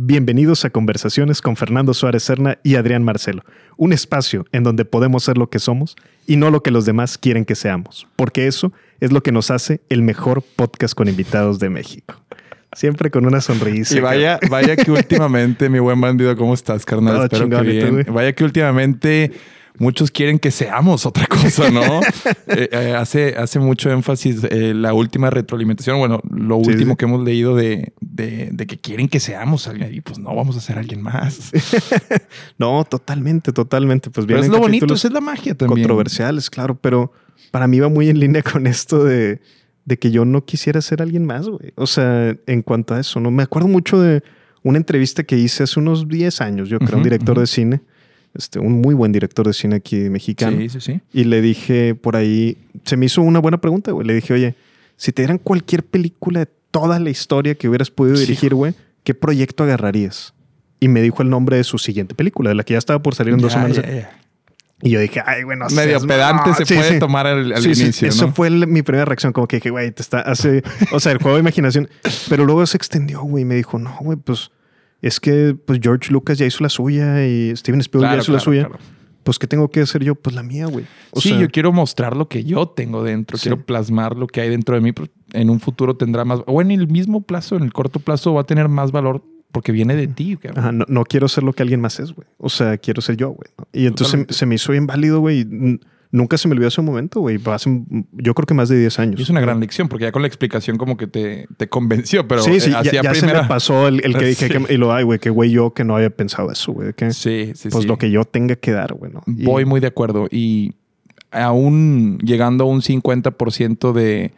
Bienvenidos a Conversaciones con Fernando Suárez Serna y Adrián Marcelo, un espacio en donde podemos ser lo que somos y no lo que los demás quieren que seamos, porque eso es lo que nos hace el mejor podcast con invitados de México. Siempre con una sonrisa. Y vaya, vaya que últimamente, mi buen bandido, ¿cómo estás, carnal? Todo Espero que chingón, ¿y tú, bien. Vaya que últimamente muchos quieren que seamos otra cosa, ¿no? Eh, eh, hace, hace mucho énfasis eh, la última retroalimentación, bueno, lo Sí, último sí. que hemos leído de, de- de que quieren que seamos alguien y pues no vamos a ser alguien más. No, totalmente, totalmente. Pues vienen es lo bonito, esa es la magia también. controversiales, claro, pero para mí va muy en línea con esto de, de que yo no quisiera ser alguien más, güey. O sea, en cuanto a eso, ¿no? Me acuerdo mucho de una entrevista que hice hace unos 10 años, yo creo, un Ujú, director de cine, este, un muy buen director de cine aquí mexicano. Sí, sí, sí. Y le dije por ahí, se me hizo una buena pregunta, güey. Le dije, oye, si te dieran cualquier película de toda la historia que hubieras podido Sí. dirigir, güey, ¿qué proyecto agarrarías? Y me dijo el nombre de su siguiente película, de la que ya estaba por salir en dos semanas. ya, ya. Y yo dije, ay, bueno, Medio pedante se puede tomar al, al Sí, sí, inicio, eso ¿no? fue el- mi primera reacción, como que dije, güey, te está hace, o sea, el juego de imaginación. Pero luego se extendió, güey, y me dijo, no, güey, pues es que pues George Lucas ya hizo la suya y Steven Spielberg Claro, ya hizo la suya. claro. Pues, ¿qué tengo que hacer yo? Pues la mía, güey. Sí, sea, yo quiero mostrar lo que yo tengo dentro, quiero plasmar lo que hay dentro de mí. En un futuro tendrá más, o en el mismo plazo, en el corto plazo, va a tener más valor porque viene de ti. Ajá, no, no quiero ser lo que alguien más es, güey. O sea, quiero ser yo, güey. Y entonces se, me hizo bien válido, güey. Nunca se me olvidó ese momento, güey. Hace, yo creo que más de 10 años. Y es una gran lección porque ya con la explicación como que te, te convenció, pero sí, sí, eh, ya, ya se me pasó el, el que dije Sí. que, y lo, ay, güey, qué güey yo que no había pensado eso, güey. Sí, sí, pues sí. lo que yo tenga que dar, güey. ¿no? Y- Voy muy de acuerdo. Y aún llegando a un 50% de,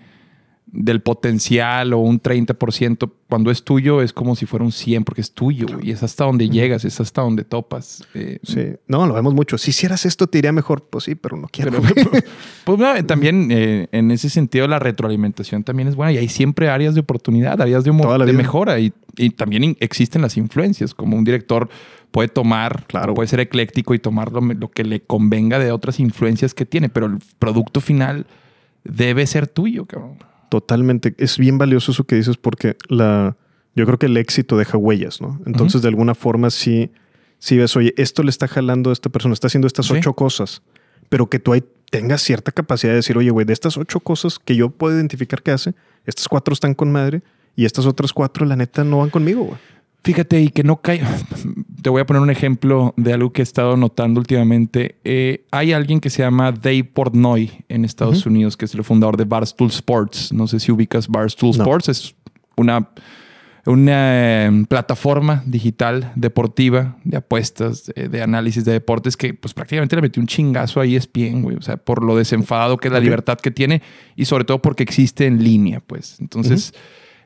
del potencial o un 30%, cuando es tuyo es como si fuera un 100 porque es tuyo. Y es hasta donde llegas, es hasta donde topas. Eh, Sí, no, lo vemos mucho. Si hicieras esto, te iría mejor. Pues sí, pero no quiero. Pero, pues no, también eh, en ese sentido la retroalimentación también es buena y hay siempre áreas de oportunidad, áreas de, de mejora y, y también existen las influencias, como un director puede tomar, Claro. puede ser ecléctico y tomar lo, lo que le convenga de otras influencias que tiene, pero el producto final debe ser tuyo, cabrón. Totalmente. Es bien valioso eso que dices porque la, yo creo que el éxito deja huellas, ¿no? Entonces, de alguna forma, sí, sí ves, oye, esto le está jalando a esta persona, está haciendo estas Sí. ocho cosas, pero que tú ahí tengas cierta capacidad de decir, oye, güey, de estas ocho cosas que yo puedo identificar que hace, estas cuatro están con madre y estas otras cuatro, la neta, no van conmigo, güey. Fíjate, y que no cae. Te voy a poner un ejemplo de algo que he estado notando últimamente. Eh, hay alguien que se llama Dave Portnoy en Estados Unidos, que es el fundador de Barstool Sports. No sé si ubicas Barstool No. Sports. Es una, una eh, plataforma digital deportiva de apuestas, de, de análisis de deportes que pues prácticamente le metió un chingazo a ESPN, güey. O sea, por lo desenfadado que es la libertad que tiene y sobre todo porque existe en línea, pues. Entonces...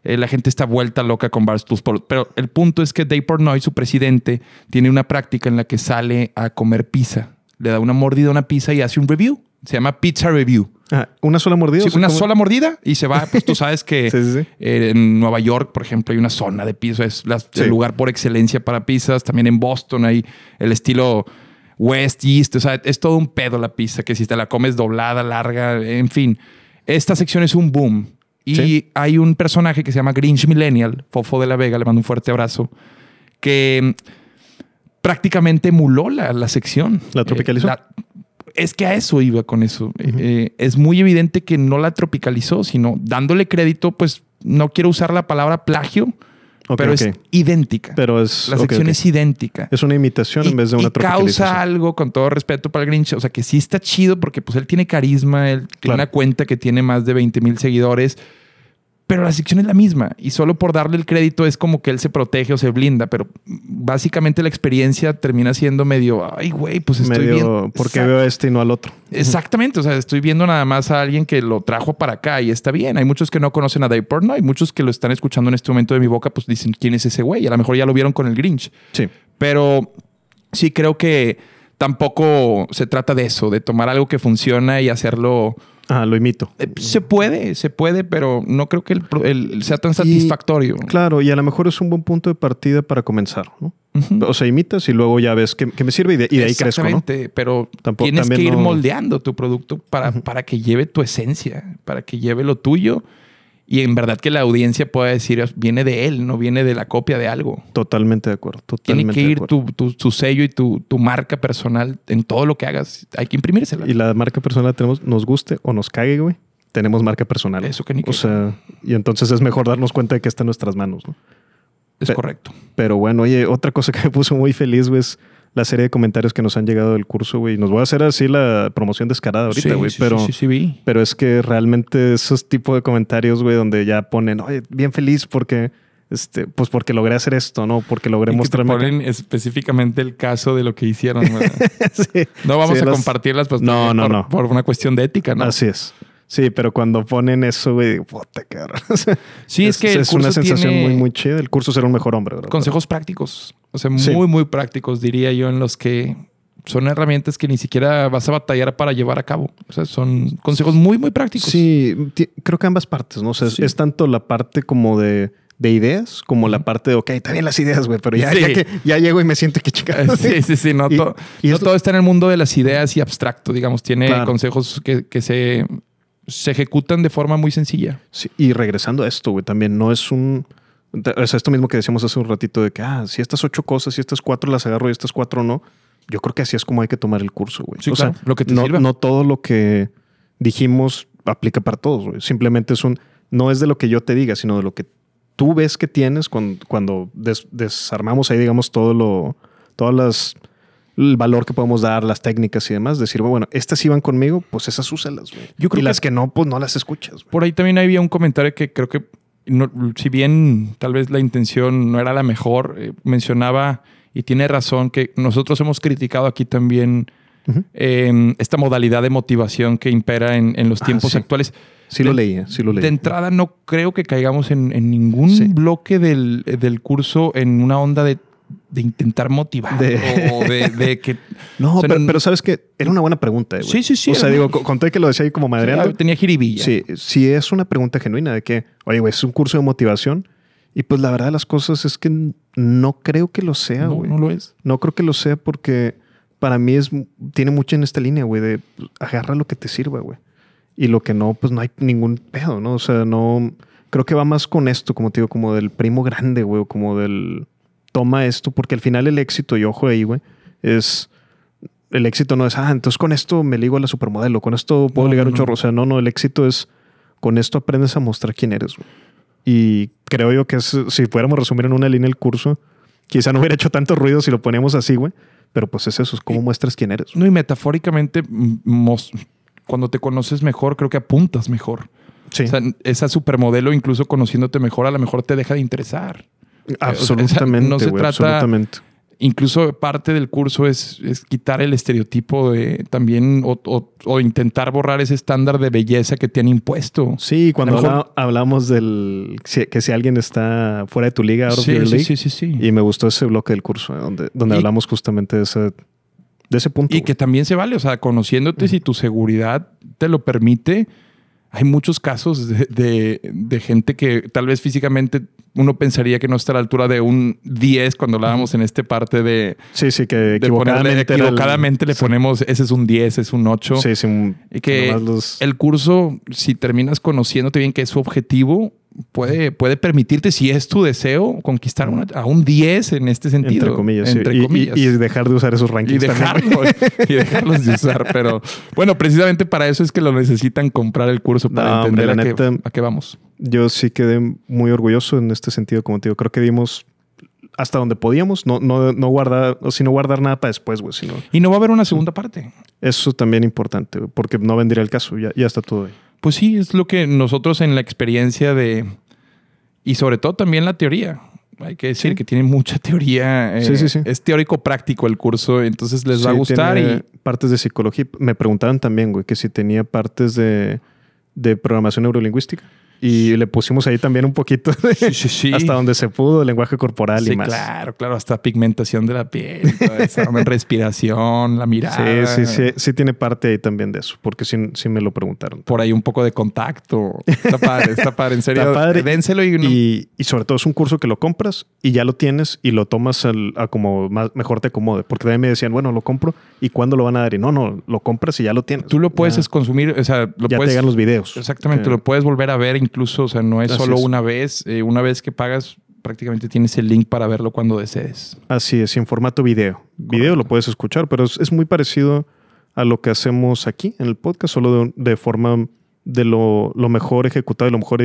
Eh, la gente está vuelta loca con Barstool Sports. Pero el punto es que Dave Portnoy, su presidente, tiene una práctica en la que sale a comer pizza. Le da una mordida a una pizza y hace un review. Se llama Pizza Review. Ah, una sola mordida. Sí, o sea, una sola mordida y se va. Pues tú sabes que Sí, sí, sí. eh, en Nueva York, por ejemplo, hay una zona de pizza. Es la- el lugar por excelencia para pizzas. También en Boston hay el estilo West, East. O sea, es todo un pedo la pizza, que si te la comes doblada, larga, en fin. Esta sección es un boom. Y Sí. hay un personaje que se llama Grinch Millennial, Fofo de la Vega, le mando un fuerte abrazo, que mm, prácticamente emuló la, la sección. ¿La tropicalizó? Eh, la- es que a eso iba con eso. Eh, es muy evidente que no la tropicalizó, sino dándole crédito, pues no quiero usar la palabra plagio, Pero es idéntica. Pero es. la sección es idéntica. Es una imitación Y, en vez de una y causa algo, con todo respeto para el Grinch, o sea, que sí está chido porque pues él tiene carisma, él tiene una cuenta que tiene más de 20 mil seguidores, pero la sección es la misma y solo por darle el crédito es como que él se protege o se blinda, pero básicamente la experiencia termina siendo medio, ay, güey, pues estoy Medio, viendo. ¿por qué Exact- veo este y no al otro? Exactamente, o sea, estoy viendo nada más a alguien que lo trajo para acá y está bien. Hay muchos que no conocen a Dave Portnoy, muchos que lo están escuchando en este momento de mi boca, pues dicen, ¿quién es ese güey? A lo mejor ya lo vieron con el Grinch. Sí. Pero sí creo que tampoco se trata de eso, de tomar algo que funciona y hacerlo. Ah, lo imito. Eh, Se puede, se puede, pero no creo que el, sea tan satisfactorio. Claro, y a lo mejor es un buen punto de partida para comenzar, ¿no? O sea, imitas y luego ya ves que, que me sirve y de, y de ahí crezco, ¿no? Exactamente, pero Tampoco- tienes que ir no- moldeando tu producto para, para que lleve tu esencia, para que lleve lo tuyo y en verdad que la audiencia pueda decir, viene de él, no viene de la copia de algo. Totalmente de acuerdo. Tiene que ir tu, tu- tu sello y tu, tu marca personal en todo lo que hagas. Hay que imprimírsela. Y la marca personal la tenemos, nos guste o nos cague, güey. Tenemos marca personal. Eso que ni O qué. sea, y entonces es mejor darnos cuenta de que está en nuestras manos, ¿no? es pe- correcto. Pero bueno, oye, otra cosa que me puso muy feliz, güey, es la serie de comentarios que nos han llegado del curso, güey. Nos voy a hacer así la promoción descarada ahorita, Sí, güey. sí, pero, sí, sí, vi. pero es que realmente esos tipos de comentarios, güey, donde ya ponen, oye, bien feliz porque, este, pues porque logré hacer esto, ¿no? Porque logré Y que te mostrarme. ponen específicamente el caso de lo que hicieron. Sí. No vamos Sí, a los- compartirlas pues, No, no, por, no. por una cuestión de ética, ¿no? Así es. Sí, pero cuando ponen eso, güey, puta cabrón. Sí, es, que el es una sensación tiene muy, muy chida. El curso será un mejor hombre, ¿verdad? consejos prácticos. O sea, Sí. muy, muy prácticos, diría yo, en los que son herramientas que ni siquiera vas a batallar para llevar a cabo. O sea, son consejos muy, muy prácticos. Sí, creo que ambas partes, ¿no? O sea, es- Sí. es tanto la parte como de, de ideas, como la parte de, ok, bien las ideas, güey, pero ya, Sí. ya, que, ya llego y me siento que chica. Eh, Sí, sí, sí. No, Y- to- y no es lo- todo está en el mundo de las ideas y abstracto, digamos. Tiene Claro. consejos que, que se, se ejecutan de forma muy sencilla. Sí, y regresando a esto, güey, también no es un. O sea, esto mismo que decíamos hace un ratito de que, ah, si estas ocho cosas, si estas cuatro las agarro y estas cuatro no. Yo creo que así es como hay que tomar el curso, güey. Sí, o claro, sea, lo que te no, sirva. no todo lo que dijimos aplica para todos, güey. Simplemente es un. No es de lo que yo te diga, sino de lo que tú ves que tienes cuando, cuando des- desarmamos ahí, digamos, todo lo. Todas las. El valor que podemos dar, las técnicas y demás. Decir, bueno, estas van conmigo, pues esas úsalas, güey. Yo creo y que- las que no, pues no las escuchas. Por ahí también había un comentario que creo que, no- si bien tal vez la intención no era la mejor, eh, mencionaba, y tiene razón, que nosotros hemos criticado aquí también eh, esta modalidad de motivación que impera en, en los Ah, tiempos sí. actuales. Sí lo leía, sí lo leí. De entrada, no creo que caigamos en, en ningún Sí. bloque del, del curso en una onda de, de intentar motivar De- o de, de que. No, o sea, pero, sabes que era una buena pregunta. güey. Sí, sí, sí, O sea, digo, conté que lo decía ahí como madreando. tenía jiribilla. Sí, sí es una pregunta genuina de que, oye, güey, es un curso de motivación. Y pues la verdad de las cosas es que no creo que lo sea, no, güey. no No, lo es. creo que lo sea porque para mí es tiene mucho en esta línea, güey, de pues, agarra lo que te sirva, güey. Y lo que no, pues no hay ningún pedo, ¿no? O sea, no. Creo que va más con esto, como te digo, como del primo grande, güey, o como del toma esto, porque al final el éxito, y ojo ahí, güey, es. El éxito no es, ah, entonces con esto me ligo a la supermodelo, con esto puedo No, ligar no, un no. chorro. O sea, no, no, el éxito es con esto aprendes a mostrar quién eres, güey. Y creo yo que es, si pudiéramos resumir en una línea el curso, quizá no hubiera hecho tanto ruido si lo poníamos así, güey. Pero pues es eso, es cómo muestras quién eres. güey. No, y metafóricamente, cuando te conoces mejor, creo que apuntas mejor. Sí, O sea, esa supermodelo, incluso conociéndote mejor, a lo mejor te deja de interesar. Absolutamente, no se güey, trata- absolutamente. Incluso parte del curso es, es quitar el estereotipo de también o, o- o intentar borrar ese estándar de belleza que te han impuesto. Sí, cuando mejor- hablamos del que si alguien está fuera de tu liga, out of Sí, your sí, league, sí, sí, sí. y me gustó ese bloque del curso, eh, donde, donde Y- hablamos justamente de ese, de ese punto. Y que también se vale, o sea, conociéndote, si tu seguridad te lo permite, hay muchos casos de, de- de gente que tal vez físicamente uno pensaría que no está a la altura de un 10 cuando hablábamos en este parte de, sí, sí, que ponerle- equivocadamente, el- equivocadamente le ponemos, ese es un 10, es un 8. Sí, sí, un- Y que los- el curso, si terminas conociéndote bien que es su objetivo, puede, puede permitirte, si es tu deseo, conquistar una- a un 10 en este sentido. entre comillas, sí. Entre Y- y- comillas. Y, dejar de usar esos Y rankings güey. dejarlos, y dejarlos de usar. Pero bueno, precisamente para eso es que lo necesitan comprar el curso para No, entender la a, qué, neta- a qué vamos. Yo sí quedé muy orgulloso en este sentido, como te digo. Creo que dimos hasta donde podíamos, no, no, no guardar, o si no guardar nada para después, güey, sino Y no va a haber una segunda parte. eso también importante, porque no vendría el caso, ya, ya está todo ahí. Pues sí, es lo que nosotros en la experiencia de... Y sobre todo también la teoría. Hay que decir Sí. que tiene mucha teoría. eh, Sí, sí, sí. Es teórico práctico el curso, entonces les va a gustar tiene y... Partes de psicología. Me preguntaban también, güey, que si tenía partes de, de programación neurolingüística. Y le pusimos ahí también un poquito de, Sí, sí, sí. hasta donde se pudo, de lenguaje corporal y más. claro, claro. Hasta pigmentación de la piel, respiración, la mirada. Sí, sí, sí, sí tiene parte ahí también de eso, porque sí, sí me lo preguntaron. Por ahí un poco de contacto. Está padre, está padre. En serio, Está padre. dénselo y... no- Y, y sobre todo es un curso que lo compras y ya lo tienes y lo tomas al- a como más, mejor te acomode. Porque también me decían, bueno, lo compro y ¿cuándo lo van a dar? Y no, no, lo compras y ya lo tienes. Tú lo puedes Ya, consumir, o sea, lo ya puedes... te llegan los videos. Exactamente, Que- lo puedes volver a ver incluso, o sea, no es Así solo es. una vez. eh, una vez que pagas, prácticamente tienes el link para verlo cuando desees. Así es, y en formato video. Video lo puedes escuchar, pero es, es muy parecido a lo que hacemos aquí en el podcast, solo de, de forma de lo, lo mejor ejecutado y lo mejor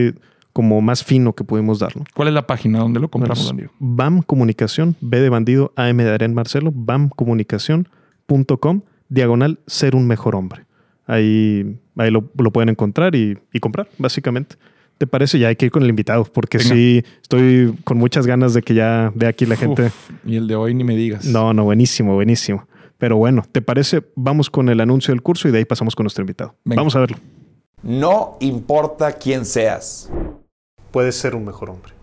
como más fino que pudimos darlo. ¿Cuál es la página donde lo compramos, Diego? BAM Comunicación, B de bandido, AM de Adrián Marcelo, bamcomunicación.com, diagonal ser un mejor hombre. Ahí, ahí lo, lo pueden encontrar y, y comprar, básicamente. ¿Te parece? Ya hay que ir con el invitado, porque Venga. sí, estoy con muchas ganas de que ya vea aquí la gente. Uf, y el de hoy ni me digas. No, no, buenísimo, buenísimo. Pero bueno, ¿te parece? Vamos con el anuncio del curso y de ahí pasamos con nuestro invitado. Venga. Vamos a verlo. No importa quién seas. Puedes ser un mejor hombre.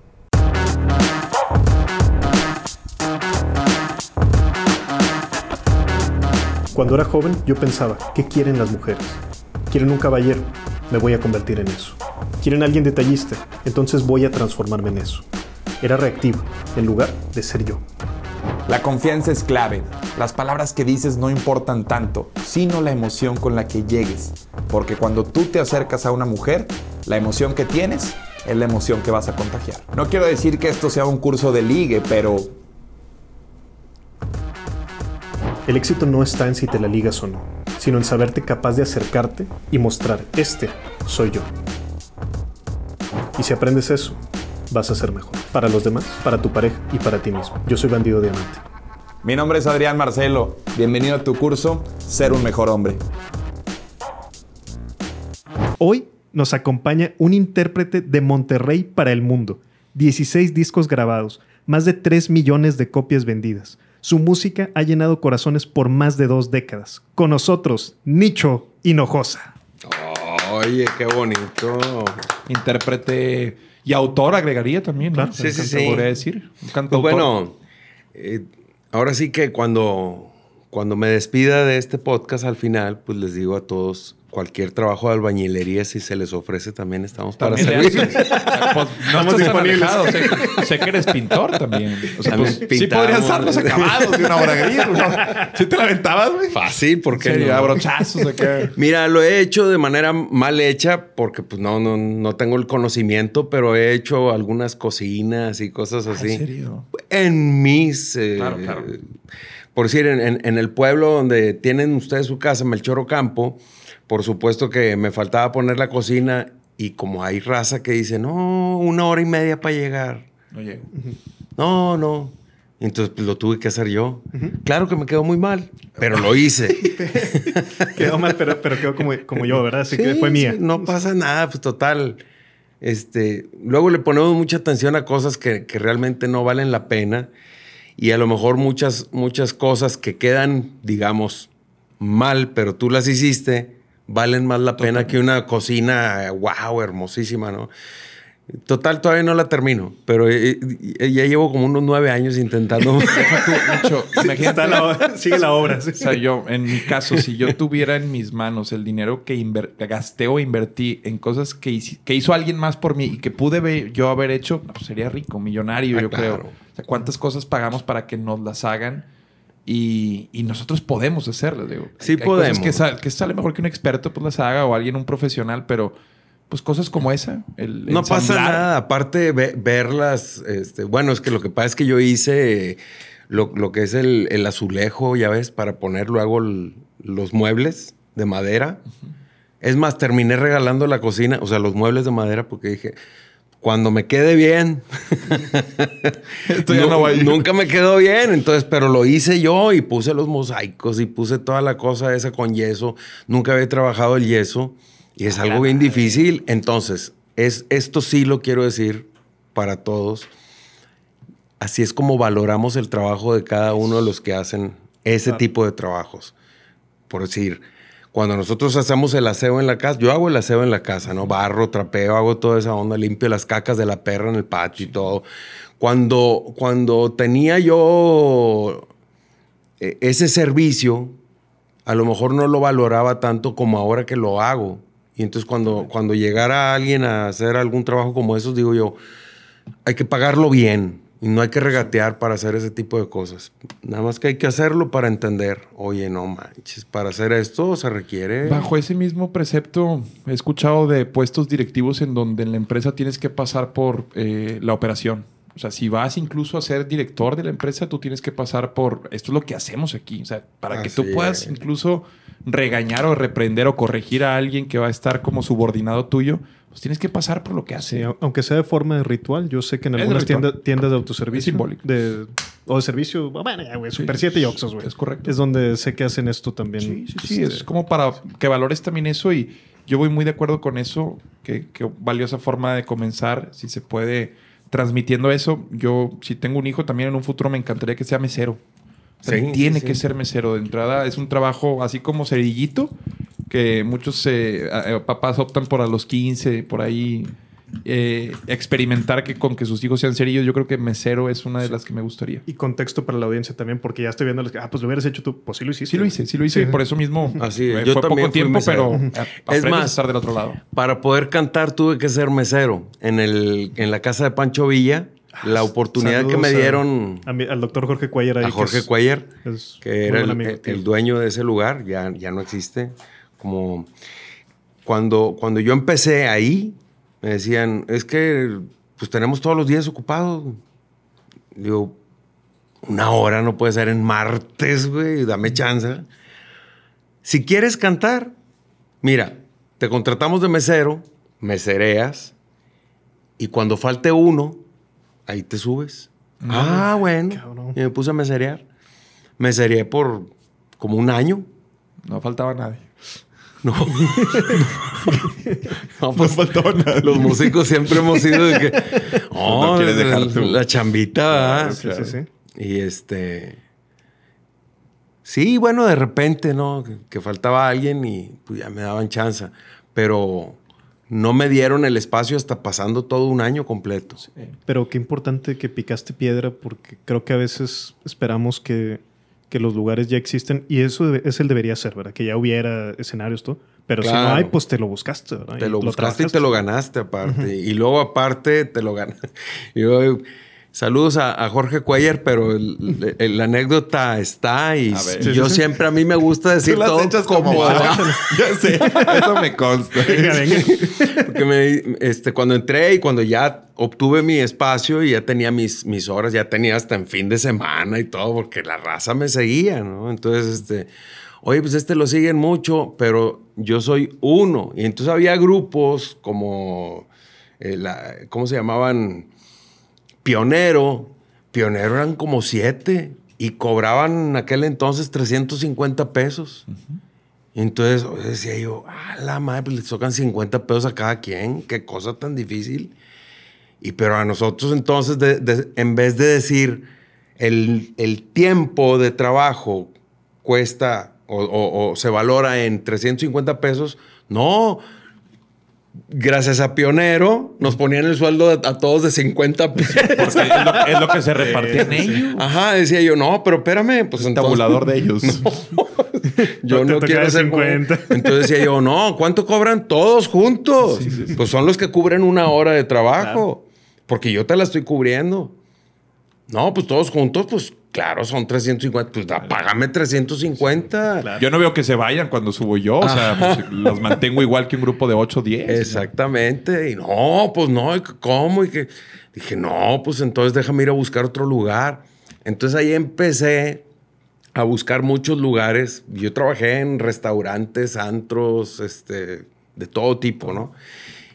Cuando era joven, yo pensaba, ¿qué quieren las mujeres? Quieren un caballero, me voy a convertir en eso. Quieren alguien detallista, entonces voy a transformarme en eso. Era reactivo, en lugar de ser yo. La confianza es clave. Las palabras que dices no importan tanto, sino la emoción con la que llegues. Porque cuando tú te acercas a una mujer, la emoción que tienes es la emoción que vas a contagiar. No quiero decir que esto sea un curso de ligue, pero El éxito no está en si te la ligas o no, sino en saberte capaz de acercarte y mostrar, este soy yo. Y si aprendes eso, vas a ser mejor. Para los demás, para tu pareja y para ti mismo. Yo soy Bandido Diamante. mi nombre es Adrián Marcelo. Bienvenido a tu curso Ser un mejor hombre. Hoy nos acompaña un intérprete de Monterrey para el mundo. 16 discos grabados, más de 3 millones de copias vendidas. Su música ha llenado corazones por más de dos décadas. Con nosotros, Nicho Hinojosa. Oye, qué bonito. Intérprete y autor agregaría también, ¿no? Claro. Sí, sí, Se sí. podría decir. Un Pues bueno, eh, ahora sí que cuando, cuando me despida de este podcast al final, pues les digo a todos, cualquier trabajo de albañilería, si se les ofrece, también estamos para También servir. Pues, no tan disponibles. Sé, sé que eres pintor también. O sea, También pues, sí podrías dar los acabados de una obra gris. ¿no? ¿Sí te la aventabas, güey? Fácil, porque Sí, no? brochazos acá. Mira, lo he hecho de manera mal hecha porque pues no, no, no tengo el conocimiento, pero he hecho algunas cocinas y cosas así. ¿En serio? En mis... eh, Claro, claro. Por decir, en, en- en el pueblo donde tienen ustedes su casa, Melchor Ocampo, por supuesto que me faltaba poner la cocina y como hay raza que dice, no, una hora y media para llegar. No llego. No, no. Entonces pues, lo tuve que hacer yo. Claro que me quedó muy mal, pero lo hice. Quedó mal, pero, pero quedó como, como yo, ¿verdad? Así que fue mía. sí, no pasa nada, pues total. Este, luego le ponemos mucha atención a cosas que, que realmente no valen la pena y a lo mejor muchas, muchas cosas que quedan, digamos, mal, pero tú las hiciste, valen más la pena que una cocina, wow, hermosísima, ¿no? Total, todavía no la termino, pero eh, eh, ya llevo como unos nueve años intentando. Nacho, imagínate. La obra- sigue la obra. sí. O sea, yo, en mi caso, si yo tuviera en mis manos el dinero que, gasté o invertí en cosas que, que hizo alguien más por mí y que pude yo haber hecho, pues sería rico, millonario, Ah, yo claro. creo. O sea, ¿cuántas cosas pagamos para que nos las hagan? Y, y nosotros podemos hacerlas, digo. Sí Hay- hay podemos. que, sal- que sale mejor que un experto pues las haga o alguien, un profesional, pero pues cosas como esa. El No pasa nada, aparte ve- verlas, este, bueno, es que lo que pasa es que yo hice lo, lo que es el, el azulejo, ya ves, para poner luego los muebles de madera. Es más, terminé regalando la cocina, o sea, los muebles de madera, porque dije, cuando me quede bien, Esto ya no va a ir. nunca me quedó bien, entonces, pero lo hice yo y puse los mosaicos y puse toda la cosa esa con yeso. Nunca había trabajado el yeso. Y es algo bien difícil. Entonces, es, esto sí lo quiero decir para todos. Así es como valoramos el trabajo de cada uno de los que hacen ese tipo de trabajos. Por decir, cuando nosotros hacemos el aseo en la casa, yo hago el aseo en la casa, ¿no? Barro, trapeo, hago toda esa onda, limpio las cacas de la perra en el patio y todo. Cuando, cuando tenía yo eh, ese servicio, a lo mejor no lo valoraba tanto como ahora que lo hago. Y entonces cuando, cuando llegara alguien a hacer algún trabajo como esos, digo yo, hay que pagarlo bien y no hay que regatear para hacer ese tipo de cosas. Nada más que hay que hacerlo para entender, oye, no manches, para hacer esto se requiere... Bajo ese mismo precepto, he escuchado de puestos directivos en donde en la empresa tienes que pasar por eh, la operación. O sea, si vas incluso a ser director de la empresa, tú tienes que pasar por esto es lo que hacemos aquí. O sea, para que tú puedas incluso regañar o reprender o corregir a alguien que va a estar como subordinado tuyo, pues tienes que pasar por lo que hace. aunque sea de forma de ritual, yo sé que en algunas tiendas, tiendas, de autoservicio de, o de servicio, bueno, güey, Super 7 y Oxos, güey. Es correcto. Es donde sé que hacen esto también. Sí, sí, sí. Este, es como para que valores también eso y yo voy muy de acuerdo con eso, que, que valiosa forma de comenzar, si se puede transmitiendo eso, yo si tengo un hijo también en un futuro me encantaría que sea mesero. Tiene que ser mesero de entrada. Es un trabajo así como cerillito, que muchos eh, eh, papás optan por a los 15, por ahí eh, experimentar que con que sus hijos sean cerillos, yo creo que mesero es una de las que me gustaría. Y contexto para la audiencia también, porque ya estoy viendo, ah, pues lo hubieras hecho tú, pues sí lo hiciste. Sí lo hice, sí lo hice, por eso mismo Así, yo fue poco tiempo, pero es más, estar del otro lado. Para poder cantar tuve que ser mesero en, el, en la casa de Pancho Villa. La oportunidad que me dieron al doctor Jorge Cuayer. a Jorge que Cuayer, que era el, el, dueño de ese lugar, ya, ya no existe. Como cuando, cuando yo empecé ahí, me decían, es que pues tenemos todos los días ocupados. Digo, una hora no puede ser en martes, güey, dame chance. Si quieres cantar, mira, te contratamos de mesero, mesereas, y cuando falte uno, ahí te subes. ah, bueno. Y me puse a meserear. Mesereé por como un año. No faltaba nadie. No. no, pues Los músicos siempre hemos sido de que. Oh, quieres dejar La chambita, sí, sí, sí. Y este. Sí, bueno, de repente, ¿no? Que, faltaba alguien y pues ya me daban chance. Pero no me dieron el espacio hasta pasando todo un año completo. Pero qué importante que picaste piedra porque creo que a veces esperamos que que los lugares ya existen y eso es el debería ser, ¿verdad? Que ya hubiera escenarios, todo. Pero si no hay, pues te lo buscaste, ¿verdad? Te lo, buscaste y te lo ganaste aparte. Y luego aparte te lo ganaste. Yo, Saludos a, Jorge Cuellar, pero la anécdota está y, yo siempre a mí me gusta decir todo como, Ya sé, eso me consta. Porque me, este, cuando entré y cuando ya obtuve mi espacio y ya tenía mis, mis horas, ya tenía hasta en fin de semana y todo, porque la raza me seguía, ¿no? Entonces, este, oye, pues este lo siguen mucho, pero yo soy uno. Y entonces había grupos como, eh, la, ¿cómo se llamaban? Pionero, Pionero eran como siete y cobraban en aquel entonces 350 pesos. Entonces decía yo, a la madre, pues les tocan 50 pesos a cada quien, qué cosa tan difícil. Y pero a nosotros entonces, en vez de decir el, tiempo de trabajo cuesta o, o, se valora en 350 pesos, no, gracias a Pionero, nos ponían el sueldo a todos de 50 pesos. es, lo, que se repartía en ellos. Ajá, decía yo, no, pero espérame, pues el tabulador de ellos. yo no, quiero ser 50. Entonces decía yo, no, ¿cuánto cobran todos juntos? Pues son los que cubren una hora de trabajo. Porque yo te la estoy cubriendo. No, pues todos juntos, pues claro, son 350. Pues págame 350. Yo no veo que se vayan cuando subo yo. O sea, pues, los mantengo igual que un grupo de 8 o 10. Exactamente. Y no, pues no, ¿cómo? Y que dije, no, pues entonces déjame ir a buscar otro lugar. Entonces ahí empecé a buscar muchos lugares. Yo trabajé en restaurantes, antros, este, de todo tipo, ¿no?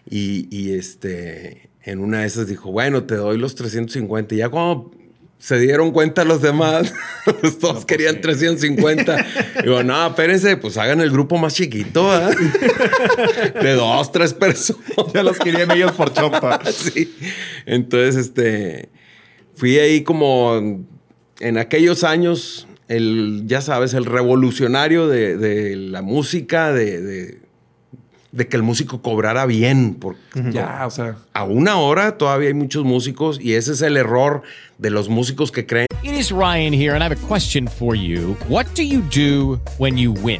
Y, y este, en una de esas dijo, bueno, te doy los 350. Y ya cuando se dieron cuenta los demás. Pues todos querían 350. Digo, no, espérense, pues hagan el grupo más chiquito, ¿verdad? De dos, tres personas. Ya los querían ellos por chompa. sí. Entonces, este, fui ahí como en aquellos años, el, ya sabes, el revolucionario de, de la música, de, de, de que el músico cobrara bien. Porque Ya, o sea. aún ahora todavía hay muchos músicos y ese es el error de los músicos que creen It is Ryan here, and I have a question for you. What do you do when you win?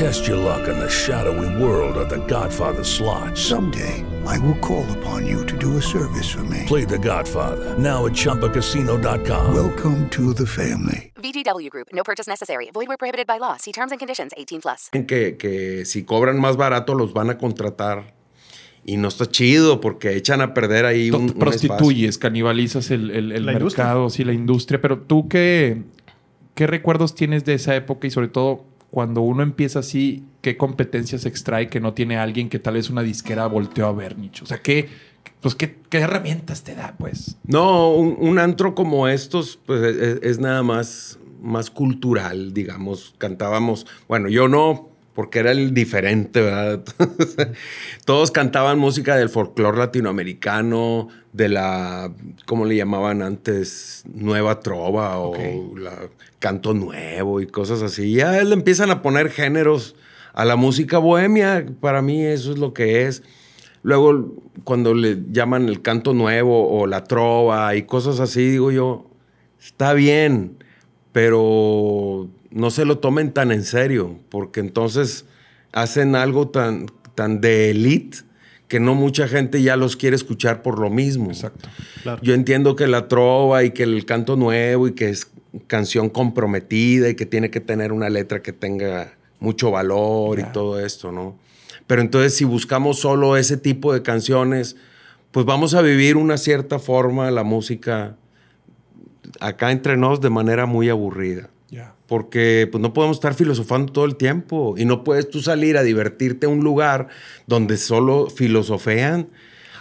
Test your luck in the shadowy world of The Godfather slot. Someday, I will call upon you to do a service for me. Play The Godfather now at ChumbaCasino.com. Welcome to the family. VGW Group. No purchase necessary. Void where prohibited by law. See terms and conditions. 18 plus. que, que si cobran más barato los van a contratar. Y no está chido porque echan a perder ahí un, un prostituyes, canibalizas el, el- el mercado, sí, la industria. Pero tú, qué, ¿qué recuerdos tienes de esa época y sobre todo cuando uno empieza así, qué competencias extrae que no tiene alguien que tal vez una disquera volteó a ver, Nicho? O sea, ¿qué, pues, qué, qué herramientas te da, pues? No, un, un antro como estos, pues es, es nada más, más cultural, digamos. Cantábamos, bueno, yo no, porque era el diferente, ¿verdad? Todos cantaban música del folclore latinoamericano, de la, ¿cómo le llamaban antes? Nueva trova o la canto nuevo y cosas así. Ya le empiezan a poner géneros a la música bohemia. Para mí eso es lo que es. Luego, cuando le llaman el canto nuevo o la trova y cosas así, digo yo, está bien, pero no se lo tomen tan en serio, porque entonces hacen algo tan, tan de elite que no mucha gente ya los quiere escuchar por lo mismo. Exacto. Claro. Yo entiendo que la trova y que el canto nuevo y que es canción comprometida y que tiene que tener una letra que tenga mucho valor y todo esto, ¿no? Pero entonces si buscamos solo ese tipo de canciones, pues vamos a vivir una cierta forma la música acá entre nos de manera muy aburrida. Ya. Porque pues, no podemos estar filosofando todo el tiempo y no puedes tú salir a divertirte a un lugar donde solo filosofean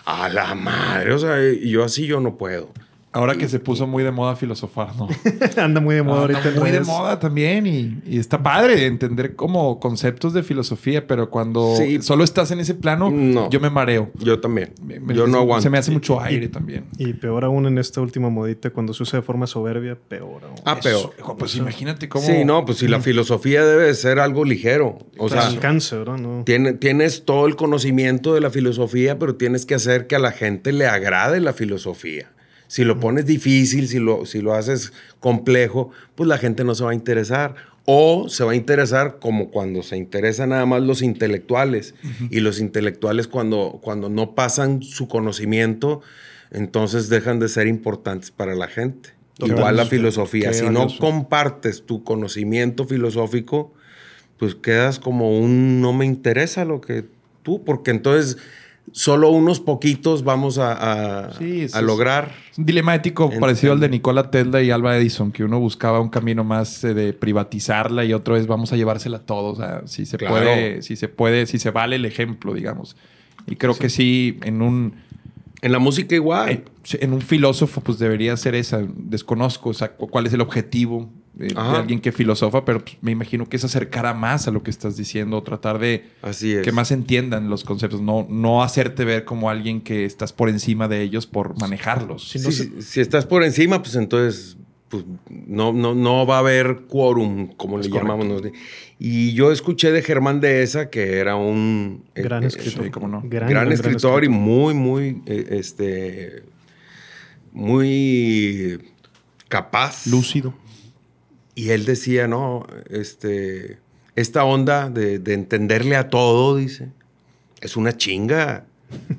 a la madre. O sea, yo así yo no puedo. Ahora que se puso muy de moda filosofar, ¿no? Anda muy de moda Ah, ahorita. muy de moda también y, y está padre entender como conceptos de filosofía, pero cuando Sí. solo estás en ese plano, No. yo me mareo. Yo también. Me- me- yo no aguanto. Se me hace mucho aire también. Y peor aún en esta última modita, cuando se usa de forma soberbia, peor aún. Ah, peor. Pues imagínate cómo. Sí, no, pues si la filosofía debe de ser algo ligero. O sea, alcance, ¿verdad? No. tiene- tienes todo el conocimiento de la filosofía, pero tienes que hacer que a la gente le agrade la filosofía. Si lo pones difícil, si lo, si lo haces complejo, pues la gente no se va a interesar. O se va a interesar como cuando se interesan nada más los intelectuales. Y los intelectuales cuando, cuando no pasan su conocimiento, entonces dejan de ser importantes para la gente. Totalmente. Igual la filosofía. Si no compartes tu conocimiento filosófico, pues quedas como un no me interesa lo que tú, porque entonces solo unos poquitos vamos a, a- Sí, eso a es- lograr. Es un dilema ético parecido al de Nikola Tesla y Alba Edison, que uno buscaba un camino más eh, de privatizarla y otro es vamos a llevársela a todos. O sea, si se Claro. puede, si se puede, si se vale el ejemplo, digamos. Y creo que sí, en un, En la música igual. en, en un filósofo, pues debería ser esa. Desconozco, o sea, cu- cuál es el objetivo de, alguien que filosofa, pero pues, me imagino que es acercar a más a lo que estás diciendo, tratar de Así es. que más entiendan los conceptos, no, no hacerte ver como alguien que estás por encima de ellos por manejarlos. Si se- si estás por encima, pues entonces pues, no, no, no va a haber quórum, como le correcto. llamamos. Y yo escuché de Germán Dehesa, que era un eh, Gran eh, escritor. sí, cómo no. gran, escritor y muy, muy, eh, este, muy capaz. Lúcido. Y él decía, no, este, esta onda de, de entenderle a todo, dice, es una chinga.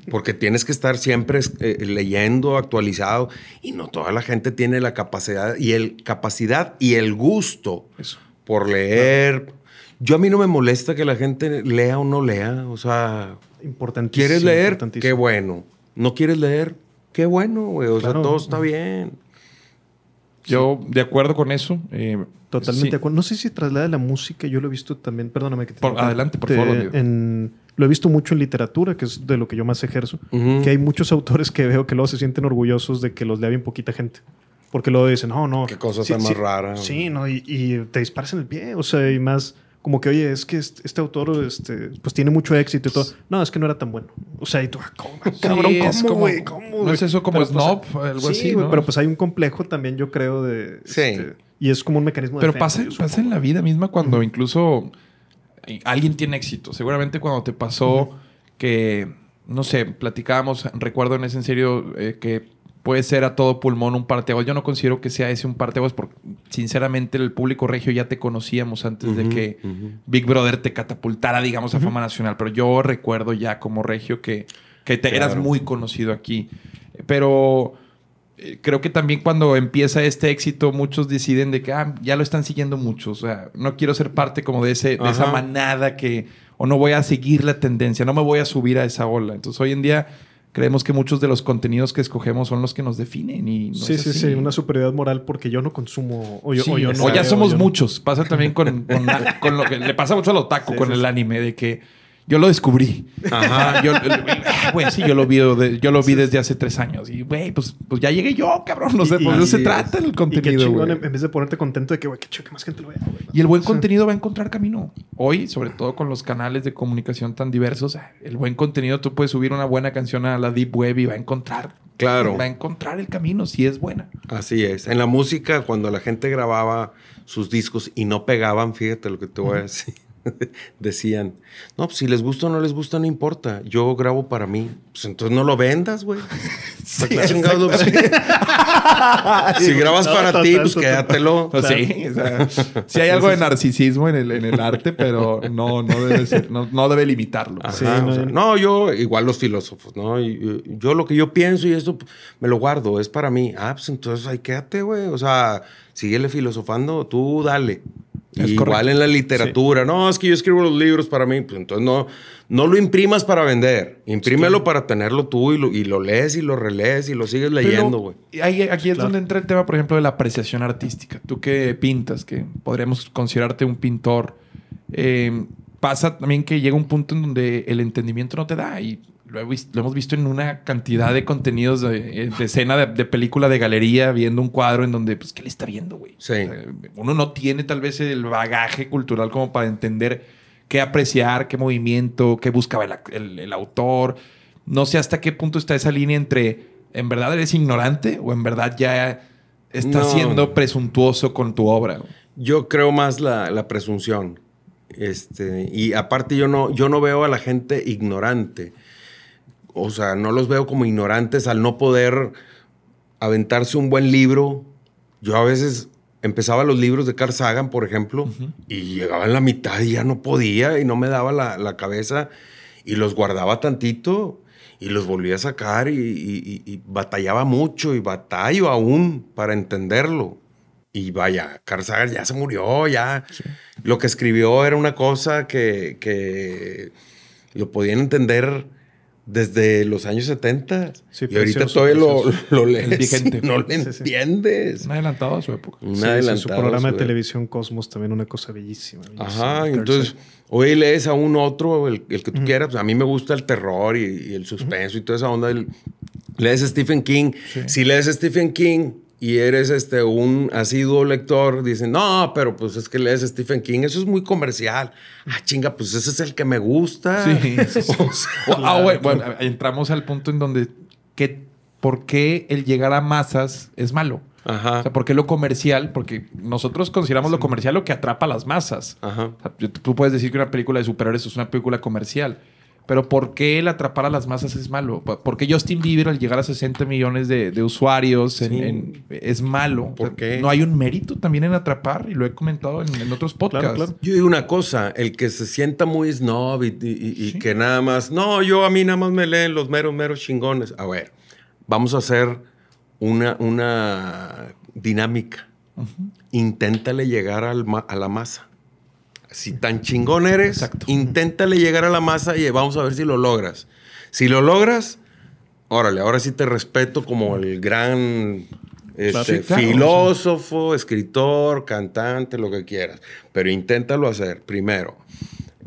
Porque tienes que estar siempre eh, leyendo, actualizado. Y no toda la gente tiene la capacidad y el, capacidad y el gusto Eso. por leer. Yo a mí no me molesta que la gente lea o no lea. O sea. ¿quieres leer? Qué bueno. ¿No quieres leer? Qué bueno, güey. O sea, todo está bien. Yo, de acuerdo con eso. eh, Totalmente sí. de acuerdo. No sé si traslada la música, yo lo he visto también, perdóname que te Por- adelante, por Te- favor, en- lo he visto mucho en literatura, que es de lo que yo más ejerzo, Ujú. que hay muchos autores que veo que luego se sienten orgullosos de que los lea bien poquita gente. Porque luego dicen, no, no. Qué cosa sí, tan sí, más rara. Sí, no, y, y te disparas en el pie. O sea, y más como que, oye, es que este, autor este, pues tiene mucho éxito y todo. No, es que no era tan bueno. O sea, y tú, ah, ¿cómo, cabrón? es ¿Cómo, como-? ¿Cómo, ¿no es eso como pues, snob, algo sí, así, no? pero pues hay un complejo también, yo creo, de... Sí. este, y es como un mecanismo de Pero defensa, pasa, pasa en la vida misma cuando incluso eh, alguien tiene éxito. Seguramente cuando te pasó que, no sé, platicábamos, recuerdo en ese en serio eh, que puede ser a todo pulmón un parteaguas. Yo no considero que sea ese un parteaguas porque sinceramente el público regio ya te conocíamos antes de que. Big Brother te catapultara, digamos, a fama nacional. Pero yo recuerdo ya como regio que, que te, eras muy conocido aquí. Pero eh, creo que también cuando empieza este éxito, muchos deciden de que ah, ya lo están siguiendo muchos. O sea, no quiero ser parte como de, ese, de esa manada que, o no voy a seguir la tendencia, no me voy a subir a esa ola. Entonces hoy en día creemos que muchos de los contenidos que escogemos son los que nos definen. Y no Sí, es sí, así. sí, una superioridad moral porque yo no consumo o yo, Sí, o yo o no ya somos no- muchos. Pasa también con, con, con lo que le pasa mucho al otaku Sí, con sí, el anime, de que yo lo descubrí. Ajá. Yo, ah, güey, sí, yo lo vi, yo lo vi desde hace tres años. Y, güey, pues, pues ya llegué yo, cabrón. No sé, de eso se trata el Y qué contenido, chingón, en vez de ponerte contento de que, güey, qué chido que más gente lo vea. Y el buen contenido va a encontrar camino. Hoy, sobre todo con los canales de comunicación tan diversos, el buen contenido, tú puedes subir una buena canción a la Deep Web y va a encontrar. Claro. Va a encontrar el camino si es buena. Así es. En la música, cuando la gente grababa sus discos y no pegaban, fíjate lo que te voy a decir. Decían, no, pues si les gusta o no les gusta, no importa. Yo grabo para mí. Pues entonces no lo vendas, güey. ¿Para qué chingados lo- si grabas No, para ti, pues quédatelo. Pues sí, o sea, sí hay algo de narcisismo en el, en el arte, pero no, no debe ser, no, no debe limitarlo. Ajá, Sí, o no, sea, y- no, yo, igual los filósofos, ¿no? Yo lo que yo pienso y esto pues, me lo guardo, es para mí. Ah, pues entonces ahí quédate, güey. O sea, síguele filosofando, tú dale. Es Y correcto. igual en la literatura, no, es que yo escribo los libros para mí, pues entonces no, no lo imprimas para vender, imprímelo para tenerlo tú y lo, y lo lees y lo relees y lo sigues leyendo, güey. Aquí es donde entra el tema, por ejemplo, de la apreciación artística. Tú que pintas, que podríamos considerarte un pintor, eh, pasa también que llega un punto en donde el entendimiento no te da y lo, he vis- lo hemos visto en una cantidad de contenidos de, de escena, de, de película, de galería, viendo un cuadro en donde, pues, ¿qué le está viendo, güey? Sí. O sea, uno no tiene tal vez el bagaje cultural como para entender qué apreciar, qué movimiento, qué buscaba el, ac- el- el autor. No sé hasta qué punto está esa línea entre en verdad eres ignorante o en verdad ya estás No. siendo presuntuoso con tu obra. güey. Yo creo más la, la presunción. Este, y aparte yo no, yo no veo a la gente ignorante. O sea, no los veo como ignorantes al no poder aventarse un buen libro. Yo a veces empezaba los libros de Carl Sagan, por ejemplo, y llegaba en la mitad y ya no podía y no me daba la, la cabeza y los guardaba tantito y los volvía a sacar y, y- y- batallaba mucho y batallo aún para entenderlo. Y vaya, Carl Sagan ya se murió, ya. Lo que escribió era una cosa que, que lo podían entender desde los años 70. Sí, y ahorita precioso, todavía lo, precioso. lo Es lees vigente. no Sí, sí. entiendes. Un adelantado a su época. Un Sí, sí, adelantado su programa de televisión Cosmos también una cosa bellísima. bellísima. Ajá, entonces, hoy lees a un otro, el, el que tú quieras. Pues, a mí me gusta el terror y, y el suspenso y toda esa onda. Lees a Stephen King. Si lees a Stephen King y eres este, un asiduo lector, dicen, no, pero pues es que lees Stephen King, eso es muy comercial. Ah, chinga, pues ese es el que me gusta. Sí, sí, sí. O sea, O- ah, güey, bueno, entramos al punto en donde ¿qué- ¿por qué el llegar a masas es malo? Ajá. O sea, ¿por qué lo comercial? Porque nosotros consideramos lo comercial lo que atrapa a las masas. Ajá. O sea, tú puedes decir que una película de superhéroes es una película comercial. Pero ¿por qué el atrapar a las masas es malo? ¿Por qué Justin Bieber al llegar a 60 millones de, de usuarios en- Sí. en- es malo? ¿Por O sea, qué? No hay un mérito también en atrapar y lo he comentado en, en otros podcasts. Yo digo una cosa, el que se sienta muy snob y, y- y que nada más, no, yo a mí nada más me leen los meros, meros chingones. A ver, vamos a hacer una, una dinámica. Inténtale llegar al ma- a la masa. Si tan chingón eres, inténtale llegar a la masa y vamos a ver si lo logras. Si lo logras, órale, ahora sí te respeto como el gran este, claro, filósofo, escritor, cantante, lo que quieras. Pero inténtalo hacer primero.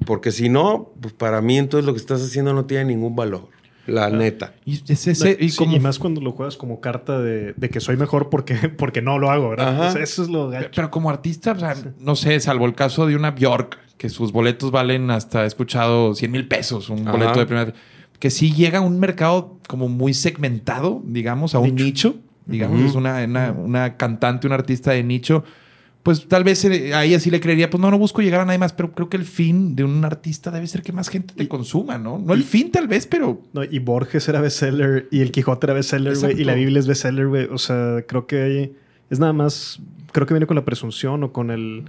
Porque si no, pues para mí entonces lo que estás haciendo no tiene ningún valor. La neta. Y, es ese- y Sí, como- y más cuando lo juegas como carta de, de que soy mejor porque, porque no lo hago, ¿verdad? Ajá. O sea, eso es lo gacho. Pero como artista, o sea, no sé, salvo el caso de una Bjork, que sus boletos valen hasta, he escuchado, 100 mil pesos, un Ajá. boleto de primera. Que sí llega a un mercado como muy segmentado, digamos, a un nicho. Digamos, es una, una, una cantante, un artista de nicho. Pues tal vez eh, a ella sí le creería, pues no, no busco llegar a nadie más, pero creo que el fin de un artista debe ser que más gente te consuma, ¿no? No el fin tal vez, pero No, y Borges era bestseller y el Quijote era bestseller, güey, y la Biblia es bestseller, güey. O sea, creo que es nada más, creo que viene con la presunción o con el,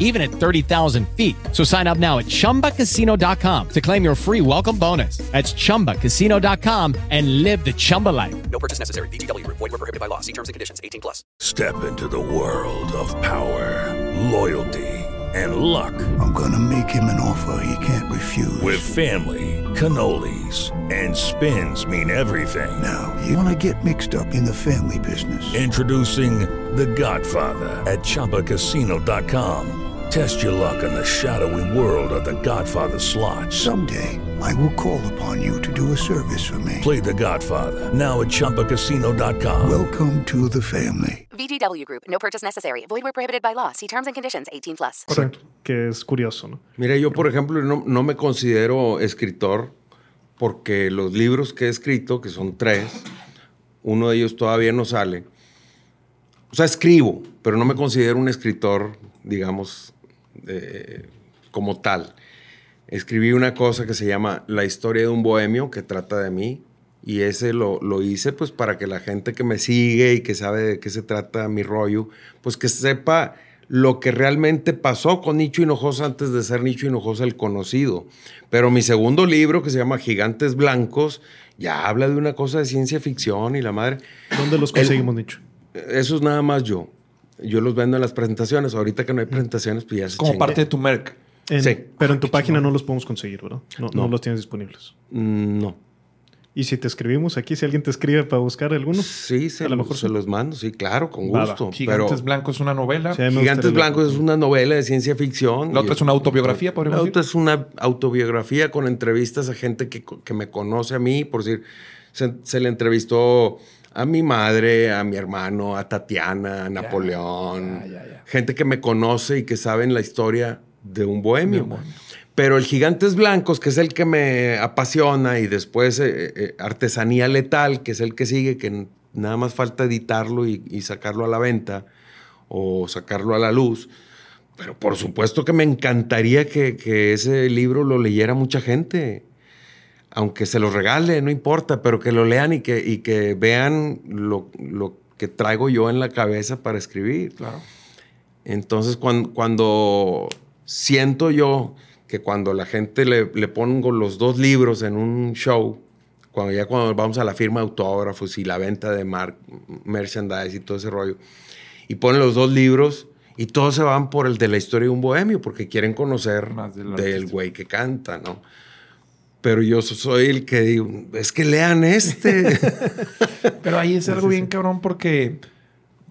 even at 30,000 feet. So sign up now at chumbacasino.com to claim your free welcome bonus. That's chumbacasino.com and live the Chumba life. No purchase necessary. VGW Group. Void were prohibited by law. See terms and conditions. 18 plus. Step into the world of power, loyalty, and luck. I'm gonna make him an offer he can't refuse. With family, cannolis, and spins mean everything. Now, you wanna get mixed up in the family business. Introducing The Godfather at ChumbaCasino.com. Test your luck in the shadowy world of The Godfather slot. Someday, I will call upon you to do a service for me. Play The Godfather now at ChumbaCasino.com. Welcome to the family. VGW Group. No purchase necessary. Void where prohibited by law. See terms and conditions. 18 plus. O sea, que es curioso, ¿no? Mira, yo por ejemplo no, no me considero escritor porque los libros que he escrito, que son tres, uno de ellos todavía no sale. O sea, escribo, pero no me considero un escritor, digamos, eh, como tal. Escribí una cosa que se llama La historia de un bohemio, que trata de mí, y ese lo, lo hice pues para que la gente que me sigue y que sabe de qué se trata mi rollo, pues que sepa lo que realmente pasó con Nicho Hinojosa antes de ser Nicho Hinojosa el conocido. Pero mi segundo libro, que se llama Gigantes Blancos, ya habla de una cosa de ciencia ficción y la madre. ¿Dónde los El- conseguimos, Nicho? Eso es nada más yo. Yo los vendo en las presentaciones. Ahorita que no hay presentaciones, pues ya se como parte de tu merc. En- Sí. Pero en tu página no los podemos conseguir, ¿verdad? No, no No. los tienes disponibles. Mm, No. Y si te escribimos aquí, si alguien te escribe para buscar alguno, Sí, se, A lo mejor se sí. los mando, sí, claro, con gusto. Gigantes pero Blancos es una novela. Sí, Gigantes Blancos es una novela de ciencia ficción. La otra es una autobiografía, La podríamos otra decir. es una autobiografía con entrevistas a gente que, que me conoce a mí, por decir, se, se le entrevistó a mi madre, a mi hermano, a Tatiana, a Napoleón, gente que me conoce y que saben la historia de un bohemio. Pero el Gigantes Blancos, que es el que me apasiona, y después eh, eh, Artesanía Letal, que es el que sigue, que nada más falta editarlo y, y sacarlo a la venta o sacarlo a la luz. Pero por supuesto que me encantaría que, que ese libro lo leyera mucha gente. Aunque se lo regale, no importa, pero que lo lean y que, y que vean lo, lo que traigo yo en la cabeza para escribir. Claro. Entonces, cuando, cuando siento yo que cuando la gente le, le pongo los dos libros en un show, cuando ya cuando vamos a la firma de autógrafos y la venta de mar- merchandise y todo ese rollo, y ponen los dos libros y todos se van por el de la historia de un bohemio porque quieren conocer Más del güey que canta, ¿no? Pero yo so- soy el que digo, es que lean este. Pero ahí es algo bien cabrón porque,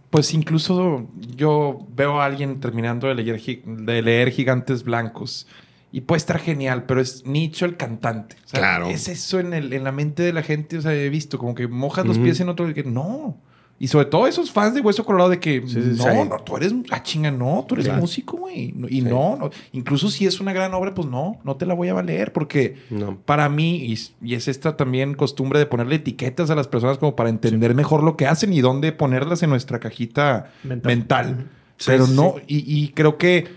pues incluso yo veo a alguien terminando de leer, de leer Gigantes Blancos y puede estar genial, pero es Nicho el cantante. O sea, Claro. Es eso en, el- en la mente de la gente, o sea, he visto como que mojas los pies en otro y que no. Y sobre todo esos fans de Hueso Colorado de que sí, no, sí. no, tú eres, ah, chinga, no, tú eres Claro. músico, güey. Y no, no, incluso si es una gran obra, pues no, no te la voy a valer porque No. para mí, y, es- y es esta también costumbre de ponerle etiquetas a las personas como para entender mejor lo que hacen y dónde ponerlas en nuestra cajita Mental. mental. Sí, Pero sí, no, y, y creo que,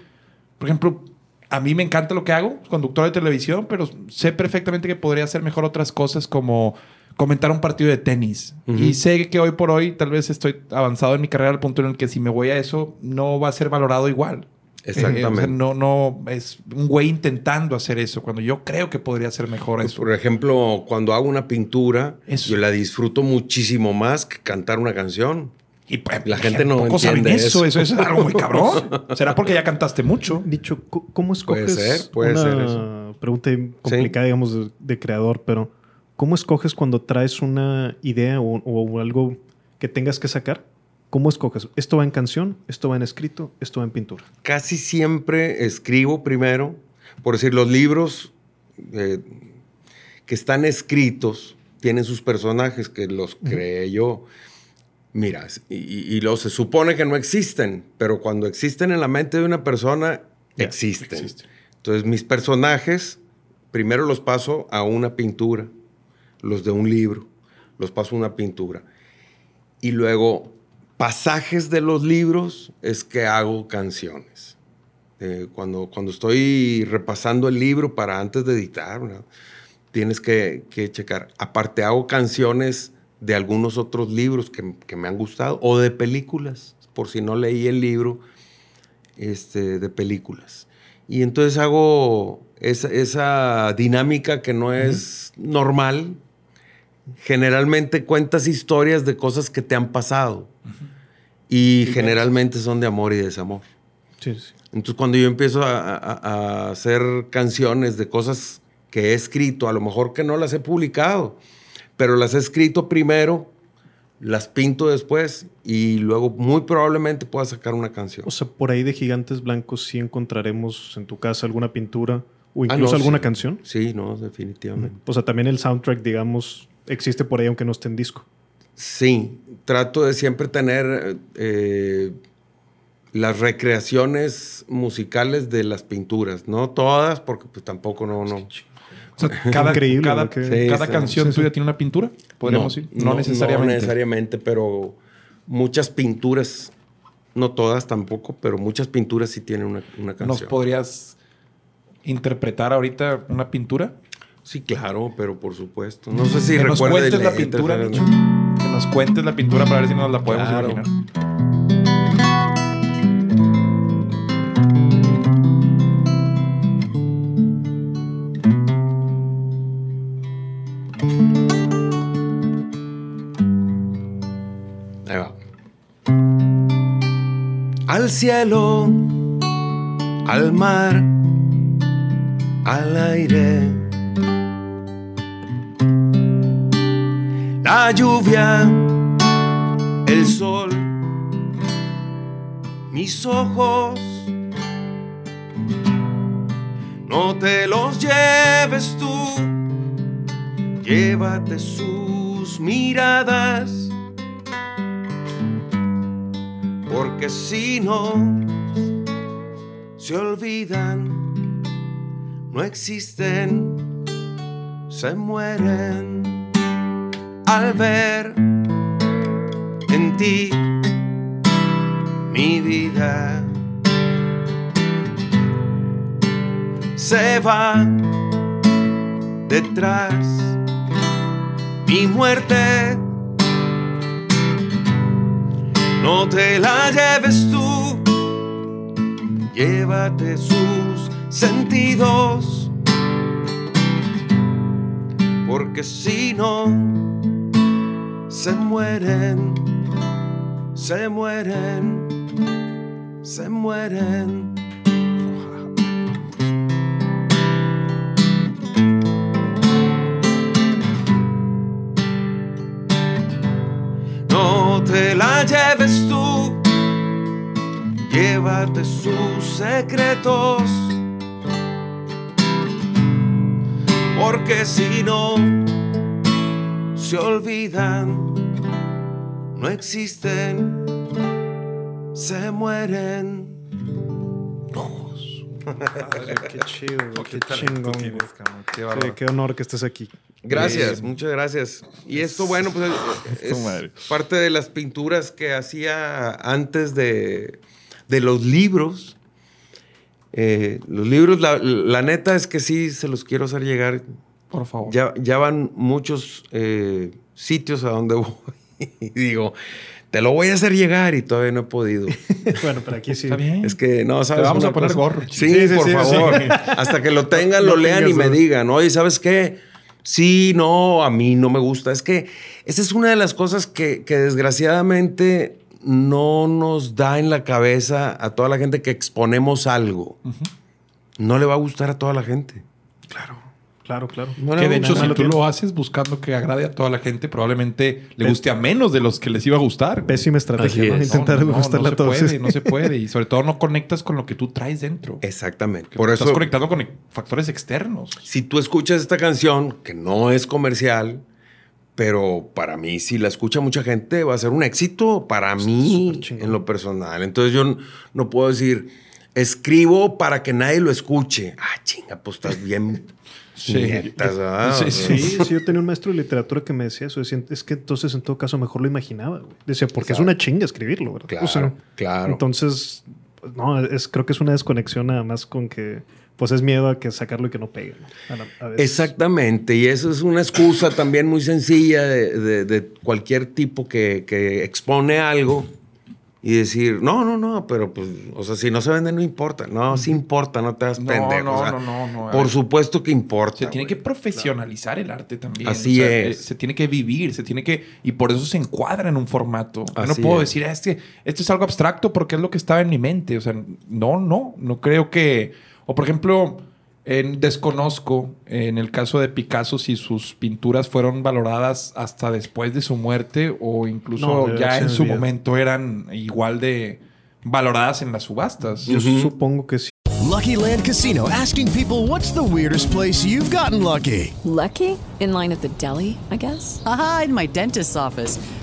por ejemplo, a mí me encanta lo que hago, conductor de televisión, pero sé perfectamente que podría hacer mejor otras cosas como comentar un partido de tenis. Ujú. Y sé que hoy por hoy tal vez estoy avanzado en mi carrera al punto en el que si me voy a eso no va a ser valorado igual. Exactamente. Eh, o sea, no, no, es un güey intentando hacer eso cuando yo creo que podría ser mejor eso. Por ejemplo, cuando hago una pintura, Eso. yo la disfruto muchísimo más que cantar una canción. Y pues, La gente no saben entiende eso. eso. eso. es algo muy cabrón. ¿Será porque ya cantaste mucho? Dicho, ¿cómo Puede escoges? ser, puede una ser eso. pregunta complicada, digamos, de, de creador, pero ¿cómo escoges cuando traes una idea o, o algo que tengas que sacar? ¿Cómo escoges? ¿Esto va en canción? ¿Esto va en escrito? ¿Esto va en pintura? Casi siempre escribo primero, por decir, los libros eh, que están escritos tienen sus personajes que los creé yo. Mira, y, y- los se supone que no existen, pero cuando existen en la mente de una persona, Ya, existen. existe. Entonces, mis personajes, primero los paso a una pintura, los de un libro, los paso a una pintura. Y luego, pasajes de los libros es que hago canciones. Eh, cuando, cuando estoy repasando el libro para antes de editar, tienes que, que checar. Aparte, hago canciones de algunos otros libros que, que me han gustado o de películas, por si no leí el libro este, de películas. Y entonces hago esa, esa dinámica que no es normal. Generalmente cuentas historias de cosas que te han pasado. Y generalmente son de amor y desamor. Sí, sí. Entonces, cuando yo empiezo a, a- a hacer canciones de cosas que he escrito, a lo mejor que no las he publicado, pero las he escrito primero, las pinto después y luego muy probablemente pueda sacar una canción. O sea, por ahí de Gigantes Blancos sí encontraremos en tu casa alguna pintura o Ah, incluso no, alguna sí. canción. Sí, no, definitivamente. O sea, también el soundtrack, digamos, existe por ahí aunque no esté en disco. Sí, trato de siempre tener eh, las recreaciones musicales de las pinturas, no todas, porque pues tampoco no, no. O sea, cada, Increíble, cada, ¿no? Que- Sí, cada sí, canción sí, sí. tuya tiene una pintura, podríamos decir. No, necesariamente. No necesariamente, pero muchas pinturas, no todas tampoco, pero muchas pinturas sí tienen una, una ¿Nos canción. podrías interpretar ahorita una pintura? Sí, claro, pero por supuesto. No sé si que nos cuentes la pintura. Que nos cuentes la pintura para ver si nos la podemos Claro. imaginar. Ahí va. Al cielo, al mar, al aire. La lluvia, el sol, mis ojos. No te los lleves tú, llévate sus miradas porque si no se olvidan, no existen, se mueren al ver en ti mi vida. Se va detrás mi muerte. No te la lleves tú, llévate sus sentidos, porque si no, se mueren, se mueren, se mueren. No te la lleves tú, llévate sus secretos, porque si no se olvidan, no existen, se mueren. Qué chido, qué talento chingón. tienes, qué Sí, qué honor que estés aquí. Gracias, muchas gracias. Y esto, bueno, pues es parte de las pinturas que hacía antes de, de los libros. Eh, los libros, la, la neta es que sí se los quiero hacer llegar. Por favor. Ya, ya van muchos eh, sitios a donde voy. Y digo, te lo voy a hacer llegar y todavía no he podido. Bueno, pero aquí sí. Está bien. Es que no, ¿sabes? vamos una a poner gorro, Sí, Sí, sí, por sí, favor. sí. Hasta que lo tengan, No lo lean y me digan, oye, ¿sabes qué? Sí, no, a mí no me gusta. Es que esa es una de las cosas que, que desgraciadamente no nos da en la cabeza a toda la gente que exponemos algo. No le va a gustar a toda la gente. Claro, claro. No le Que de a hecho, si tú lo haces buscando que agrade a toda la gente, probablemente le guste a menos de los que les iba a gustar. Pésima estrategia, ¿no? es. Intentar No, no, no, gustarle no a se todos. puede, no se puede. Y sobre todo no conectas con lo que tú traes dentro. Exactamente. Por estás eso, conectando con factores externos. si tú escuchas esta canción, que no es comercial, pero para mí, si la escucha mucha gente, va a ser un éxito para mí en lo personal. Entonces yo no puedo decir, escribo para que nadie lo escuche. Ah, chinga, pues estás bien. Sí. nietas, ¿verdad? Sí, Sí, sí, yo tenía un maestro de literatura que me decía eso. Decía, es que entonces en todo caso mejor lo imaginaba. güey". Decía, porque es una chinga escribirlo, ¿verdad? Claro, O sea, claro. Entonces, pues, no, es, creo que es una desconexión nada más con que, pues es miedo a que sacarlo y que no pegue. ¿no? A la- a veces. Exactamente, y eso es una excusa también muy sencilla de, de- de cualquier tipo que, que expone algo y decir, no, no, no, pero pues, o sea, si no se vende no importa. No, sí importa, no te das No, pendejo. no, o sea, no, no, no, a Por supuesto que importa. Se tiene que profesionalizar el arte también. Así eh, es. Se tiene que vivir, se tiene que. Y por eso se encuadra en un formato. Yo no Así puedo es. decir, "Ah, es que esto es algo abstracto porque es lo que estaba en mi mente. O sea, no, no, no creo que. O por ejemplo, en- desconozco en el caso de Picasso si sus pinturas fueron valoradas hasta después de su muerte o incluso No, ya en su momento eran igual de valoradas en las subastas. Yo supongo que sí. Lucky Land Casino asking people what's the weirdest place you've gotten lucky? Lucky? In line at the deli, I guess? Aha, in my dentist's office.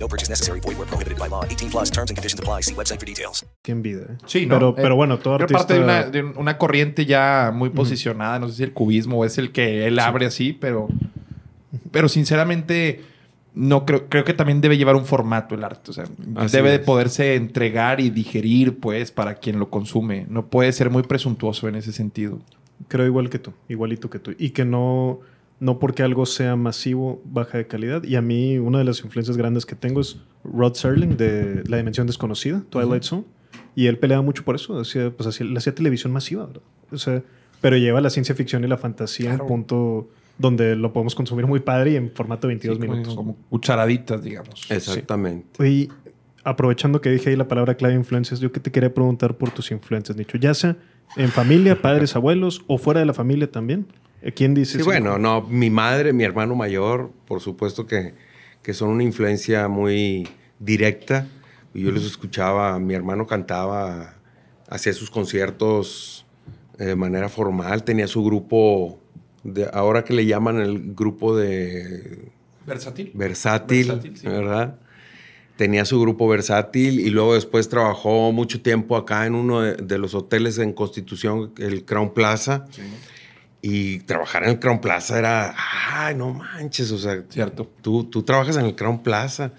No purchase necessary. Void where prohibited by law. 18 plus terms and conditions apply. See website for details. Qué envidia. Sí, ¿no? Pero, Eh, pero bueno, todo creo artista... parte de una, de un- una corriente ya muy posicionada. No sé si el cubismo es el que él abre así, pero, pero sinceramente no creo, creo que también debe llevar un formato el arte. O sea, Así debe de es. poderse entregar y digerir, pues, para quien lo consume. No puede ser muy presuntuoso en ese sentido. Creo igual que tú, igualito que tú. Y que no, no porque algo sea masivo, baja de calidad. Y a mí, una de las influencias grandes que tengo es Rod Serling de La Dimensión Desconocida, Twilight Zone. Y él peleaba mucho por eso. Hacía, pues, hacía, le hacía televisión masiva, ¿verdad? O sea, pero lleva la ciencia ficción y la fantasía a un punto donde lo podemos consumir muy padre y en formato de 22 Sí, como- minutos. Como cucharaditas, digamos. Exactamente. Oye, aprovechando que dije ahí la palabra clave influencias, yo que te quería preguntar por tus influencias, Nicho. Ya sea en familia, padres, abuelos o fuera de la familia también. ¿Eh, ¿Quién dice? Sí, bueno, no, mi madre, mi hermano mayor, por supuesto que, que son una influencia muy directa. Yo los escuchaba, mi hermano cantaba, hacía sus conciertos eh, de manera formal, tenía su grupo, de, ahora que le llaman el grupo de Versátil. versátil, Versátil, sí. ¿verdad? Tenía su grupo versátil y luego después trabajó mucho tiempo acá en uno de, de los hoteles en Constitución, el Crown Plaza. Y trabajar en el Crown Plaza era, ay, no manches, o sea, Cierto. tú, tú trabajas en el Crown Plaza.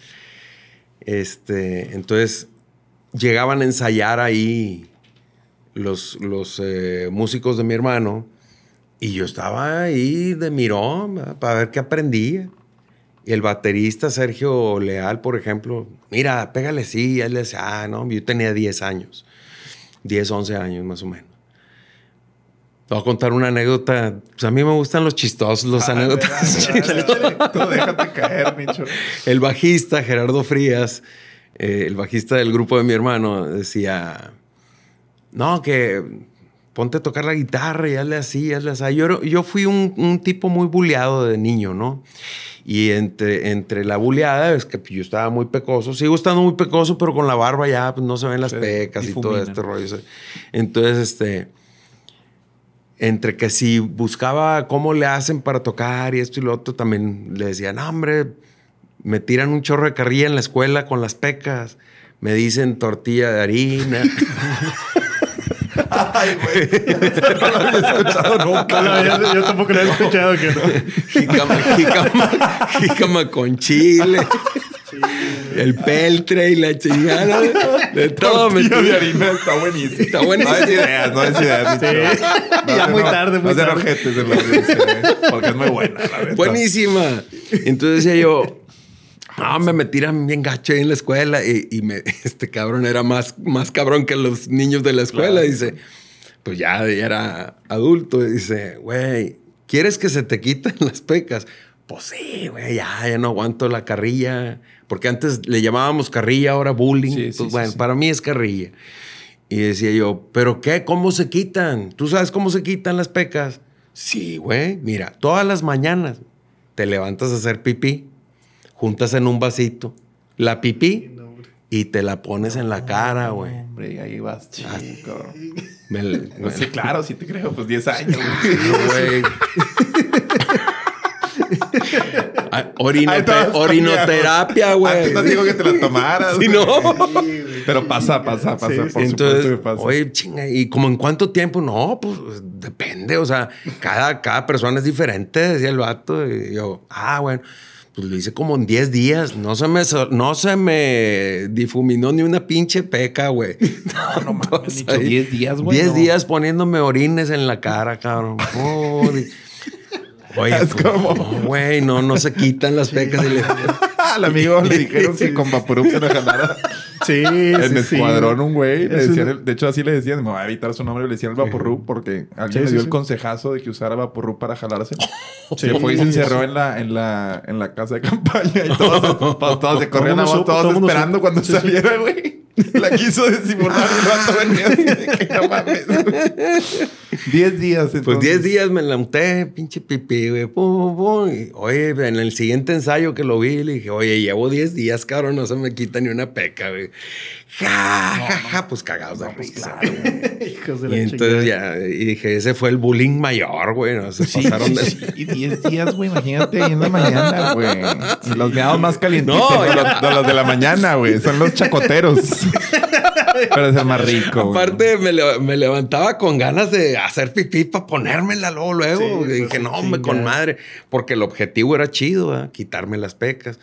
Este, entonces llegaban a ensayar ahí los, los eh, músicos de mi hermano y yo estaba ahí de mirón ¿verdad? para ver qué aprendía. Y el baterista Sergio Leal, por ejemplo, mira, pégale sí. Él le decía, ah, no, yo tenía 10 años. 10, 11 años más o menos. Te voy a contar una anécdota. Pues a mí me gustan los chistosos, los Ah, anécdotas. Tú déjate caer, Micho. El bajista Gerardo Frías, eh, el bajista del grupo de mi hermano, decía, no, que ponte a tocar la guitarra y hazle así, hazle así. Yo, fui un, un tipo muy buleado de niño, ¿no? Y entre, entre la buleada, es que yo estaba muy pecoso, sigo estando muy pecoso, pero con la barba ya pues, no se ven las pecas y todo este rollo. Entonces, este entre que si buscaba cómo le hacen para tocar y esto y lo otro, también le decían, no, hombre, me tiran un chorro de carrilla en la escuela con las pecas, me dicen tortilla de harina. Ay, güey. No lo había escuchado nunca. No, yo, yo tampoco lo he escuchado. Que no. jícama, jícama, jícama con chile. El peltre y la chingada. De todo me Tortilla de harina está buenísimo. Está buenísimo. No es ideas, no es ideas. Sí. No Ya sean- muy no- tarde, muy No tarde. ojetes en la audiencia, ¿eh? Porque es muy buena, la verdad. Buenísima. Entonces decía yo, no, me, me tiran bien gacho ahí en la escuela. Y, y me, este cabrón era más, más cabrón que los niños de la escuela. Dice, pues ya, ya era adulto. Y dice, güey, ¿quieres que se te quiten las pecas? Pues sí, güey, ya, ya no aguanto la carrilla. Porque antes le llamábamos carrilla, ahora bullying. Sí, sí, pues sí, bueno, sí. para mí es carrilla. Y decía yo, ¿pero qué? ¿Cómo se quitan? ¿Tú sabes cómo se quitan las pecas? Sí, güey. Mira, todas las mañanas te levantas a hacer pipí, juntas en un vasito la pipí y te la pones en la cara, güey. Hombre, ahí vas, chico. Me- me- Sí, claro, sí te creo. Pues 10 años. güey. Ah, orinote- orinoterapia, güey. Antes no digo que te la tomaras. Sí, no. Pero pasa, pasa, pasa. por supuesto Entonces, que pasa. oye, chinga, ¿y como en cuánto tiempo? No, pues depende, o sea, cada, cada persona es diferente, decía el vato. Y yo, ah, bueno, pues lo hice como en 10 días. No se me, no se me difuminó ni una pinche peca, güey. No, no mames, Nicho, 10 días, güey, 10 no. días poniéndome orines en la cara, cabrón. Oye, Es pues, como- güey, no, no se quitan las pecas. Y le- Al amigo le dijeron que con Vaporub se la jalara. Sí, En sí. escuadrón, un güey. le decían el- de hecho, así le decían, me voy a evitar su nombre, le decían el Vaporub porque alguien Sí, le dio el consejazo de que usara Vaporub para jalarse. Se fue y se encerró en la, en la, en la casa de campaña y todos, todos, todos se corrían a todos todo mundo esperando cuando saliera, güey. La quiso disimular y el rato venía así de que no mames. Diez días. Pues entonces. 10 días me la unté, pinche pipí, güey. Pum, pum. Y, oye, en el siguiente ensayo que lo vi, le dije, oye, llevo 10 días, cabrón, no se me quita ni una peca, güey. Ja, ja, ja, pues cagados de risa. Hijos de Y la entonces chingada. ya, y dije, ese fue el bullying mayor, güey. No se Sí, pasaron de. sí, sí. Y 10 días, güey. Imagínate ahí en la mañana, güey. Los meados más calientitos. No, No, los, de los de la mañana, güey. Son los chacoteros. Pero es el más rico. Aparte, me, le- me levantaba con ganas de hacer pipí para ponérmela luego, luego. Sí, Y dije, pues, no, hombre, con madre. Porque el objetivo era chido, ¿verdad? quitarme las pecas.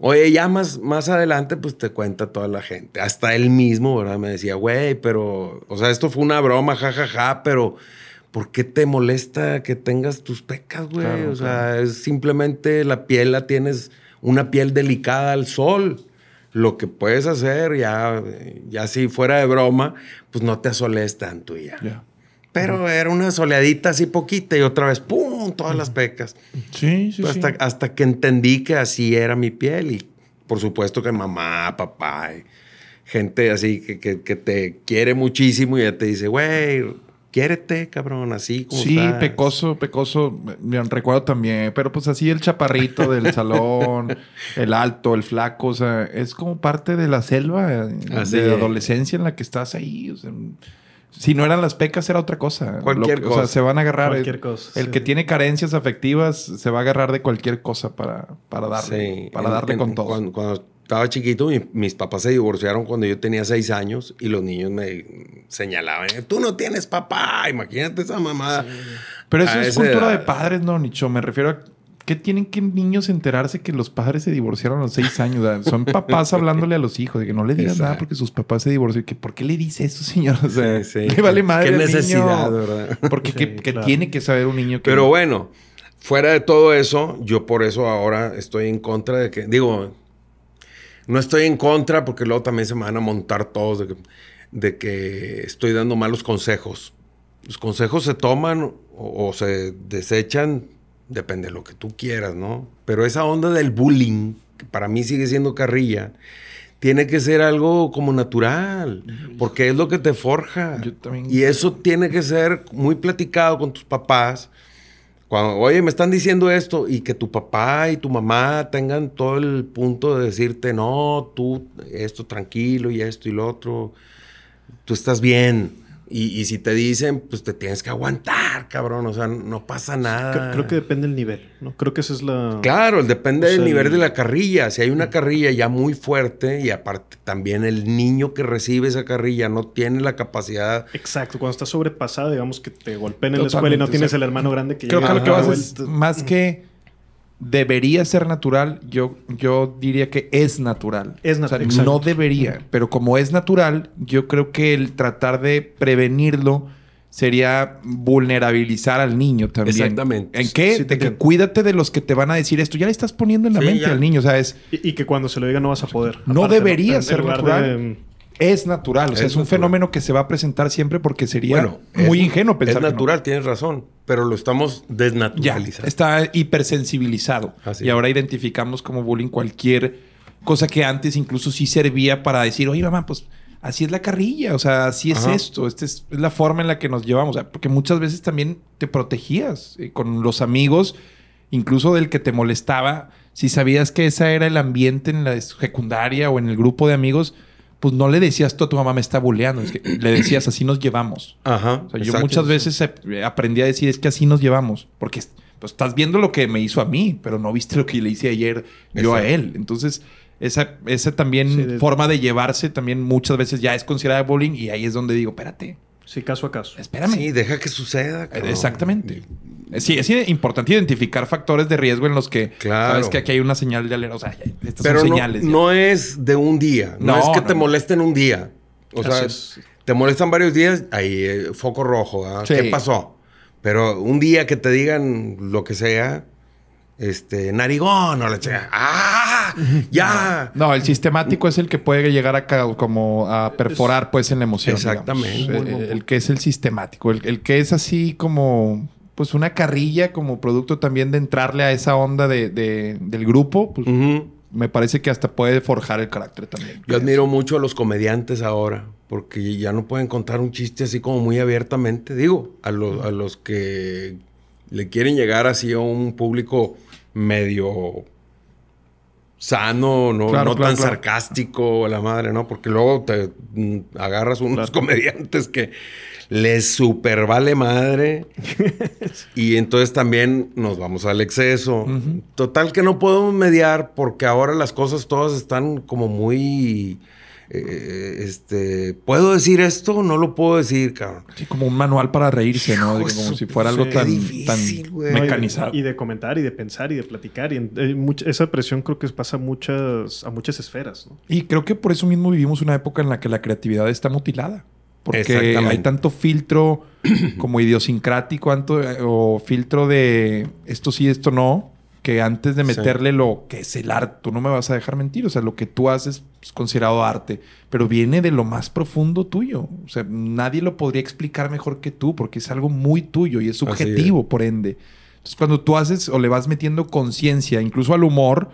Oye, ya más, más adelante, pues te cuenta toda la gente. Hasta él mismo, ¿verdad? Me decía, güey, pero, o sea, esto fue una broma, jajaja, pero ¿por qué te molesta que tengas tus pecas, güey? Claro, o sea, es simplemente la piel la tienes, una piel delicada al sol. Lo que puedes hacer, ya, ya si fuera de broma, pues no te asoles tanto y ya. Ya. Pero era una soleadita así poquita y otra vez, ¡pum! Todas las pecas. Sí, sí, Pues sí. hasta, hasta que entendí que así era mi piel y por supuesto que mamá, papá, gente así que, que- que te quiere muchísimo y ya te dice, güey, quiérete, cabrón, así como Sí, estás". pecoso, pecoso. Me recuerdo también. Pero pues así el chaparrito del salón, el alto, el flaco. O sea, es como parte de la selva eh, Así de es. adolescencia en la que estás ahí. O sea, si no eran las pecas, era otra cosa. Cualquier Lo que- O sea, cosa. se van a agarrar. Cualquier el, cosa, El sí. que tiene carencias afectivas se va a agarrar de cualquier cosa para, para darle. Sí, para darle en- con todo. Cuando, cuando estaba chiquito, mi- mis papás se divorciaron cuando yo tenía seis años y los niños me señalaban, tú no tienes papá, imagínate esa mamada. Pero eso A es cultura de padres, no, Nicho. Me refiero a ¿Qué tienen que niños enterarse que los padres se divorciaron a los seis años? Son papás hablándole a los hijos de que no le digan nada porque sus papás se divorciaron. Que, ¿Por qué le dice eso, señor? O sea, Sí, sí. le vale madre Qué necesidad, niño. ¿verdad? Porque Sí, ¿qué, qué tiene que saber un niño que... Pero bueno, fuera de todo eso, yo por eso ahora estoy en contra de que, digo, no estoy en contra porque luego también se me van a montar todos de que, de que estoy dando malos consejos. Los consejos se toman o, o se desechan, depende de lo que tú quieras, ¿no? Pero esa onda del bullying, que para mí sigue siendo carrilla, tiene que ser algo como natural, porque es lo que te forja. Y eso tiene que ser muy platicado con tus papás. Cuando, oye, me están diciendo esto, y que tu papá y tu mamá tengan todo el punto de decirte, no, tú, esto tranquilo y esto y lo otro, tú estás bien. Y, y si te dicen, pues te tienes que aguantar, cabrón. O sea, no pasa nada. Creo, creo que depende del nivel, ¿no? Creo que esa es la... Claro, depende o sea, del nivel el- de la carrilla. Si hay una carrilla ya muy fuerte y aparte también el niño que recibe esa carrilla no tiene la capacidad. Exacto, cuando estás sobrepasado, digamos que te golpean en la escuela y no tienes o sea, el hermano grande que Creo que llega lo que vas es vueltas. más que debería ser natural, yo, yo diría que es natural. Es O sea, natural, exacto. no debería, pero como es natural, yo creo que el tratar de prevenirlo sería vulnerabilizar al niño también. Exactamente. ¿En qué? Sí, de que cuídate de los que te van a decir esto. Ya le estás poniendo en la Sí, mente ya. al niño, o sea, es... Y, y que cuando se lo diga no vas a poder. No Aparte, debería En ser natural. de- Es natural, o sea, Es es, un natural. fenómeno que se va a presentar siempre porque sería Bueno, muy es- ingenuo pensar Es que no. natural, tienes razón. Pero lo estamos Ya, desnaturalizando. está hipersensibilizado. Así y es. ahora identificamos como bullying cualquier cosa que antes incluso sí servía para decir, oye, mamá, pues así es la carrilla, o sea, así es Ajá. esto, esta es, es la forma en la que nos llevamos, o sea, porque muchas veces también te protegías eh, con los amigos, incluso del que te molestaba, si sabías que ese era el ambiente en la secundaria o en el grupo de amigos, pues no le decías tú a tu mamá me está bulleando, es que le decías así nos llevamos. Ajá. O sea, yo muchas veces aprendí a decir es que así nos llevamos, porque pues, estás viendo lo que me hizo a mí, pero no viste lo que le hice ayer yo a él. Entonces, esa, esa también Sí, de- forma de llevarse también muchas veces ya es considerada bullying y ahí es donde digo, espérate, Sí, caso a caso. espérame. Sí, deja que suceda. cabrón. Exactamente. Eh, Sí, es importante identificar factores de riesgo en los que Claro. sabes que aquí hay una señal de alerta. O sea, ya- estas Pero son no, señales. ya. no es de un día. No, No, es que no, te no. molesten un día. O sea, es. te molestan varios días, ahí eh, foco rojo. ¿ah? Sí. ¿Qué pasó? Pero un día que te digan lo que sea, este, narigón o la chica, ¡ah! ¡Ya! No, el sistemático es el que puede llegar a como a perforar pues en la emoción. Exactamente. digamos. El, el- que es el sistemático, el, el que es así como pues una carrilla como producto también de entrarle a esa onda de, de- del grupo, pues me parece que hasta puede forjar el carácter también. Yo admiro mucho a los comediantes ahora, porque ya no pueden contar un chiste así como muy abiertamente. Digo, a los, a los que le quieren llegar así a un público medio sano, no, Claro, no claro, tan claro. sarcástico, la madre, ¿no? Porque luego te mm, agarras unos comediantes que les super vale madre y entonces también nos vamos al exceso. Total que no podemos mediar porque ahora las cosas todas están como muy... eh, este, ¿puedo decir esto? No lo puedo decir, cabrón. Sí, como un manual para reírse, ¿no? Como si fuera algo tan, difícil, tan y de- mecanizado. Y de comentar y de pensar y de platicar. Y en- eh, mucha- esa presión creo que pasa a muchas, a muchas esferas. ¿no? Y creo que por eso mismo vivimos una época en la que la creatividad está mutilada. Porque hay tanto filtro como idiosincrático anto- o filtro de esto sí, esto no, que antes de Sí. meterle lo que es el arte, tú no me vas a dejar mentir. O sea, lo que tú haces es considerado arte, pero viene de lo más profundo tuyo. O sea, nadie lo podría explicar mejor que tú porque es algo muy tuyo y es. subjetivo, por ende. Entonces, cuando tú haces o le vas metiendo conciencia, incluso al humor,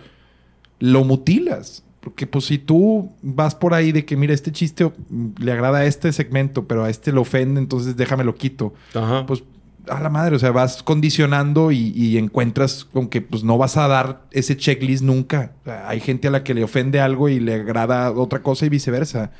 lo mutilas. Porque pues si tú vas por ahí de que, mira, este chiste mm, le agrada a este segmento, pero a este lo ofende, entonces déjame lo quito. Ajá. Pues a la madre, o sea, vas condicionando y, y encuentras con que pues no vas a dar ese checklist nunca. O sea, hay gente a la que le ofende algo y le agrada otra cosa y viceversa.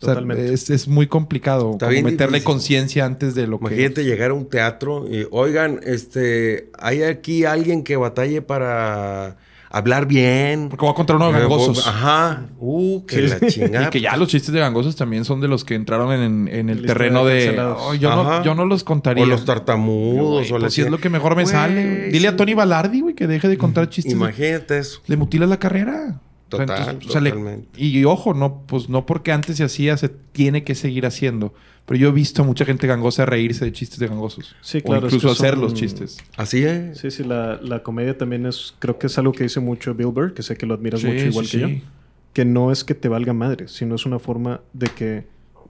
O sea, Totalmente. es, es muy complicado Está como bien meterle conciencia antes de lo que... Imagínate llegar a un teatro y, oigan, este, hay aquí alguien que batalle para hablar bien. Porque voy a contar uno de gangosos. Ajá. Uh, que Sí. la chingada. Y que ya los chistes de gangosos también son de los que entraron en, en el terreno de. "Oh, yo, no, yo no los contaría. O los tartamudos. O la pues si es lo que mejor me sale. Dile a. Tony Balardi, güey, que deje de contar chistes. de- Imagínate eso. Le mutilas la carrera. O sea, Total, entonces, o sea, le- totalmente. y ojo, no, pues no porque antes se hacía, se tiene que seguir haciendo. Pero yo he visto a mucha gente gangosa reírse de chistes de gangosos. Sí, O claro. es incluso que hacer son- los chistes. Así es. Sí, sí, la, la comedia también es, creo que es algo que dice mucho Bill Burr, que sé que lo admiras Sí, mucho igual sí, que sí. yo, que no es que te valga madre, sino es una forma de que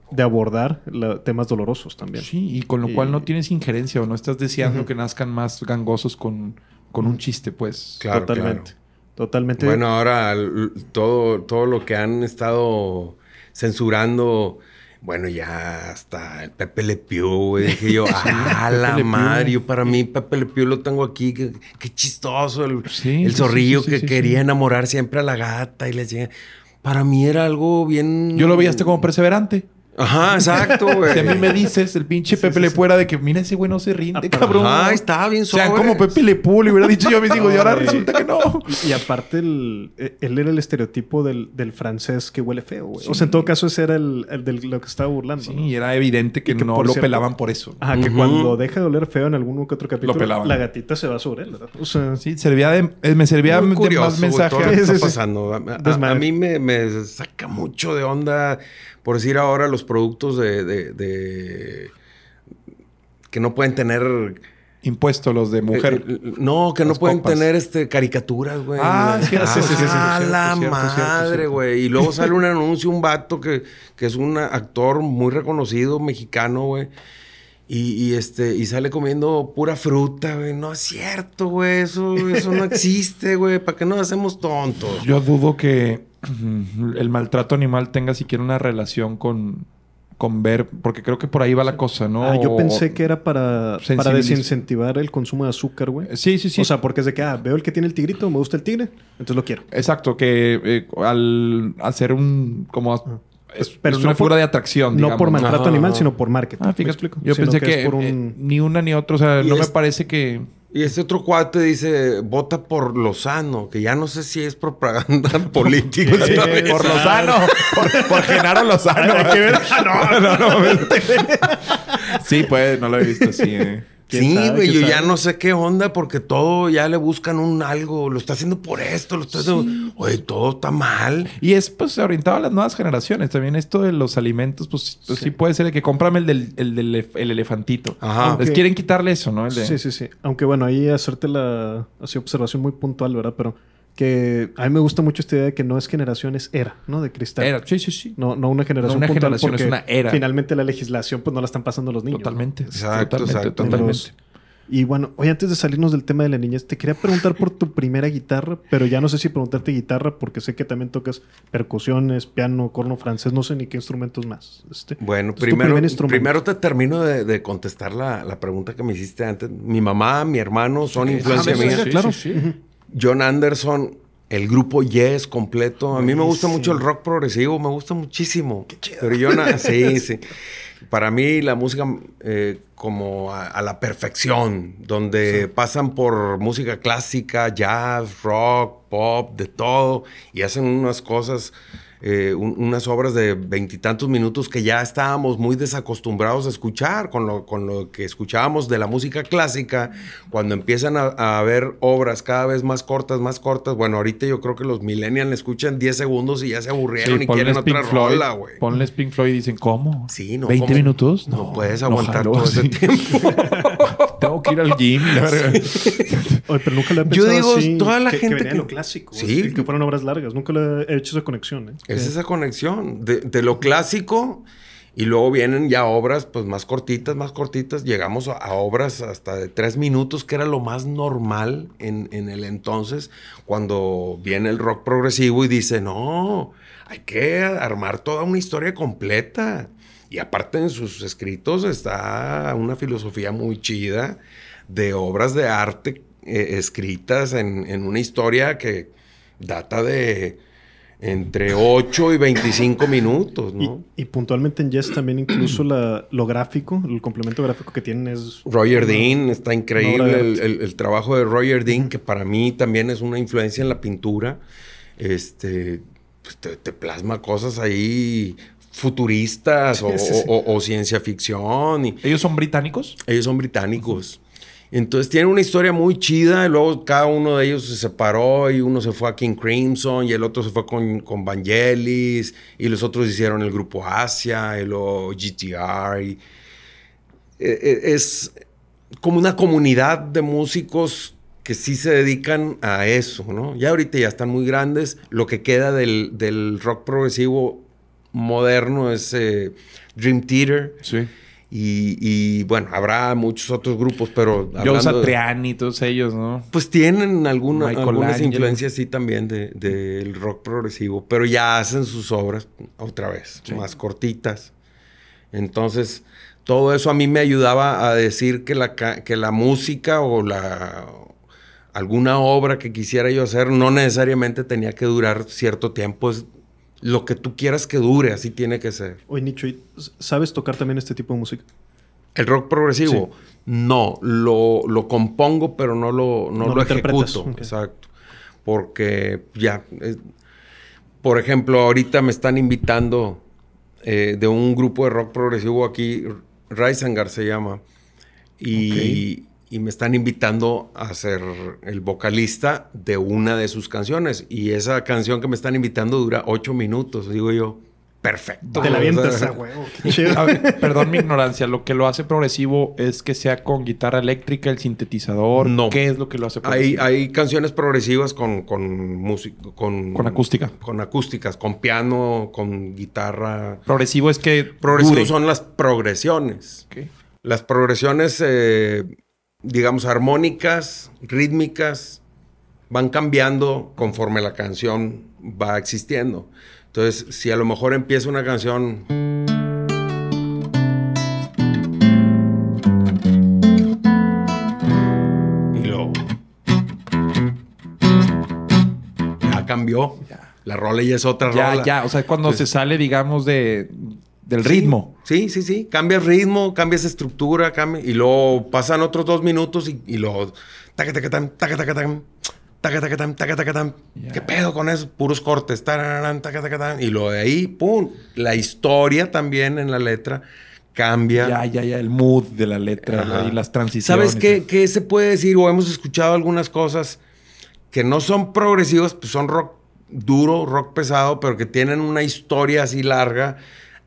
de abordar la- temas dolorosos también. Sí, y con lo Y- cual no tienes injerencia o no estás deseando que nazcan más gangosos con, con un chiste, pues. Claro, Totalmente. claro. Totalmente. Bueno, ahora todo, todo lo que han estado censurando, bueno, ya hasta el Pepe Le Pew, güey. Dije yo, ah, la madre, yo para mí Pepe Le Pew lo tengo aquí, qué, qué chistoso, el, Sí, el zorrillo sí, sí, que quería enamorar siempre a la gata y le decía, para mí era algo bien... Yo lo veía hasta como perseverante. Ajá, exacto, güey. Si a mí me dices, el pinche Pepe Le fuera de que, mira, ese güey no se rinde, pero- cabrón. Estaba bien Sean sobre. como Pepe Le Pew, le hubiera dicho yo a mis hijos, y ahora resulta que no. Y, y aparte, el, eh, él era el estereotipo del, del francés que huele feo, güey. O sea, en todo caso, ese era el, el de lo que estaba burlando. Sí, ¿no? y era evidente que, no lo cierto- pelaban por eso. Ajá, que cuando deja de oler feo en algún que otro capítulo, la gatita se va sobre él, ¿verdad? O sea, Sí, servía de, eh, me servía Muy de más mensaje. todo lo que Sí, está sí, sí. pasando. A, a- mí me, me saca mucho de onda, por decir ahora, los productos de, de- de- que no pueden tener... Impuestos los de mujer. eh, eh, no, que no pueden copas. tener este caricaturas, güey. Ah, cierto, sí, sí, sí, sí, Ah, la cierto, madre, güey. Y luego sale un anuncio, un vato que, que es un actor muy reconocido, mexicano, güey. Y, y, este, y sale comiendo pura fruta, güey. No es cierto, güey. Eso, eso no existe, güey. ¿Para qué nos hacemos tontos? Yo dudo que el maltrato animal tenga siquiera una relación con, con ver, porque creo que por ahí va la cosa, ¿no? Ah, yo O- pensé que era para, para desincentivar el consumo de azúcar, güey. Sí, sí, sí. O sea, porque es de que, ah, veo el que tiene el tigrito, me gusta el tigre, entonces lo quiero. Exacto, que eh, al hacer un como es, pero es no una por- figura de atracción. No digamos, por maltrato Ajá, animal, sino por marketing. Ah, ¿Me fíjate. explico? Yo pensé que que, es por un- eh, ni una ni otra, o sea, no me parece que Y este otro cuate dice, vota por Lozano, que ya no sé si es propaganda política. por Lozano, por, por Genaro Lozano. Hay que ver. no, no, no. sí, pues, no lo he visto así. eh. ¿Quién Sí, sabe? güey, ¿Quién yo ya no sé qué onda porque todo ya le buscan un algo. Lo está haciendo por esto, lo está haciendo... Oye, todo está mal. Y es pues orientado a las nuevas generaciones. También esto de los alimentos, pues, pues, sí. puede ser el que cómprame el del, el del el elefantito. Ajá. Aunque- Les quieren quitarle eso, ¿no? El de- Sí, sí, sí. Aunque bueno, ahí hacerte la así observación muy puntual, ¿verdad? Pero que a mí me gusta mucho esta idea de que no es generación, es era, ¿no? De cristal. Era, sí, sí, sí. No, no una generación No una puntual generación, es una era. Finalmente la legislación pues no la están pasando los niños. ¿no? Totalmente. Exacto, totalmente, exacto. totalmente. Los- Y bueno, hoy antes de salirnos del tema de la niñez, te quería preguntar por tu primera guitarra, pero ya no sé si preguntarte guitarra porque sé que también tocas percusiones, piano, corno francés, no sé ni qué instrumentos más. Este, Bueno, primero, primer instrumento. primero te termino de, de contestar la, la pregunta que me hiciste antes. Mi mamá, mi hermano son influencia Ah, sí, mía. sí, claro. sí, sí. John Anderson, el grupo Yes completo. A mí me gusta mucho el rock progresivo, me gusta muchísimo. Pero yo, sí, sí. Para mí la música eh, como a, a la perfección, donde pasan por música clásica, jazz, rock, pop, de todo, y hacen unas cosas, eh, un- unas obras de veintitantos minutos que ya estábamos muy desacostumbrados a escuchar con lo, con lo que escuchábamos de la música clásica. Cuando empiezan a, haber obras cada vez más cortas, más cortas, bueno, ahorita yo creo que los millennials escuchan 10 segundos y ya se aburrieron y quieren ponles otra Pink Floyd, rola, güey. Ponles Pink Floyd y dicen, ¿cómo? Sí, no, ¿20 ¿cómo? minutos? No, puedes aguantar todo ese tiempo. Tengo que ir al gym. la verga. Oye, pero nunca lo he Yo pensado digo, así, toda la que, gente que venía que- lo clásico. Sí. Que fueron obras largas. Nunca lo he hecho esa conexión, ¿eh? Es Que- esa conexión de, de lo clásico y luego vienen ya obras pues más cortitas, más cortitas. Llegamos a, a obras hasta de tres minutos, que era lo más normal en, en el entonces, cuando viene el rock progresivo y dice, no, hay que armar toda una historia completa. Y aparte en sus escritos está una filosofía muy chida de obras de arte eh, escritas en, en una historia que data de entre 8 y 25 minutos, Y, ¿no? y puntualmente en Yes también incluso la, lo gráfico, el complemento gráfico que tienen es... Roger una- Dean, está increíble el, el- el trabajo de Roger Dean, que para mí también es una influencia en la pintura. Este, pues te, te plasma cosas ahí futuristas o, Sí, sí, sí. o- o ciencia ficción. Y ¿Ellos son británicos? ellos son británicos. Entonces tiene una historia muy chida. Y luego cada uno de ellos se separó y uno se fue a King Crimson y el otro se fue con, con Vangelis y los otros hicieron el grupo Asia y luego GTR. Y, eh, eh, es como una comunidad de músicos que sí se dedican a eso, ¿no? Ya ahorita ya están muy grandes. Lo que queda del, del rock progresivo moderno es eh, Dream Theater. Sí. Y, y, bueno, habrá muchos otros grupos, pero... Joe de- Satriani y todos ellos, ¿no? pues tienen alguna- algunas influencias, sí, también de- del rock progresivo, pero ya hacen sus obras otra vez, más cortitas. Entonces, todo eso a mí me ayudaba a decir que la, que la música o la alguna obra que quisiera yo hacer no necesariamente tenía que durar cierto tiempo. Es lo que tú quieras que dure, así tiene que ser. Oye, Nicho, ¿y ¿sabes tocar también este tipo de música? ¿El rock progresivo? No, lo, lo compongo, pero no lo, no No lo, ejecuto. Exacto. Porque ya, eh, por ejemplo, ahorita me están invitando eh, de un grupo de rock progresivo aquí, Reisengar se llama, y, y me están invitando a ser el vocalista de una de sus canciones. Y esa canción que me están invitando dura ocho minutos. Digo yo, perfecto. Te la avientas a huevo. perdón mi ignorancia. Lo que lo hace progresivo es que sea con guitarra eléctrica, el sintetizador. No. ¿Qué es lo que lo hace Hay, progresivo? hay canciones progresivas con, con música, con, Con acústica. Con acústicas, con piano, con guitarra. Progresivo es que Progresivo dure. son las progresiones. Las progresiones, eh, digamos, armónicas, rítmicas, van cambiando conforme la canción va existiendo. Entonces, si a lo mejor empieza una canción... Y luego... Ya cambió. La rola ya es otra Ya, rola. ya. O sea, cuando se sale, digamos, de, del Sí, ritmo. Sí, sí, sí. Cambias ritmo, cambias estructura, cambia, y luego pasan otros dos minutos y, y luego. Taca, taca, tam, taca, taca, tam, taca, taca, tam, taca, taca, tam. ¿Qué pedo con eso? Puros cortes. tararán, taca, taca, tam. Y luego de ahí, pum. La historia también en la letra cambia. Ya, ya, ya. El mood de la letra Ajá. y las transiciones. ¿Sabes qué, qué se puede decir? O hemos escuchado algunas cosas que no son progresivas, pues son rock duro, rock pesado, pero que tienen una historia así larga.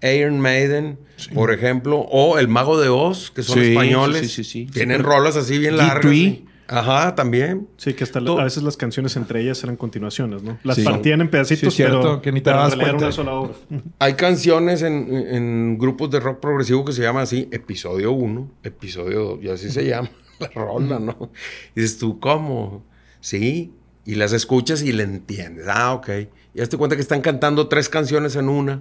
Iron Maiden, por ejemplo, o El Mago de Oz, que son Sí, españoles. sí, sí, sí, sí. Tienen rolas así bien G3. largas. Ajá, también. Sí, que hasta la- a veces las canciones entre ellas eran continuaciones, ¿no? Las Sí. partían en pedacitos, cierto, pero, que ni te dabas cuenta. una sola obra. Hay canciones en, en grupos de rock progresivo que se llaman así, episodio 1, episodio 2, y así se llama la rola, ¿no? Y dices tú, ¿cómo? Sí, y las escuchas y le entiendes. Ah, ok. Y hazte cuenta que están cantando tres canciones en una.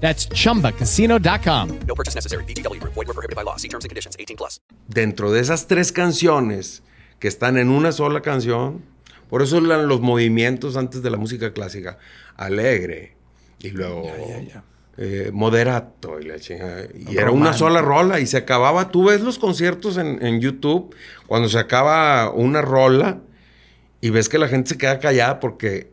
That's chumbacasino.com. No purchase necessary. VGW Group. Void where prohibited by law. See terms and conditions. 18 plus. dentro de esas tres canciones que están en una sola canción, por eso eran los movimientos antes de la música clásica, alegre y luego eh, moderato y, la chingada, y era una sola rola y se acababa, tú ves los conciertos en, en YouTube cuando se acaba una rola y ves que la gente se queda callada porque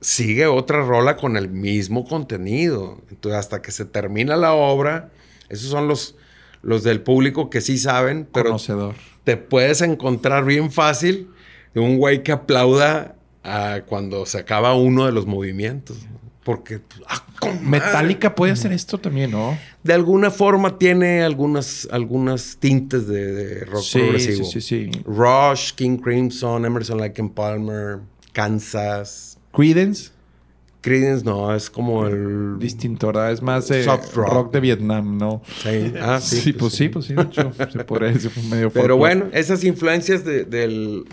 sigue otra rola con el mismo contenido. Entonces, hasta que se termina la obra, esos son los, los del público que sí saben, pero Conocedor. te puedes encontrar bien fácil de un güey que aplauda a cuando se acaba uno de los movimientos. Porque, ah. Metallica puede hacer esto también, ¿no? de alguna forma tiene algunas, algunas tintes de, de rock Sí, progresivo. sí, sí, sí. Rush, King Crimson, Emerson Lake and Palmer, Kansas. Creedence. Creedence no, es como el... Distinto, ¿verdad? Es más eh, Soft rock. rock. de Vietnam, ¿no? Sí. Ah, sí, Sí, pues pues sí, pues sí, de hecho, se podría decir medio Pero bueno, esas influencias de- del...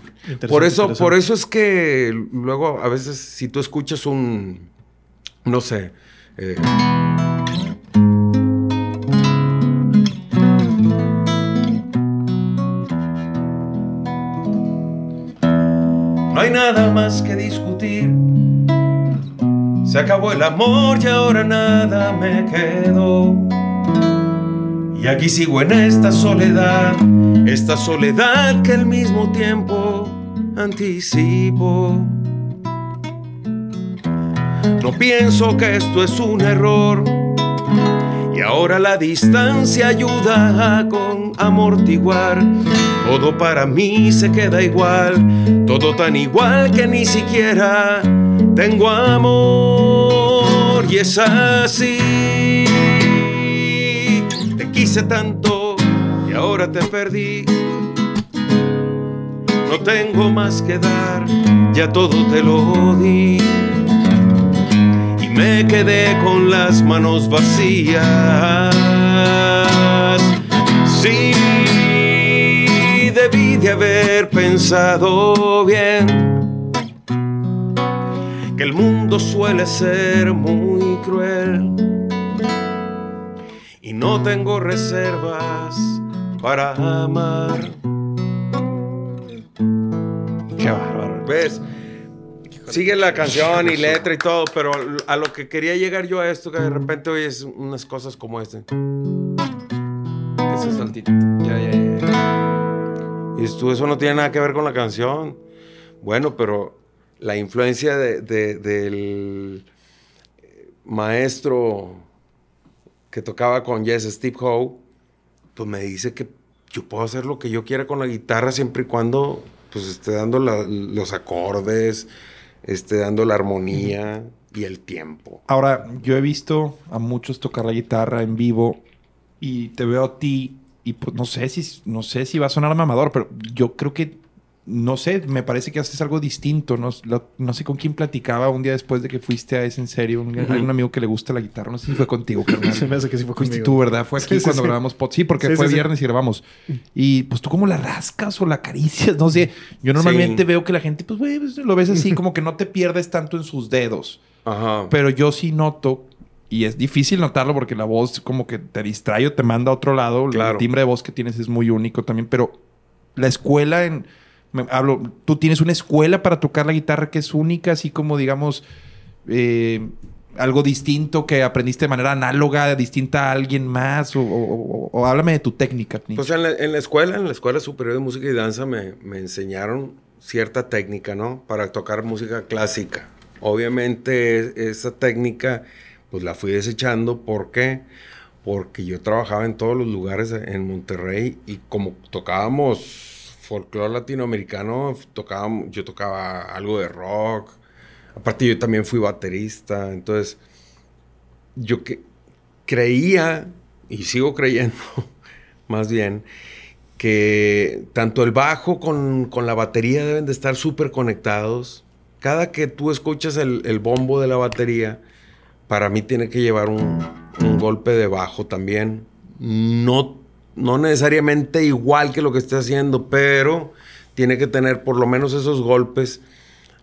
Por eso, por eso es que luego a veces si tú escuchas un... No sé. eh, No hay nada más que discutir. Se acabó el amor y ahora nada me quedó. Y aquí sigo en esta soledad, esta soledad que al mismo tiempo anticipo. No pienso que esto es un error. Y ahora la distancia ayuda a con amortiguar. Todo para mí se queda igual, todo tan igual que ni siquiera tengo amor. Y es así. Te quise tanto y ahora te perdí. No tengo más que dar, ya todo te lo di. Me quedé con las manos vacías. Sí, debí de haber pensado bien que el mundo suele ser muy cruel y no tengo reservas para amar. Qué bárbaro. ¿Ves? Sigue la canción y letra y todo, pero a lo que quería llegar yo a esto, que de repente oyes unas cosas como este. Ese saltito. Ya, ya, ya. Y tú, eso no tiene nada que ver con la canción. Bueno, pero la influencia de- de- del maestro que tocaba con Jess, Steve Howe, pues me dice que yo puedo hacer lo que yo quiera con la guitarra siempre y cuando pues esté dando la- los acordes, esté dando la armonía y el tiempo. Ahora, yo he visto a muchos tocar la guitarra en vivo y te veo a ti y pues no sé si no sé si va a sonar mamador, pero yo creo que no sé, me parece que haces algo distinto. No, Lo- no sé con quién platicaba un día después de que fuiste a ese en serio. Un, hay un amigo que le gusta la guitarra. No sé si fue contigo, carnal. Se me hace que sí fue Fuiste conmigo. tú, ¿verdad? Fue aquí Sí, cuando sí. grabamos pod. Sí, porque Sí, fue sí, sí. viernes y grabamos. Y pues tú como la rascas o la acaricias, no sé. Yo normalmente Sí. veo que la gente, pues, güey, pues, lo ves así, como que no te pierdes tanto en sus dedos. Ajá. Pero yo sí noto, y es difícil notarlo porque la voz como que te distrae o te manda a otro lado. Claro. El timbre de voz que tienes es muy único también, pero la escuela en... me- hablo, tú tienes una escuela para tocar la guitarra que es única, así como digamos... eh, algo distinto que aprendiste de manera análoga, distinta a alguien más, o, o- o- o háblame de tu técnica. Pues en la, en la escuela, en la Escuela Superior de Música y Danza, me, me enseñaron cierta técnica, ¿no? Para tocar música clásica. Obviamente esa técnica, pues la fui desechando. ¿Por qué? Porque yo trabajaba en todos los lugares en Monterrey y como tocábamos folclore latinoamericano, tocábamos, yo tocaba algo de rock. Aparte yo también fui baterista, entonces yo que creía y sigo creyendo más bien que tanto el bajo con, con la batería deben de estar súper conectados. Cada que tú escuchas el, el bombo de la batería, para mí tiene que llevar un, un golpe de bajo también. No, no necesariamente igual que lo que esté haciendo, pero tiene que tener por lo menos esos golpes.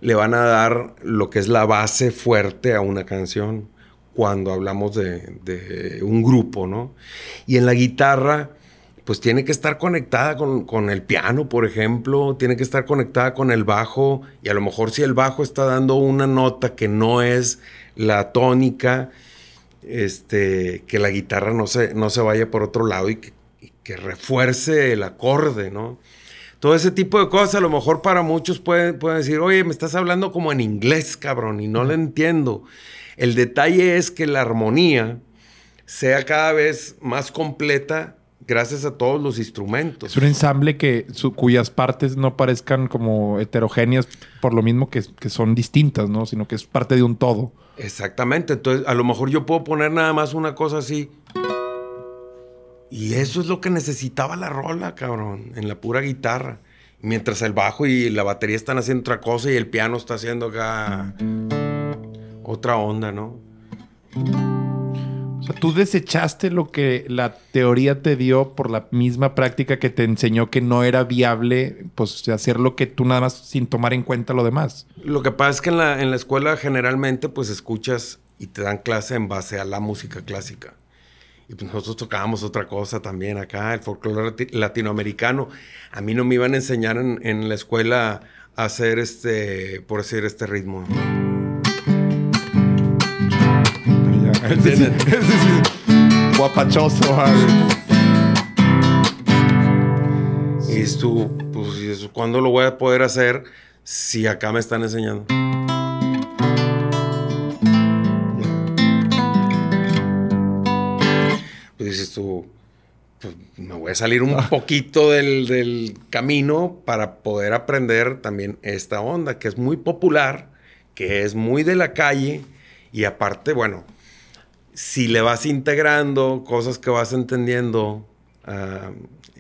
Le van a dar lo que es la base fuerte a una canción cuando hablamos de, de un grupo, ¿no? Y en la guitarra, pues tiene que estar conectada con, con el piano, por ejemplo, tiene que estar conectada con el bajo, y a lo mejor si el bajo está dando una nota que no es la tónica, este, que la guitarra no se, no se vaya por otro lado y que, que refuerce el acorde, ¿no? Todo ese tipo de cosas, a lo mejor para muchos pueden, pueden decir, oye, me estás hablando como en inglés, cabrón, y no lo entiendo. El detalle es que la armonía sea cada vez más completa gracias a todos los instrumentos. Es un ensamble que su- cuyas partes no parezcan como heterogéneas por lo mismo que, que son distintas, ¿no? Sino que es parte de un todo. Exactamente, entonces a lo mejor yo puedo poner nada más una cosa así Y eso es lo que necesitaba la rola, cabrón, en la pura guitarra. Mientras el bajo y la batería están haciendo otra cosa y el piano está haciendo acá otra onda, ¿no? O sea, tú desechaste lo que la teoría te dio por la misma práctica que te enseñó que no era viable, pues hacer lo que tú nada más sin tomar en cuenta lo demás. Lo que pasa es que en la, en la escuela generalmente pues escuchas y te dan clase en base a la música clásica. Y pues nosotros tocábamos otra cosa también acá, el folclore lati- latinoamericano. A mí no me iban a enseñar en, en la escuela a hacer este, por decir, este ritmo. Guapachoso. Y tú, pues, ¿y eso cuándo lo voy a poder hacer si acá me están enseñando? Pues dices tú, pues, me voy a salir un poquito del, del camino para poder aprender también esta onda, que es muy popular, que es muy de la calle y aparte, bueno, si le vas integrando cosas que vas entendiendo ah,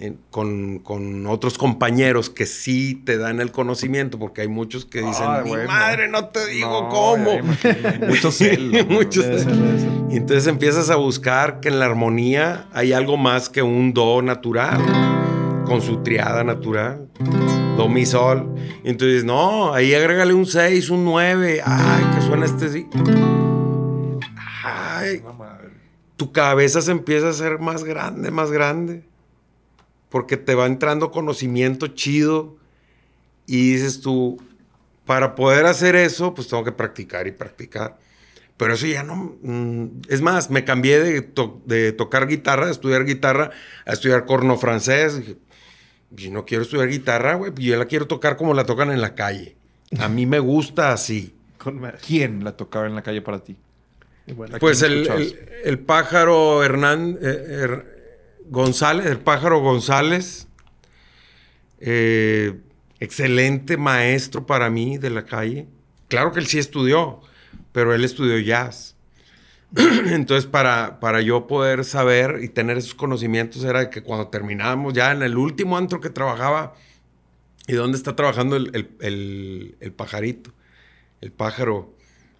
en- con, con otros compañeros que sí te dan el conocimiento, porque hay muchos que dicen, Ay, mi bueno. madre, no te digo No, cómo. ya imagino. Mucho celo, ¿no? Mucho Debe celo. ser, debe ser. Y entonces empiezas a buscar que en la armonía hay algo más que un do natural, con su triada natural. Do, mi, sol. Y entonces, no, ahí agrégale un 6, un 9. Ay, que suena este sí. Ay, tu cabeza se empieza a hacer más grande, más grande. Porque te va entrando conocimiento chido. Y dices tú, para poder hacer eso, pues tengo que practicar y practicar. Pero eso ya no... mm, Es más, me cambié de, to- de tocar guitarra, de estudiar guitarra, a estudiar corno francés. Dije, yo no quiero estudiar guitarra, güey. Yo la quiero tocar como la tocan en la calle. A mí me gusta así. ¿Quién la tocaba en la calle para ti? ¿A Pues el, el- el pájaro Hernán eh, Her- González, el pájaro González, eh, excelente maestro para mí de la calle. Claro que él sí estudió, pero él estudió jazz. Entonces, para, para yo poder saber y tener esos conocimientos era que cuando terminábamos ya en el último antro que trabajaba, ¿y dónde está trabajando el, el- el- el pajarito? El pájaro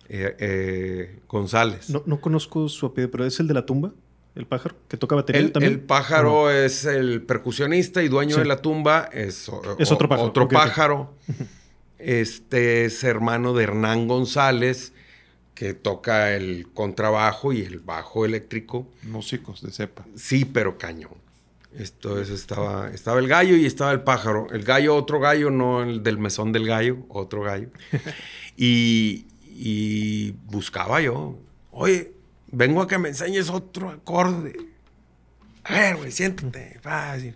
eh, eh, González. No, no conozco su apellido, pero es el de la tumba, el pájaro, que toca batería El, también. el pájaro es el percusionista y dueño Sí. de la tumba. Es, o- Es otro pájaro. Otro pájaro. Este es hermano de Hernán González, que toca el contrabajo y el bajo eléctrico. Músicos de cepa. Sí, pero cañón. Esto es, estaba, estaba el gallo y estaba el pájaro. El gallo, otro gallo, no el del mesón del gallo, otro gallo. y, y buscaba yo, oye, vengo a que me enseñes otro acorde. A ver, güey, siéntate. así.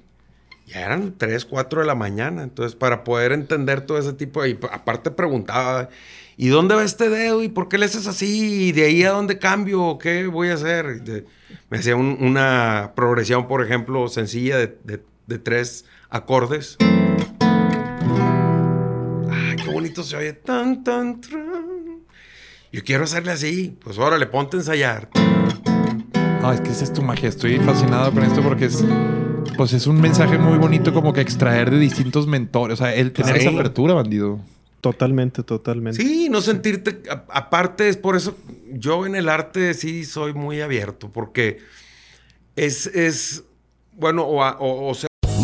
Ya eran 3, 4 de la mañana. Entonces, para poder entender todo ese tipo de... y aparte preguntaba, ¿y dónde va este dedo? ¿Y por qué le haces así? ¿Y de ahí a dónde cambio? ¿Qué voy a hacer? De- me hacía un- una progresión, por ejemplo, sencilla de, de- de tres acordes. Ay, qué bonito se oye. Tan, tan, tran. Yo quiero hacerle así. Pues órale, ponte a ensayar. No, es que esa es tu magia. Estoy fascinado con esto porque es, pues es un mensaje muy bonito como que extraer de distintos mentores. O sea, el tener Sí. esa apertura, bandido. Totalmente, totalmente. Sí, no sentirte. a- aparte, es por eso yo en el arte sí soy muy abierto, porque es, es bueno, o, a- o- o sea,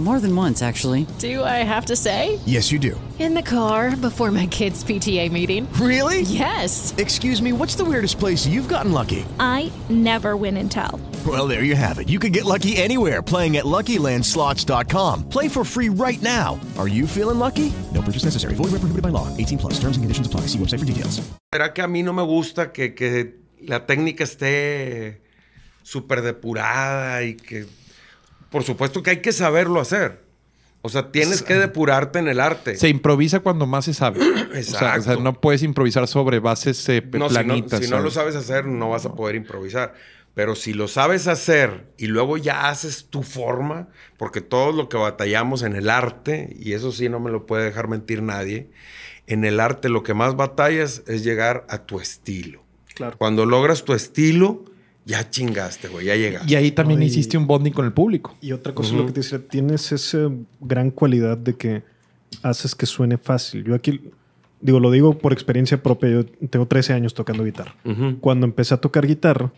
More than once, actually. Do I have to say? Yes, you do. In the car before my kids' PTA meeting. Really? Yes. Excuse me, what's the weirdest place you've gotten lucky? I never win and tell. Well, there you have it. You can get lucky anywhere playing at LuckyLandSlots.com. Play for free right now. Are you feeling lucky? No purchase necessary. Void where prohibited by law. 18 plus. Terms and conditions apply. See website for details. será que a mí no me gusta que, que la técnica esté súper depurada y que, por supuesto que hay que saberlo hacer. O sea, tienes que depurarte en el arte. Se improvisa cuando más se sabe. O sea, o sea, Exacto. no puedes improvisar sobre bases eh, No, si no, planitas. si no lo ¿sabes? sabes hacer, no vas a poder improvisar. Pero si lo sabes hacer y luego ya haces tu forma, porque todo lo que batallamos en el arte, y eso sí no me lo puede dejar mentir nadie, en el arte lo que más batallas es llegar a tu estilo. Claro. Cuando logras tu estilo, ya chingaste, güey, ya llegaste. Y ahí también Ay. hiciste un bonding con el público. Y otra cosa, lo que te decía, tienes esa gran cualidad de que haces que suene fácil. Yo aquí, digo, lo digo por experiencia propia, yo tengo 13 años tocando guitarra. Ujú. Cuando empecé a tocar guitarra,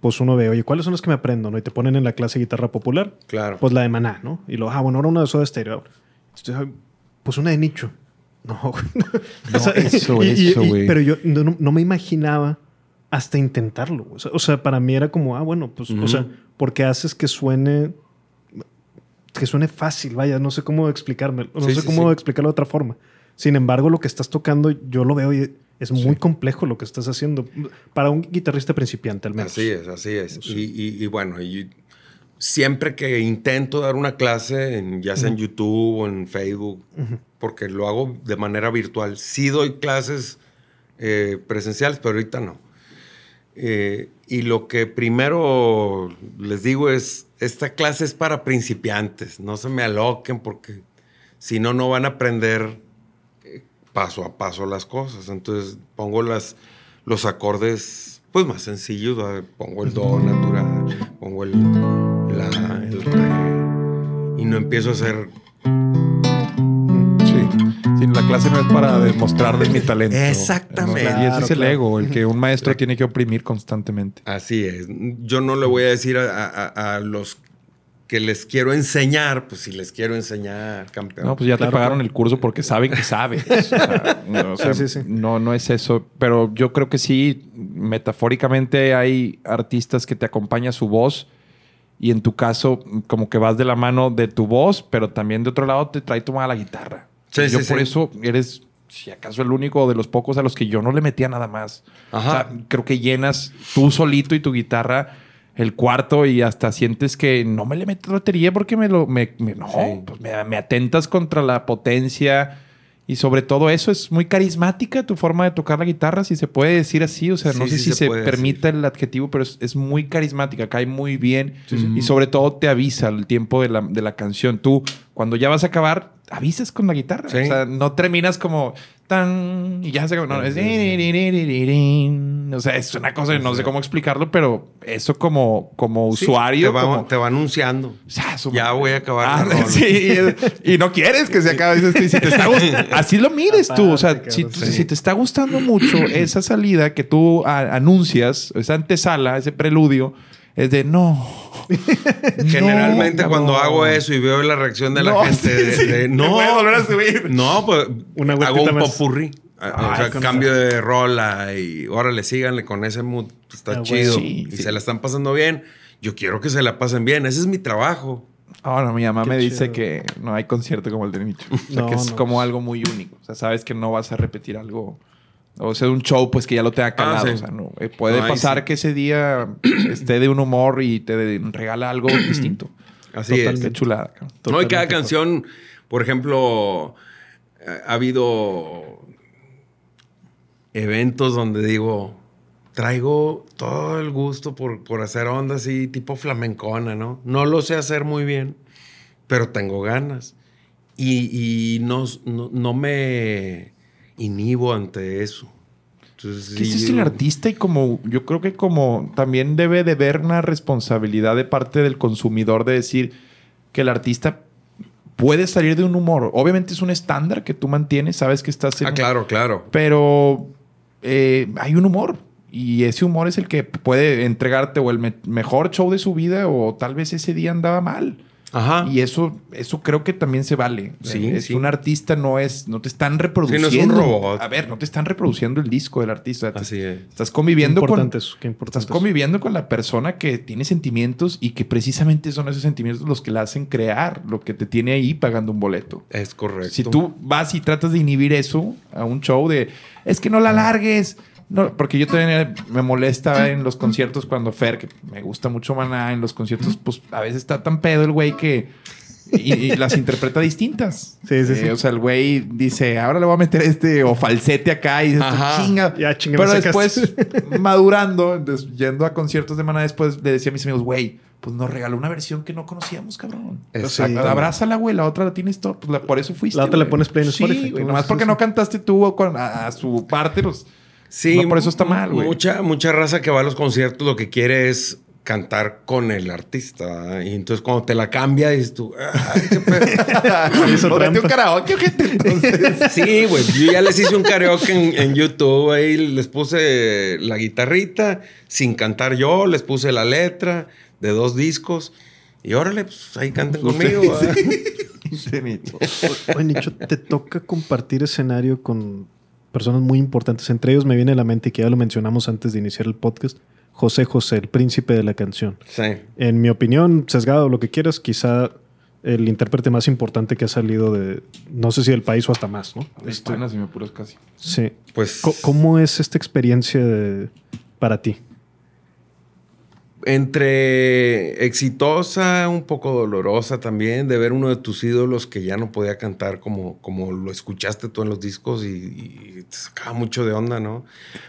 pues uno ve, oye, ¿cuáles son los que me aprendo? ¿no? Y te ponen en la clase de guitarra popular. Claro. Pues la de Maná, ¿no? Y lo, ah, bueno, ahora una de Soda Stereo. Entonces, pues una de Nicho. No, güey. No, eso, y- y- eso, y- güey. Pero yo no, no- no me imaginaba hasta intentarlo. O sea, o sea, para mí era como, ah, bueno, pues, o sea, porque haces que suene que suene fácil, vaya, no sé cómo explicarme, no Sí, sé sí, cómo sí. explicarlo de otra forma. Sin embargo, lo que estás tocando, yo lo veo y es muy complejo lo que estás haciendo. Para un guitarrista principiante, al menos. Así es, así es. Y, y- y bueno, y siempre que intento dar una clase, en- ya sea en. YouTube o en Facebook, porque lo hago de manera virtual. Sí doy clases eh, presenciales, pero ahorita no. Eh, y lo que primero les digo es, esta clase es para principiantes, no se me aloquen porque si no, no van a aprender eh, paso a paso las cosas. Entonces pongo los acordes pues más sencillos, pongo el do natural, pongo el la, el re y no empiezo a hacer la clase no es para demostrarles mi talento. Exactamente. No, y ese Claro, es el claro. ego, el que un maestro tiene que oprimir constantemente. Así es. Yo no le voy a decir a, a- a los que les quiero enseñar, pues si les quiero enseñar, campeón. No, pues ya te pagaron el curso porque saben que sabes. O sea, no, o sea, Sí, sí, sí. No, no es eso. Pero yo creo que sí, metafóricamente hay artistas que te acompaña su voz y en tu caso como que vas de la mano de tu voz, pero también de otro lado te trae tu mala guitarra. Sí, yo sí, por sí. eso eres, si acaso, el único de los pocos a los que yo no le metía nada más. Ajá. O sea, creo que llenas tú solito y tu guitarra el cuarto y hasta sientes que no me le meto batería porque me lo... Me, me- no, pues me, me atentas contra la potencia y sobre todo eso es muy carismática tu forma de tocar la guitarra, si se puede decir así. O sea, no Sí, sé sí si se se, el adjetivo, pero es, es muy carismática, cae muy bien sí. y sobre todo te avisa el tiempo de la, de la canción. Tú, cuando ya vas a acabar, avisas con la guitarra. Sí. O sea, no terminas como tan y ya se acabó. No, es o sea, es una cosa, no sé cómo explicarlo, pero eso como, como Sí, usuario. te va, como- te va anunciando. Su Ya voy a acabar. Ah, la sí, y no quieres que se acabe. Dices, si te está gust- así lo mires tú. O sea, si, te está gustando mucho esa salida que tú anuncias, esa antesala, ese preludio, es de no. Generalmente No, cuando hago eso y veo la reacción de la No, gente de, sí, sí. de, no, voy a volver a subir. no, pues Una hago un más. popurrí. Ah, o Ay, sea, cambio de rola y órale, síganle con ese mood. Está Ah, bueno. chido. Sí, y sí. se la están pasando bien. Yo quiero que se la pasen bien. Ese es mi trabajo. Ahora, mi mamá Qué me dice chido. que no hay concierto como el de Nicho. O sea, No, que es no. como algo muy único. O sea, sabes que no vas a repetir algo. O sea, un show, pues que ya lo tenga calado. Ah, sí. O sea, no. eh, puede No, pasar sí. que ese día esté de un humor y te regala algo distinto. Así es. Qué chulada. No, y cada canción, por ejemplo, ha habido eventos donde digo, traigo todo el gusto por, por hacer onda así, tipo flamencona, ¿no? No lo sé hacer muy bien, pero tengo ganas. Y, y no, no, no me inhibo ante eso. Entonces, sí, ese es el artista y como yo creo que como también debe de ver una responsabilidad de parte del consumidor de decir que el artista puede salir de un humor. Obviamente es un estándar que tú mantienes, sabes que estás en Ah, claro, claro. pero eh, hay un humor y ese humor es el que puede entregarte o el me- mejor show de su vida o tal vez ese día andaba mal. Ajá. Y eso, eso creo que también se vale. Sí, es sí. un artista, no es, no te están reproduciendo. Sí, no es un robot. A ver, no te están reproduciendo el disco del artista. Te- Así es. Estás conviviendo Qué con. importante eso, qué importante Estás eso. conviviendo con la persona que tiene sentimientos y que precisamente son esos sentimientos los que la hacen crear, lo que te tiene ahí pagando un boleto. Es correcto. Si tú vas y tratas de inhibir eso a un show de es que no la largues. No, porque yo también me molesta en los conciertos cuando Fer, que me gusta mucho Maná, en los conciertos, pues a veces está tan pedo el güey que y, y las interpreta distintas. Sí, sí, Eh, sí. O sea, el güey dice, ahora le voy a meter este o falsete acá y dices, Ajá. chinga. Ya, chinga, Pero después, madurando, yendo a conciertos de Maná, después le decía a mis amigos, güey, pues nos regaló una versión que no conocíamos, cabrón. Exacto. Abrázala, güey, la otra la tienes todo. Pues la- por eso fuiste. La otra le pones play en Spotify. Sí, güey, nomás sí, porque sí. no cantaste tú con- a, a su parte, pues. Sí, no por eso está mal, güey. Mucha, mucha raza que va a los conciertos lo que quiere es cantar con el artista. ¿verdad? Y entonces cuando te la cambia, dices tú, "Ay, qué pedo". Hizo O vete un karaoke, entonces. Sí, güey. Yo ya les hice un karaoke en, en YouTube. Ahí les puse la guitarrita sin cantar yo. Les puse la letra de dos discos. Y órale, pues ahí canten conmigo. ¿verdad? Oye, Nicho, te toca compartir escenario con personas muy importantes. Entre ellos me viene a la mente que ya lo mencionamos antes de iniciar el podcast. José José, el príncipe de la canción. Sí. En mi opinión, sesgado, lo que quieras, quizá el intérprete más importante que ha salido de, no sé si del país o hasta más, ¿no? De España, si me apuras casi. Sí. Pues ¿Cómo es esta experiencia de- para ti? Entre exitosa, un poco dolorosa también, de ver uno de tus ídolos que ya no podía cantar como, como lo escuchaste tú en los discos y, te sacaba mucho de onda, ¿no?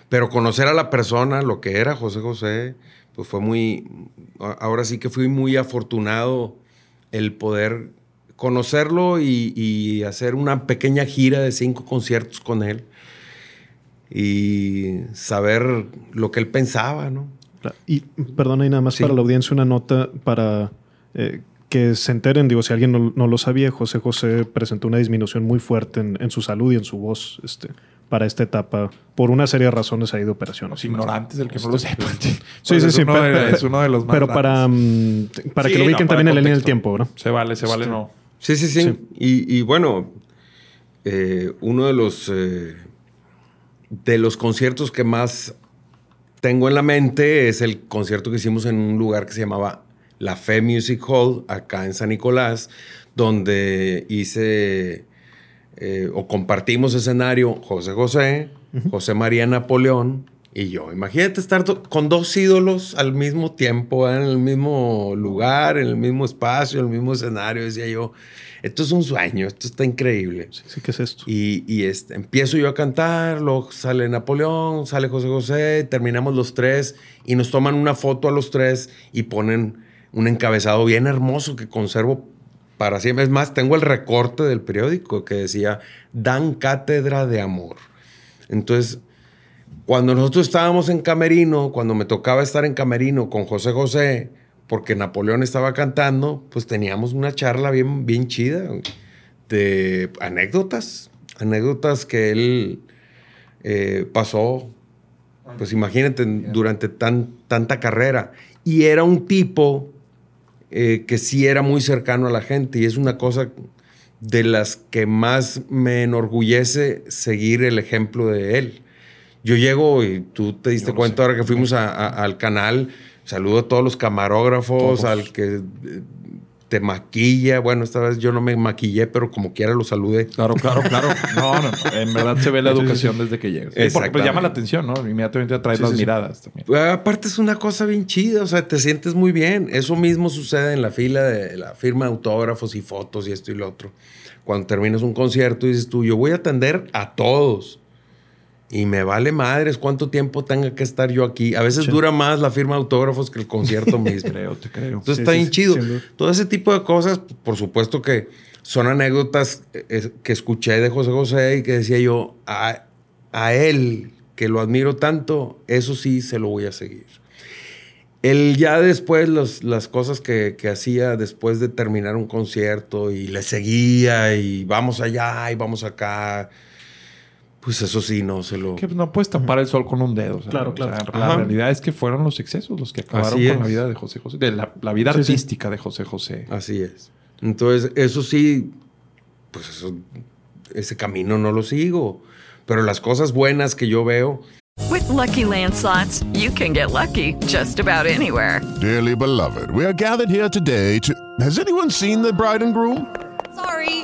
Pero conocer a la persona, lo que era José José, pues fue muy, ahora sí que fui muy afortunado el poder conocerlo y, y hacer una pequeña gira de cinco conciertos con él y saber lo que él pensaba, ¿no? Y perdona, y nada más Sí. para la audiencia una nota para eh, que se enteren, digo, si alguien no, no lo sabía, José José presentó una disminución muy fuerte en, en su salud y en su voz este, para esta etapa, por una serie de razones ahí de operaciones. Los ignorantes, el que no lo sepa. Sí, Pues sí, es sí. uno pero- de- es uno de los más Pero para, mm, para que Sí, lo ubiquen no, también en la línea del tiempo, ¿no? Se vale, se vale, Este, no. Sí, sí, sí. Sí. Y, y bueno, eh, uno de los, eh, de los conciertos que más tengo en la mente es el concierto que hicimos en un lugar que se llamaba La Fe Music Hall, acá en San Nicolás, donde hice eh, o compartimos escenario José José, José María Napoleón y yo. Imagínate estar con dos ídolos al mismo tiempo, ¿eh? en el mismo lugar, en el mismo espacio, en el mismo escenario. Decía yo, esto es un sueño, esto está increíble. Sí, sí, ¿qué es esto? Y, y, este, empiezo yo a cantar, luego sale Napoleón, sale José José, terminamos los tres y nos toman una foto a los tres y ponen un encabezado bien hermoso que conservo para siempre. Es más, tengo el recorte del periódico que decía, dan cátedra de amor. Entonces, cuando nosotros estábamos en Camerino, cuando me tocaba estar en Camerino con José José, porque Napoleón estaba cantando, pues teníamos una charla bien, bien chida de anécdotas, anécdotas que él eh, pasó, pues imagínate, durante tan, tanta carrera. Y era un tipo eh, que sí era muy cercano a la gente y es una cosa de las que más me enorgullece seguir el ejemplo de él. Yo llego y tú te diste cuenta ahora que fuimos a- a- al canal, saludo a todos los camarógrafos, Todos. al que eh, te maquilla. Bueno, esta vez yo no me maquillé, pero como quiera lo saludé. Claro, claro, claro. No, no, no. En verdad se ve la educación desde que llegas. Sí, porque pues llama la atención, ¿no? Inmediatamente atrae Sí, las sí. miradas también. Pues, Aparte es una cosa bien chida, o sea, te sientes muy bien. Eso mismo sucede en la fila de la firma de autógrafos y fotos y esto y lo otro. Cuando terminas un concierto dices tú, yo voy a atender a todos. Y me vale madres cuánto tiempo tenga que estar yo aquí. A veces Sí. dura más la firma de autógrafos que el concierto mismo. creo, te creo. Entonces Sí, está bien sí, chido. Todo ese tipo de cosas, por supuesto que son anécdotas eh, que escuché de José José y que decía yo, a, a él, que lo admiro tanto, eso sí se lo voy a seguir. Él ya después, los- las cosas que, que hacía después de terminar un concierto y le seguía y vamos allá y vamos acá, pues eso sí, no se lo... Que no puedes tapar el sol con un dedo. o sea, Claro, o sea, claro. la Ajá. realidad es que fueron los excesos los que acabaron con la vida de José José. De la, la vida Sí, sí. artística de José José. Así es. Entonces, eso sí, pues eso, ese camino no lo sigo. Pero las cosas buenas que yo veo, With Lucky Land slots, you can get lucky just about anywhere. Dearly beloved, we are gathered here today to. Has anyone seen the bride and groom? Sorry,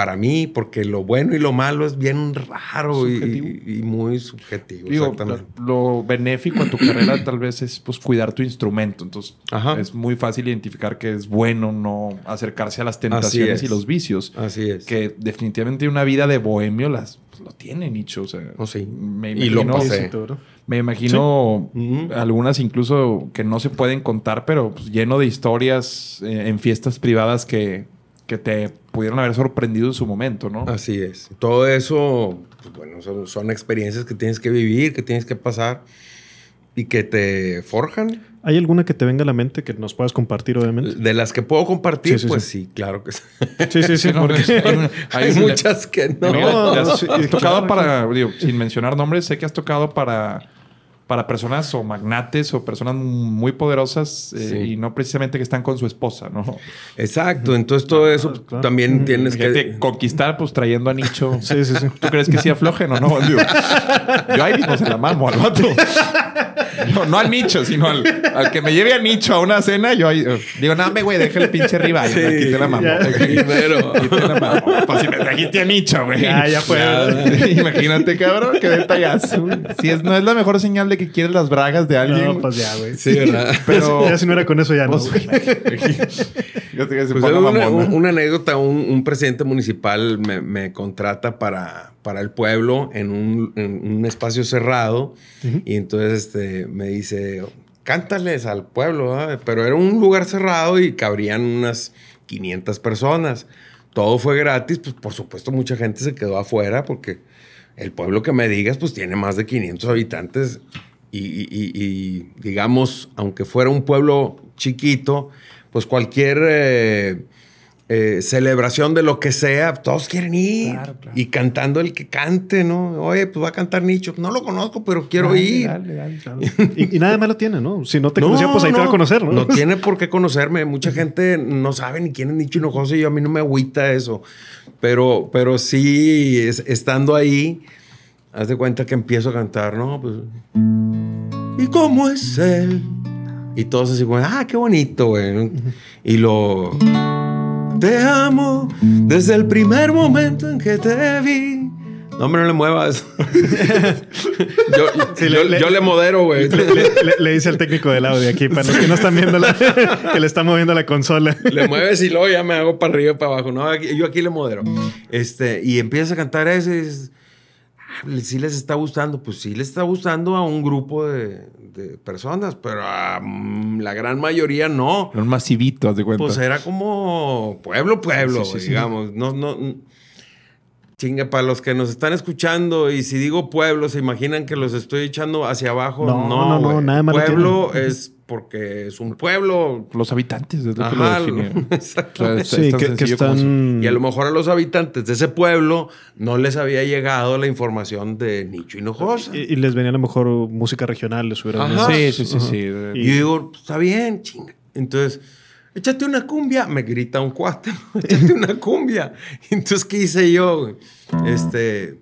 para mí, porque lo bueno y lo malo es bien raro y, y muy subjetivo. Digo, exactamente. lo, benéfico a tu carrera tal vez es pues cuidar tu instrumento. Entonces es muy fácil identificar que es bueno no acercarse a las tentaciones es. y los vicios. Así es. Que definitivamente una vida de bohemio las, pues, lo tiene Nicho. O sea, me Y lo imagino- pasé. Me imagino algunas incluso que no se pueden contar, pero pues, lleno de historias eh, en fiestas privadas que, que te pudieron haber sorprendido en su momento, ¿no? Así es. Todo eso, pues, bueno, son, son experiencias que tienes que vivir, que tienes que pasar y que te forjan. ¿Hay alguna que te venga a la mente que nos puedas compartir, obviamente? De las que puedo compartir, Sí, sí, pues sí. sí, claro que sí. Sí, sí, sí, No, porque- hay, Hay- muchas que no. Mira, te has, tocado para, digo, sin mencionar nombres, sé que has tocado para, para personas o magnates o personas muy poderosas eh, Sí. y no precisamente que están con su esposa, ¿no? Exacto, entonces todo eso también tienes que... conquistar, pues trayendo a Nicho. Sí, sí, sí. ¿Tú crees que sí aflojen o no? Digo, yo ahí mismo se la mamo al vato. No, no al Nicho, sino al, al que me lleve a Nicho a una cena. Yo ahí, eh, digo, no, me güey, deja el pinche arriba. Sí, aquí te la mamo. primero. Aquí te la mamo. Pues si me trajiste a Nicho, güey. Ya, ya fue. Imagínate, cabrón, qué detallazo. Si es, no es la mejor señal de que quieres las bragas de alguien. No, pues ya, güey. Sí, ¿verdad? Pero- ya si no era con eso, ya no. Pues. Yo te Pues una, una anécdota, un, un presidente municipal me, me contrata para, para el pueblo en un, en un espacio cerrado y entonces este, me dice, cántales al pueblo, ¿verdad?". pero era un lugar cerrado y cabrían unas 500 personas. Todo fue gratis, pues por supuesto mucha gente se quedó afuera porque el pueblo que me digas pues tiene más de 500 habitantes y, y- y- y, digamos, aunque fuera un pueblo chiquito, pues cualquier eh, eh, celebración de lo que sea, todos quieren ir. Y cantando el que cante, ¿no? Oye, pues va a cantar Nicho. No lo conozco, pero quiero Dale, ir. dale, dale, dale. y, y nada malo tiene, ¿no? Si no te conocía, pues ahí te va a conocer, ¿no? No tiene por qué conocerme. Mucha gente no sabe ni quién es Nicho Hinojosa y yo a mí no me agüita eso. Pero, pero sí, es- estando ahí, haz de cuenta que empiezo a cantar, ¿no? Pues, ¿Y cómo es él? Y todos así como, ah, qué bonito, güey. Y lo... Te amo desde el primer momento en que te vi. No, hombre, no le muevas. yo, Sí, yo- le- yo le modero, güey. Le, le- le- le dice al técnico del audio aquí, para los que no están viendo la, que le está moviendo la consola. le mueves y luego ya me hago para arriba y para abajo. No, aquí- yo aquí le modero. Este, y empiezas a cantar eso y dices, "Ah, sí les está gustando. Pues sí les está gustando a un grupo de, de personas, pero a mm, la gran mayoría no. Un masivito, haz de cuenta. Pues era como pueblo, pueblo, Sí, sí, sí. digamos. No, no. Chinga, para los que nos están escuchando, y si digo pueblo, se imaginan que los estoy echando hacia abajo. No, No, no, no, nada malo Pueblo es porque es un pueblo. Los habitantes, es lo que Ajá, lo exacto. O sea, es- Sí, es que- están- Y a lo mejor a los habitantes de ese pueblo no les había llegado la información de Nicho Hinojosa. Y, y les venía a lo mejor música regional, les hubiera Ajá. Sí, sí, sí, Ajá. sí. Y yo digo, está bien, chinga. Entonces, échate una cumbia. Me grita un cuate, échate una cumbia. Entonces, ¿qué hice yo? Este.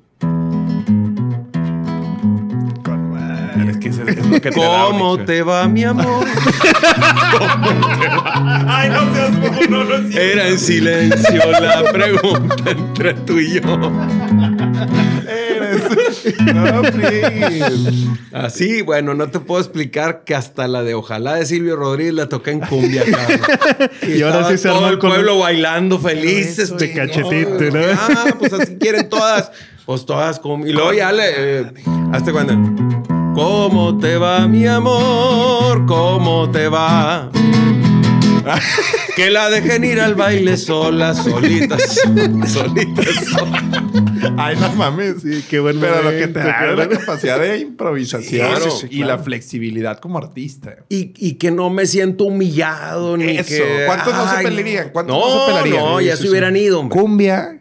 Que es, es lo que te da, ¿Cómo te va, mi amor? Ay, no seas no, no es cierto. Era en silencio la pregunta entre tú y yo. Eres. No, friegues. Así, bueno, no te puedo explicar que hasta la de Ojalá de Silvio Rodríguez la toqué en cumbia, cabrón. Y ahora sí se todo el con- pueblo bailando felices. De cachetito, ¿no? Ah, pues así quieren todas. Pues todas como... Y luego ya le... eh, hasta cuando... ¿Cómo te va, mi amor? ¿Cómo te va? que la dejen ir al baile solas, solitas, solitas. Ay, no mames. Sí, qué buen Pero lo que te da es la capacidad de improvisación Sí, sí, sí, y la flexibilidad como artista. Y, y que no me siento humillado ni Eso. que... ¿Cuántos no se pelearían? ¿Cuántos no, no se pelearían? No, ya se hubieran ido, hombre. Cumbia.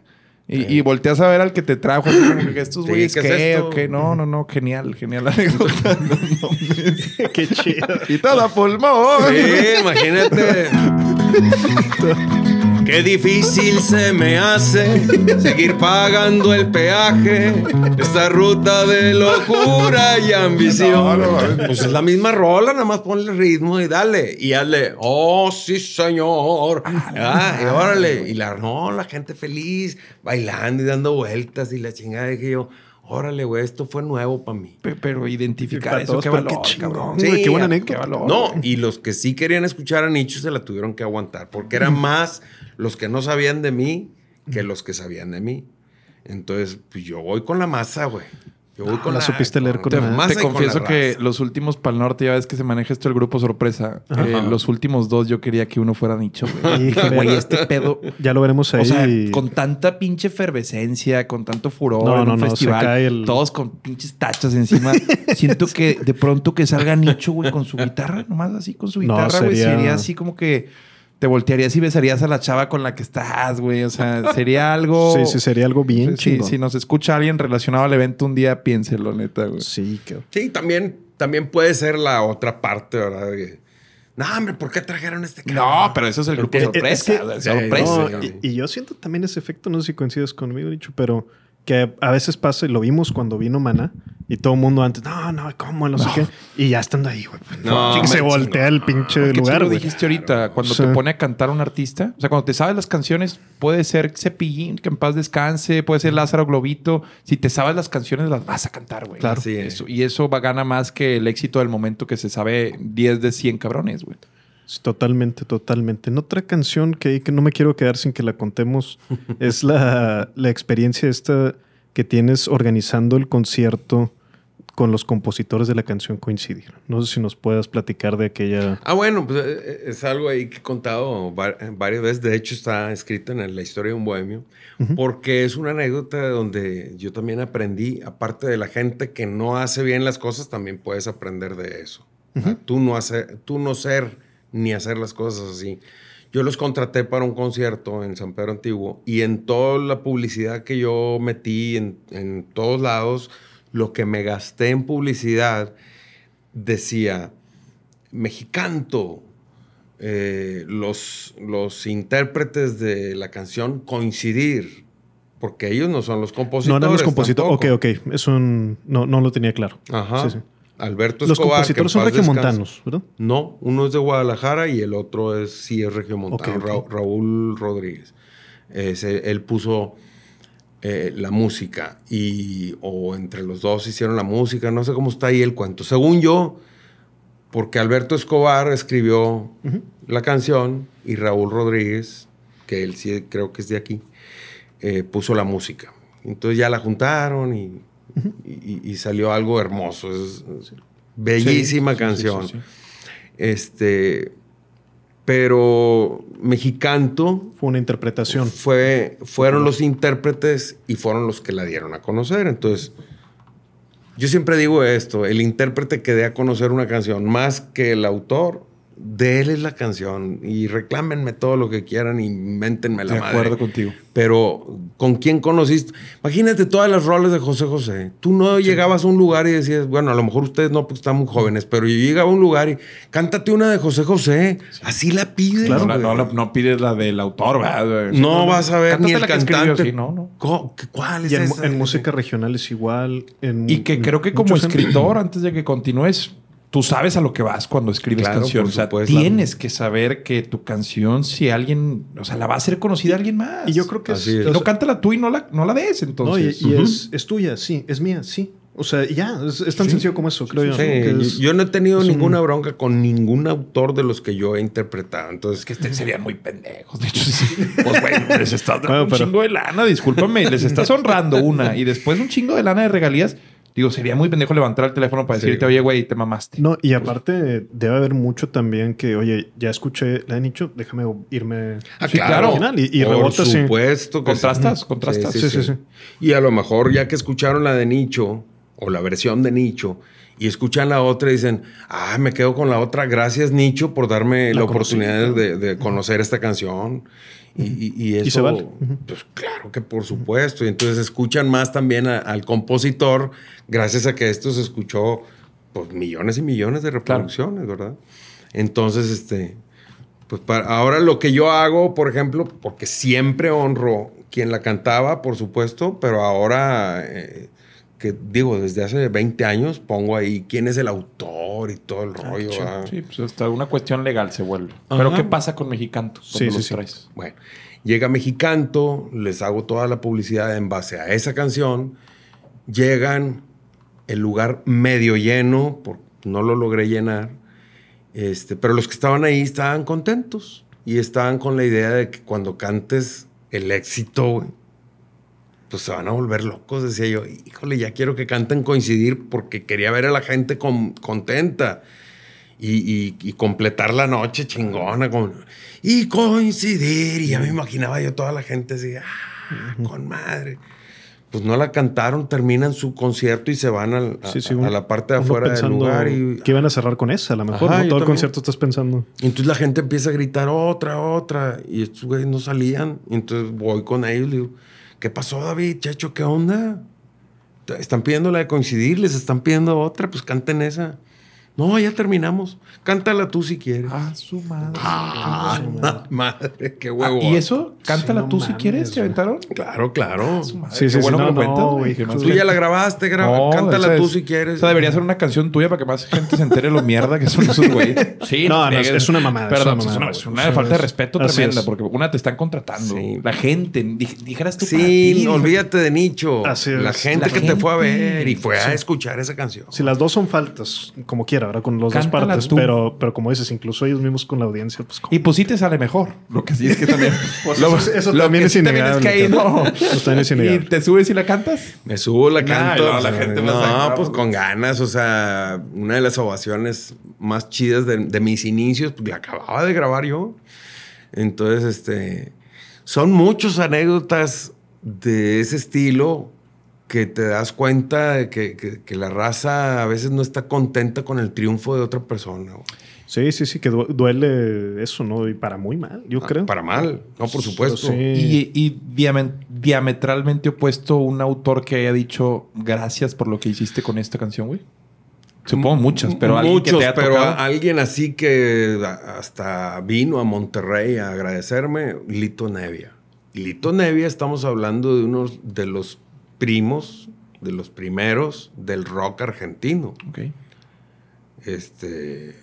Y, y volteas a ver al que te trajo. así como que estos Sí, güeyes, ¿qué es ¿qué? qué? No, no, no. Genial, genial la anécdota. No. Qué chido. y todo a pulmón. Sí, imagínate. Qué difícil se me hace seguir pagando el peaje. Esta ruta de locura y ambición. Pues es la misma rola, nada más ponle ritmo y dale. Y hazle, oh sí, señor. Ah, y órale. Y la, no, la gente feliz, bailando y dando vueltas y la chingada. Dije yo, órale, güey, esto fue nuevo para mí. Pe- Pero identificar eso, qué valor, qué chingón, güey, qué buena valor. No, y los que sí querían escuchar a Nicho se la tuvieron que aguantar, porque eran más los que no sabían de mí que los que sabían de mí. Entonces, pues yo voy con la masa, güey. Yo voy con la supiste leer con la la- masa Te con confieso la que raza. los últimos Pal Norte, ya ves que se maneja esto el grupo sorpresa. Eh, los últimos dos yo quería que uno fuera nicho, güey. Dije, Híjole. Güey, este pedo. Ya lo veremos ahí. O sea, con tanta pinche efervescencia, con tanto furor No, en no, un no, se festival, cae el- todos con pinches tachas encima. Siento que de pronto que salga Nicho, güey, con su guitarra, nomás así con su guitarra, güey, sería- sería... así como que te voltearías y besarías a la chava con la que estás, güey. O sea, sería algo. Sí, sí, sería algo bien Sí, chingón. si nos escucha alguien relacionado al evento un día, piénselo, neta, güey. Sí, que... Sí, también, también puede ser la otra parte, ¿verdad? No, hombre, ¿por qué trajeron este No, pero eso es el grupo sorpresa. es que- sorpresa. No, y, y yo siento también ese efecto, no sé si coincides conmigo, dicho, pero que a veces pasa, y lo vimos cuando vino Mana, y todo el mundo antes, no, no, ¿cómo? No, sé qué. Y ya estando ahí, güey. pues, No, se voltea el pinche lugar, lo dijiste ahorita, cuando Sí. te pone a cantar un artista, o sea, cuando te sabes las canciones, puede ser Cepillín, que en paz descanse, puede ser Lázaro Globito. Si te sabes las canciones, las vas a cantar, güey. Claro. Es. Eso- y eso va, gana más que el éxito del momento que se sabe 10 de 100 cabrones, güey. Totalmente, totalmente. En otra canción que, que no me quiero quedar sin que la contemos es la, la experiencia esta que tienes organizando el concierto con los compositores de la canción Coincidir. No sé si nos puedas platicar de aquella... Ah, bueno, pues eh, es algo ahí que he contado va- varias veces. De hecho, está escrito en la historia de un bohemio. Porque es una anécdota donde yo también aprendí, aparte de la gente que no hace bien las cosas, también puedes aprender de eso. O sea, tú, no hacer, tú no ser ni hacer las cosas así. Yo los contraté para un concierto en San Pedro Antiguo y en toda la publicidad que yo metí en, en todos lados, lo que me gasté en publicidad decía, Mexicanto, eh, los, los intérpretes de la canción coincidir, porque ellos no son los compositores. No eran los compositores. Ok, ok. Es un... No, no lo tenía claro. Ajá. Sí, sí. Alberto Los Escobar, compositores que en son regiomontanos. ¿verdad? No, uno es de Guadalajara y el otro es sí es regiomontano. Ra- Raúl Rodríguez. Él puso eh, la música y o entre los dos hicieron la música, no sé cómo está ahí el cuento. Según yo, porque Alberto Escobar escribió la canción y Raúl Rodríguez, que él sí creo que es de aquí, eh, puso la música. Entonces ya la juntaron y, y- y salió algo hermoso. Es, es bellísima Sí, canción. sí. Este, pero Mexicanto Fue una interpretación. fue, fueron los intérpretes y fueron los que la dieron a conocer. Entonces, yo siempre digo esto, el intérprete que dé a conocer una canción más que el autor, déles la canción y reclámenme todo lo que quieran y invéntenme la De madre. acuerdo contigo. Pero, ¿con quién conociste? Imagínate todas las roles de José José. Tú no llegabas a un lugar y decías, bueno, a lo mejor ustedes no, porque están muy jóvenes, pero yo llegaba a un lugar y cántate una de José José. Así la pides. no, güey. no, no, no pides la del autor, ¿verdad? No vas a ver ni el escribió, cantante. sí, no, no. Co- ¿qué- ¿Cuál es Y en, esa? en música regional es igual. en- Y que creo que como escritor, antes de que continúes, tú sabes a lo que vas cuando escribes Claro, O sea, supuesto. tienes que saber que tu canción, si alguien, o sea, la va a hacer conocida a alguien más. Y yo creo que Así es... es. No cántala tú y no la, no la des, no, y, entonces. y es, es tuya, sí. Es mía, sí. O sea, ya. Es, es tan sencillo como eso, creo yo. Sí, ¿no? Que es- yo no he tenido un- ninguna bronca con ningún autor de los que yo he interpretado. Entonces, que este- serían muy pendejos. De hecho, sí. pues bueno, les estás dando Bueno, un pero- chingo de lana, discúlpame, les estás honrando una y después un chingo de lana de regalías. Digo, sería muy pendejo levantar el teléfono para decirte, oye, güey, te mamaste. No, y aparte debe haber mucho también que, oye, ya escuché la de Nicho, déjame irme Ah, Sí, claro. original. Y, y Por rebota, sí. supuesto. que Contrastas, sí. contrastas. Sí, sí, sí. Y a lo mejor ya que escucharon la de Nicho o la versión de Nicho y escuchan la otra y dicen, ah, me quedo con la otra. Gracias Nicho por darme la, La oportunidad de conocer esta canción. Y, y- y eso, Y se vale. Pues claro que por supuesto. Y entonces escuchan más también a- al compositor gracias a que esto se escuchó pues millones y millones de reproducciones, ¿verdad? Entonces, este, pues para, ahora lo que yo hago, por ejemplo, porque siempre honro quien la cantaba, por supuesto, pero ahora, eh, que digo, desde hace 20 años pongo ahí quién es el autor y todo el rollo. Sí, pues hasta una cuestión legal se vuelve. Ajá. Pero ¿qué pasa con Mexicanto Sí, sí, los sí. traes? Bueno, llega Mexicanto, les hago toda la publicidad en base a esa canción. Llegan, el lugar medio lleno, por- no lo logré llenar, este, pero los que estaban ahí estaban contentos y estaban con la idea de que cuando cantes el éxito, güey, pues se van a volver locos, decía yo. Híjole, ya quiero que canten coincidir porque quería ver a la gente con- contenta y, y- y completar la noche chingona con, y coincidir. Y ya me imaginaba yo toda la gente así, ah, con madre. Pues no la cantaron, terminan su concierto y se van al- a, Sí, sí, a la parte de afuera del lugar. Y, que iban a cerrar con esa, a lo mejor. Ajá, ¿no? Todo el también. concierto estás pensando. y entonces la gente empieza a gritar otra, otra. Y estos güeyes no salían. Y entonces voy con ellos y digo, ¿qué pasó, David, chacho? ¿Qué onda? Están pidiendo la de coincidir, les están pidiendo otra, pues canten esa. No, ya terminamos. Cántala tú si quieres. Ah, su madre. Ah, madre, qué huevo. ¿Y eso? Cántala Sí, no tú si mames, quieres, ¿te aventaron? Claro, claro. Su madre, Sí, qué sí, sí, bueno que no, lo cuentas, güey, tú gente- ya la grabaste, graba- No, cántala tú es- si quieres. Esa debería ser una canción tuya para que más gente se entere lo mierda que son esos güeyes. Sí, No, no, friegues. es una mamada, es Perdón, una es una, mamada, es una Sí, falta de es- respeto tremenda, es. porque una te están contratando. Sí. La gente, dij- dijeras tú Sí, olvídate de nicho. Así la es. gente La que te fue a gente. ver y fue a Sí. escuchar esa canción. Si las dos son faltas, como quiera, ¿verdad? Con las dos partes. tú. Pero, pero como dices, incluso ellos mismos con la audiencia, pues Y pues sí te sale mejor. Lo que sí es que también. Pues lo- eso- eso lo también que es también innegable, que ahí no. también es ¿Y innegable. te subes y la cantas? Me subo, la Nah, canto. no, la gente no, pues pues. con ganas. O sea, una de las ovaciones más chidas de, de mis inicios, pues la acababa de grabar yo. Entonces, este. Son muchas anécdotas de ese estilo que te das cuenta de que, que- que la raza a veces no está contenta con el triunfo de otra persona. güey. Sí, sí, sí, que du- duele eso, ¿no? Y para muy mal, yo creo. Para mal, no, por supuesto. Sí. Y, y diametralmente opuesto un autor que haya dicho gracias por lo que hiciste con esta canción, güey. Supongo muchas, pero alguien que te ha pero tocado. alguien así que hasta vino a Monterrey a agradecerme, Lito Nevia. Lito Nevia, estamos hablando de uno de los primos, de los primeros del rock argentino. Este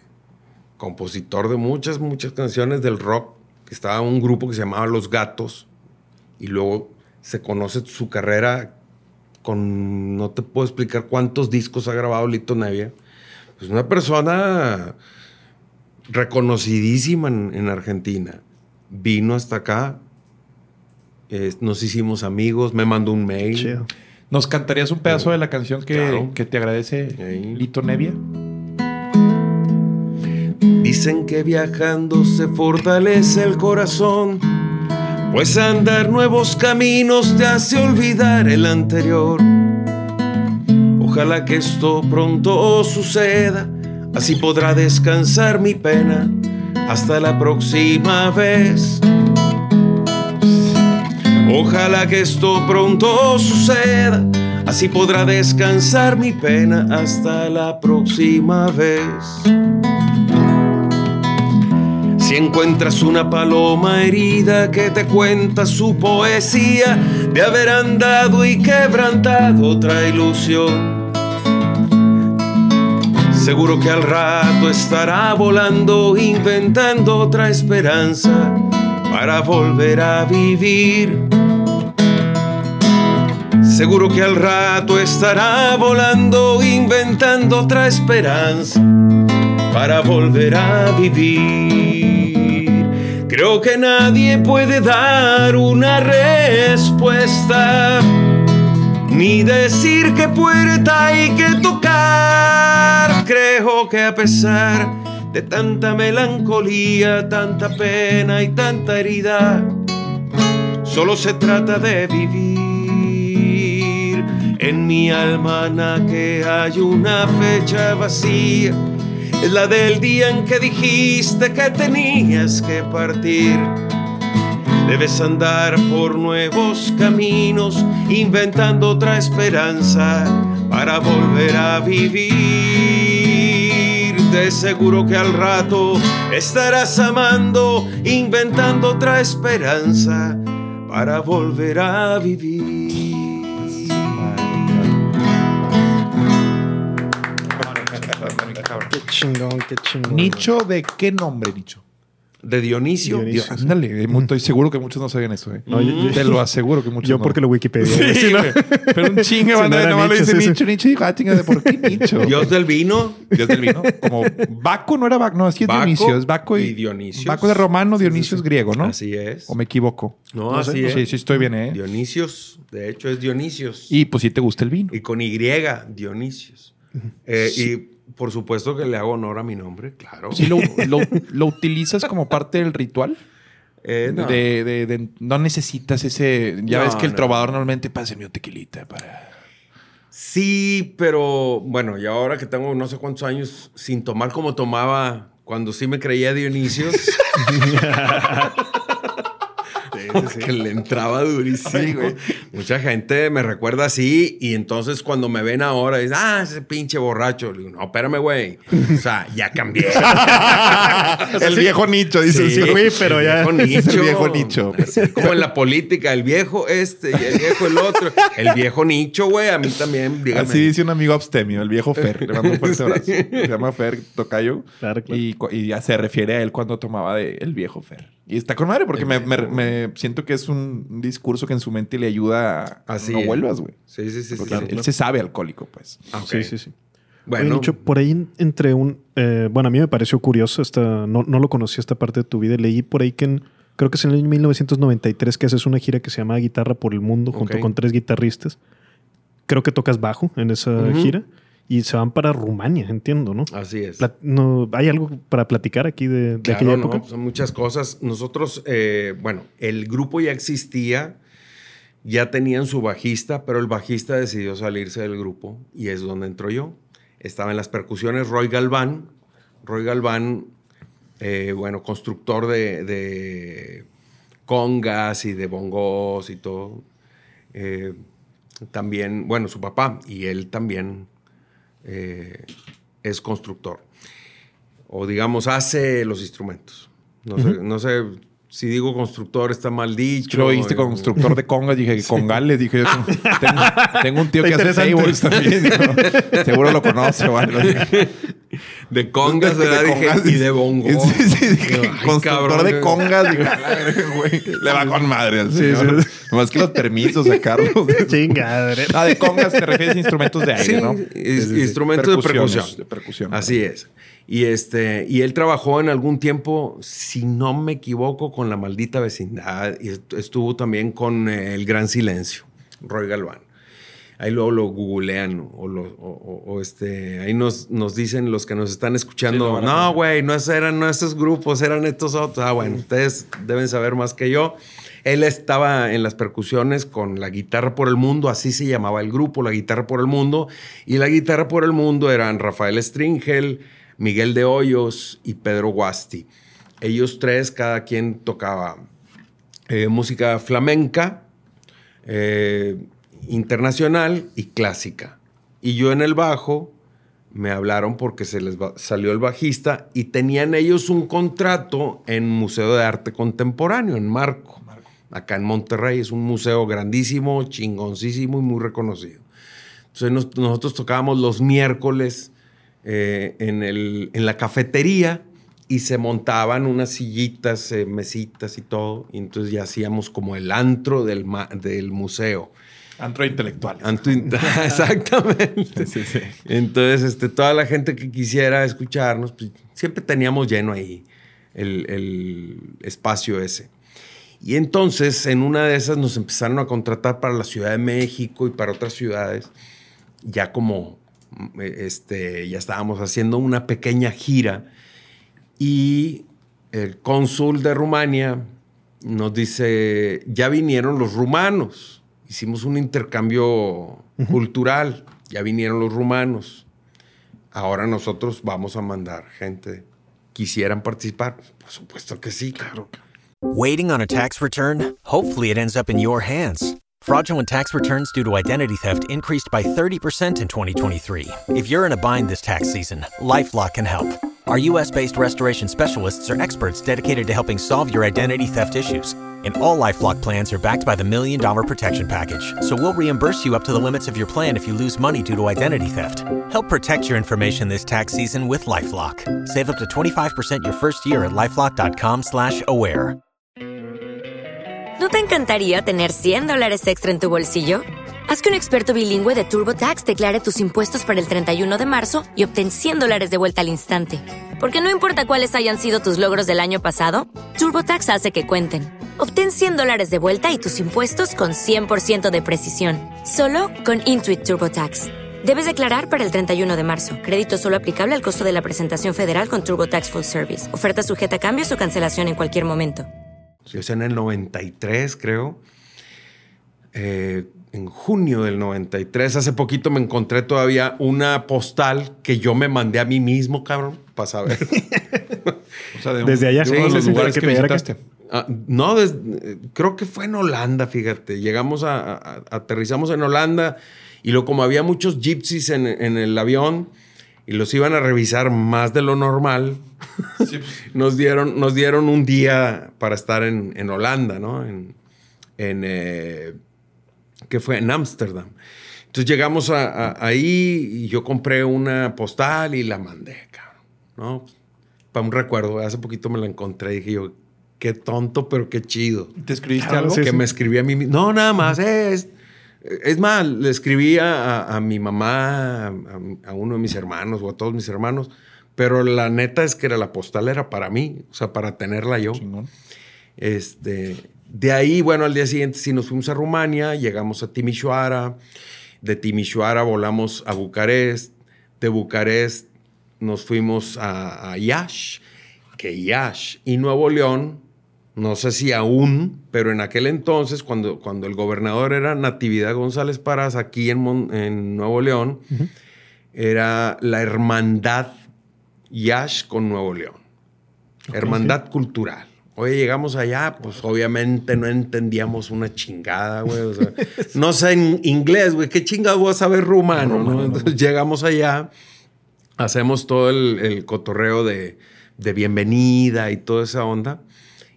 compositor de muchas, muchas canciones del rock. Estaba un grupo que se llamaba Los Gatos. Y luego se conoce su carrera con. No te puedo explicar cuántos discos ha grabado Lito Nevia. Pues una persona reconocidísima en, en Argentina. Vino hasta acá. Eh, nos hicimos amigos. Me mandó un mail. Chido. ¿Nos cantarías un pedazo de la canción que, Claro. que te agradece. Lito Nevia? Dicen que viajando se fortalece el corazón, pues andar nuevos caminos te hace olvidar el anterior. Ojalá que esto pronto suceda, así podrá descansar mi pena hasta la próxima vez. Ojalá que esto pronto suceda, así podrá descansar mi pena hasta la próxima vez. Si encuentras una paloma herida que te cuenta su poesía de haber andado y quebrantado otra ilusión, seguro que al rato estará volando, inventando otra esperanza para volver a vivir. Seguro que al rato estará volando, inventando otra esperanza para volver a vivir. Creo que nadie puede dar una respuesta. ni decir qué puerta hay que tocar. Creo que a pesar de tanta melancolía, tanta pena y tanta herida, solo se trata de vivir. En mi almanaque hay una fecha vacía, es la del día en que dijiste que tenías que partir. Debes andar por nuevos caminos, inventando otra esperanza para volver a vivir. De seguro que al rato estarás amando, inventando otra esperanza para volver a vivir. Qué chingón, qué chingón. ¿Nicho de qué nombre, Nicho? De Dionisio. Dios, ándale, estoy seguro que muchos no sabían eso. Eh. No, yo- yo- Te lo aseguro que muchos Yo no. porque lo Wikipedia. Sí, Si no- güey. Pero un chingue, Si era nomás le Nicho, dice. Nicho, Nicho, y ah, chinga, ¿de por qué Nicho? Dios del vino. Dios del vino. Como Baco no era Baco, no, así es Baco Dionisio. Es Baco y, y Dionisios. Baco de romano, Dionisio es griego, ¿no? Así es. ¿O me equivoco? No, sé. así es. Sí, sí, estoy bien, ¿eh? Dionisios, de hecho es Dionisios. Y pues sí te gusta el vino. Y con Y, Dionisios. Eh, Y por supuesto que le hago honor a mi nombre, claro. ¿Sí lo, lo, lo utilizas como parte del ritual? Eh, no. De, de- de- no necesitas ese... Ya No, ves que el no. trovador normalmente pasa mi tequilita para... Sí, pero bueno, y ahora que tengo no sé cuántos años sin tomar como tomaba cuando sí me creía Dionisios. que le entraba durísimo. Mucha gente me recuerda así y entonces cuando me ven ahora dicen, ah, ese pinche borracho. Le digo, no, espérame, güey. O sea, ya cambié. el viejo nicho, dice. Sí, fui, pero ya- El viejo nicho. Es el viejo nicho. Así como en la política, el viejo este y el viejo el otro. El viejo nicho, güey, a mí también, dígame. Así dice un amigo abstemio, el viejo Fer. Le mando un fuerte abrazo. Se llama Fer Tocayo. Claro, claro. Y, y ya se refiere a él cuando tomaba de el viejo Fer. Y está con madre porque me, me- me siento que es un, discurso que en su mente le ayuda a Así no es. vuelvas, güey. Sí, sí, sí. Porque sí, él, sí. él se sabe alcohólico, pues. Ah. Sí, sí, sí. Bueno, Oye, por ahí en- entre un... eh, bueno, a mí me pareció curioso, esta, no, no lo conocía esta parte de tu vida. Leí por ahí que en- creo que es en el año 1993 que haces una gira que se llama Guitarra por el Mundo junto con tres guitarristas. Creo que tocas bajo en esa Ujú. gira y se van para Rumania, entiendo, ¿no? así es. No ¿Hay algo para platicar aquí de, de Claro, aquella no, época? son muchas cosas. Nosotros, eh, bueno, el grupo ya existía, ya tenían su bajista, pero el bajista decidió salirse del grupo y es donde entro yo. Estaba en las percusiones Roy Galván. Roy Galván, eh, bueno, constructor de, de congas y de bongos y todo. Eh, también, bueno, su papá y él también eh, es constructor. O digamos, hace los instrumentos. No, sé, no sé si digo constructor está mal dicho. Lo oíste eh, constructor de congas, dije congales, dije yo tengo, tengo un tío que hace tables también. digo, seguro lo conoce o algo. De congas, De ¿verdad? Dije, congas. y de bongo. Sí, sí, dije, Digo, ay, constructor cabrón, de congas. digo, "La verga, güey, le va con madre al Sí, señor. sí. Nomás que los permisos de Carlos. Chingadre. Ah, de congas te refieres a instrumentos de aire, Sí, ¿no? instrumentos de percusión. De percusión. Así es. Y, este, y él trabajó en algún tiempo, si no me equivoco, con La Maldita Vecindad y est- estuvo también con eh, El Gran Silencio, Roy Galván. Ahí luego lo googlean o, lo- o- o- o, este, ahí nos, nos dicen los que nos están escuchando, no, güey, no eran no estos grupos, eran estos otros. Ah, bueno, ustedes deben saber más que yo. Él estaba en las percusiones con la guitarra por el mundo, así se llamaba el grupo, la guitarra por el mundo. Y la guitarra por el mundo eran Rafael Stringel, Miguel de Hoyos y Pedro Guasti. Ellos tres, cada quien tocaba eh, música flamenca, eh, internacional y clásica. Y yo en el bajo me hablaron porque se les salió el bajista y tenían ellos un contrato en Museo de Arte Contemporáneo, en Marco, acá en Monterrey. Es un museo grandísimo, chingoncísimo y muy reconocido. Entonces nos- nosotros tocábamos los miércoles eh, en, el- en la cafetería y se montaban unas sillitas, eh, mesitas y todo. Y entonces ya hacíamos como el antro del, del museo. Antro intelectual. Antro in- Exactamente. Entonces, este, toda la gente que quisiera escucharnos, pues, siempre teníamos lleno ahí el, el espacio ese. Y entonces, en una de esas, nos empezaron a contratar para la Ciudad de México y para otras ciudades. Ya como, mm, este, ya estábamos haciendo una pequeña gira. Y el cónsul de Rumania nos dice, ya vinieron los rumanos. Hicimos un intercambio cultural. Ya vinieron los rumanos. Ahora nosotros vamos a mandar gente. ¿Quisieran participar? Por supuesto que sí, claro. Waiting on a tax return? Hopefully, it ends up in your hands. Fraudulent tax returns due to identity theft increased by 30% in 2023. If you're in a bind this tax season, LifeLock can help. Our US based restoration specialists are experts dedicated to helping solve your identity theft issues. And all Lifelock plans are backed by the Million Dollar Protection Package. So we'll reimburse you up to the limits of your plan if you lose money due to identity theft. Help protect your information this tax season with LifeLock. Save up to 25% your first year at LifeLock.com slash aware. ¿No te encantaría tener 100 dólares extra en tu bolsillo? Haz que un experto bilingüe de TurboTax declare tus impuestos para el 31 de marzo y obtén 100 dólares de vuelta al instante. Porque no importa cuáles hayan sido tus logros del año pasado, TurboTax hace que cuenten. Obtén 100 dólares de vuelta y tus impuestos con 100% de precisión. Solo con Intuit TurboTax. Debes declarar para el 31 de marzo. Crédito solo aplicable al costo de la presentación federal con TurboTax Full Service. Oferta sujeta a cambios o cancelación en cualquier momento. Yo es en el 93, creo. Eh, en junio del 93, hace poquito me encontré todavía una postal que yo me mandé a mí mismo, cabrón, para saber. O sea, de un- Desde allá. de uno de Sí, los sí, sí, lugares que que visitaste. Ah, no, des- creo que fue en Holanda, fíjate. Llegamos a, aterrizamos en Holanda y lo como había muchos gypsies en, en el avión y los iban a revisar más de lo normal, nos, dieron, nos dieron un día para estar en, en Holanda, ¿no? En, en eh, que fue en Ámsterdam. Entonces llegamos a- a- ahí y yo compré una postal y la mandé, cabrón, ¿no? Para un recuerdo. Hace poquito me la encontré y dije yo, qué tonto, pero qué chido. ¿Te escribiste Claro, algo? que me escribí a mí mismo. No, nada más. eh, es, es más, le escribí a, a- a mi mamá, a, a uno de mis hermanos o a todos mis hermanos. Pero la neta es que era la postal era para mí, o sea, para tenerla yo. Este, de ahí, bueno, al día siguiente sí nos fuimos a Rumania, llegamos a Timișoara, de Timișoara volamos a Bucarest, de Bucarest nos fuimos a, a Iași, que Iași y Nuevo León, no sé si aún, pero en aquel entonces, cuando, cuando el gobernador era Natividad González Parás, aquí en, Mon- en Nuevo León, era la hermandad Iași con Nuevo León. Hermandad cultural. Oye, llegamos allá, pues obviamente no entendíamos una chingada, güey. o sea, no sé en inglés, güey. ¿Qué chingada voy a saber rumano? no? Entonces llegamos allá, hacemos todo el, el cotorreo de, de bienvenida y toda esa onda.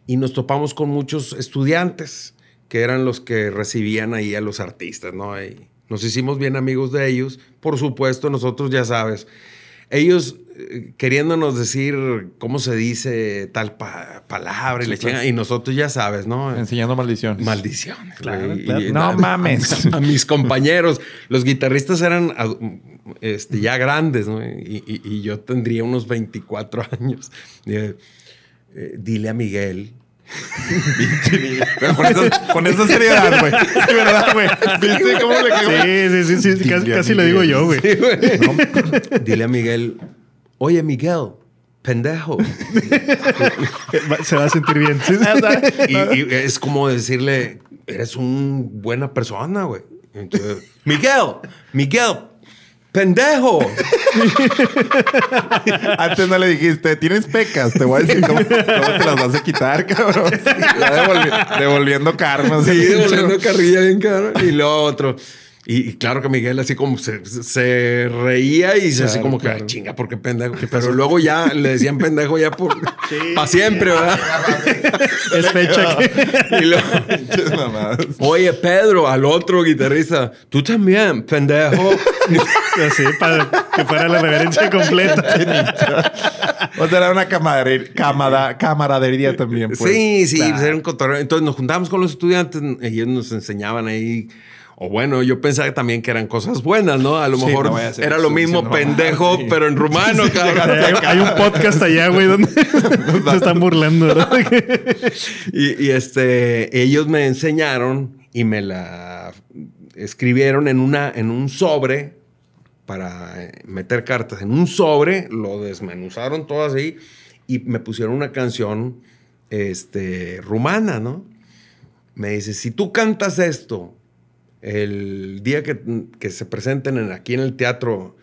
Y nos topamos con muchos estudiantes que eran los que recibían ahí a los artistas, ¿no? Y nos hicimos bien amigos de ellos. Por supuesto, nosotros ya sabes, ellos eh, queriéndonos decir cómo se dice tal pa- palabra y, Sí, le claro. y nosotros ya sabes, ¿no? Enseñando maldiciones. Maldiciones. Claro, claro. Y- No a- mames. A, a mis compañeros. Los guitarristas eran este, ya grandes, ¿no? Y, y- y yo tendría unos 24 años. Eh, dile a Miguel. Pero con esa, con esa seriedad, güey. Sí, ¿verdad, güey? ¿Viste cómo le quedó? Sí, sí, sí, sí, casi, casi lo digo yo, güey. Sí. Dile a Miguel, oye Miguel, pendejo. Se va a sentir bien. Sí, sí. y, y es como decirle, eres una buena persona, güey. Entonces, Miguel, Miguel, pendejo. Antes no le dijiste, tienes pecas, te voy a decir cómo, cómo te las vas a quitar, cabrón. Devolvi- devolviendo karma. Sí, devolviendo carrilla bien cabrón. Y luego otro. Y, y claro que Miguel así como se, se reía y se así Claro, como que, claro. "Ay, chinga, ¿por qué pendejo? Pero luego ya le decían pendejo ya por... Para siempre, ¿verdad? Es fecha que... Y luego. Oye, Pedro, al otro guitarrista, tú también, pendejo. Así, para que fuera la reverencia completa. O sea, era una camaradería, camada- camaradería también, pues. sí, sí, Claro. era un cotorreo. Entonces nos juntábamos con los estudiantes, ellos nos enseñaban ahí O bueno, yo pensaba también que eran cosas buenas, ¿no? A lo Sí, mejor no a era lo mismo pendejo, sí. pero en rumano, Sí, cabrón. Hay, hay un podcast allá, güey, donde se están burlando, ¿verdad? y, y, este, ellos me enseñaron y me la escribieron en, una, en un sobre para eh, meter cartas. En un sobre, lo desmenuzaron todo así y me pusieron una canción este, rumana, ¿no? Me dice, si tú cantas esto el día que, que se presenten en- aquí en el teatro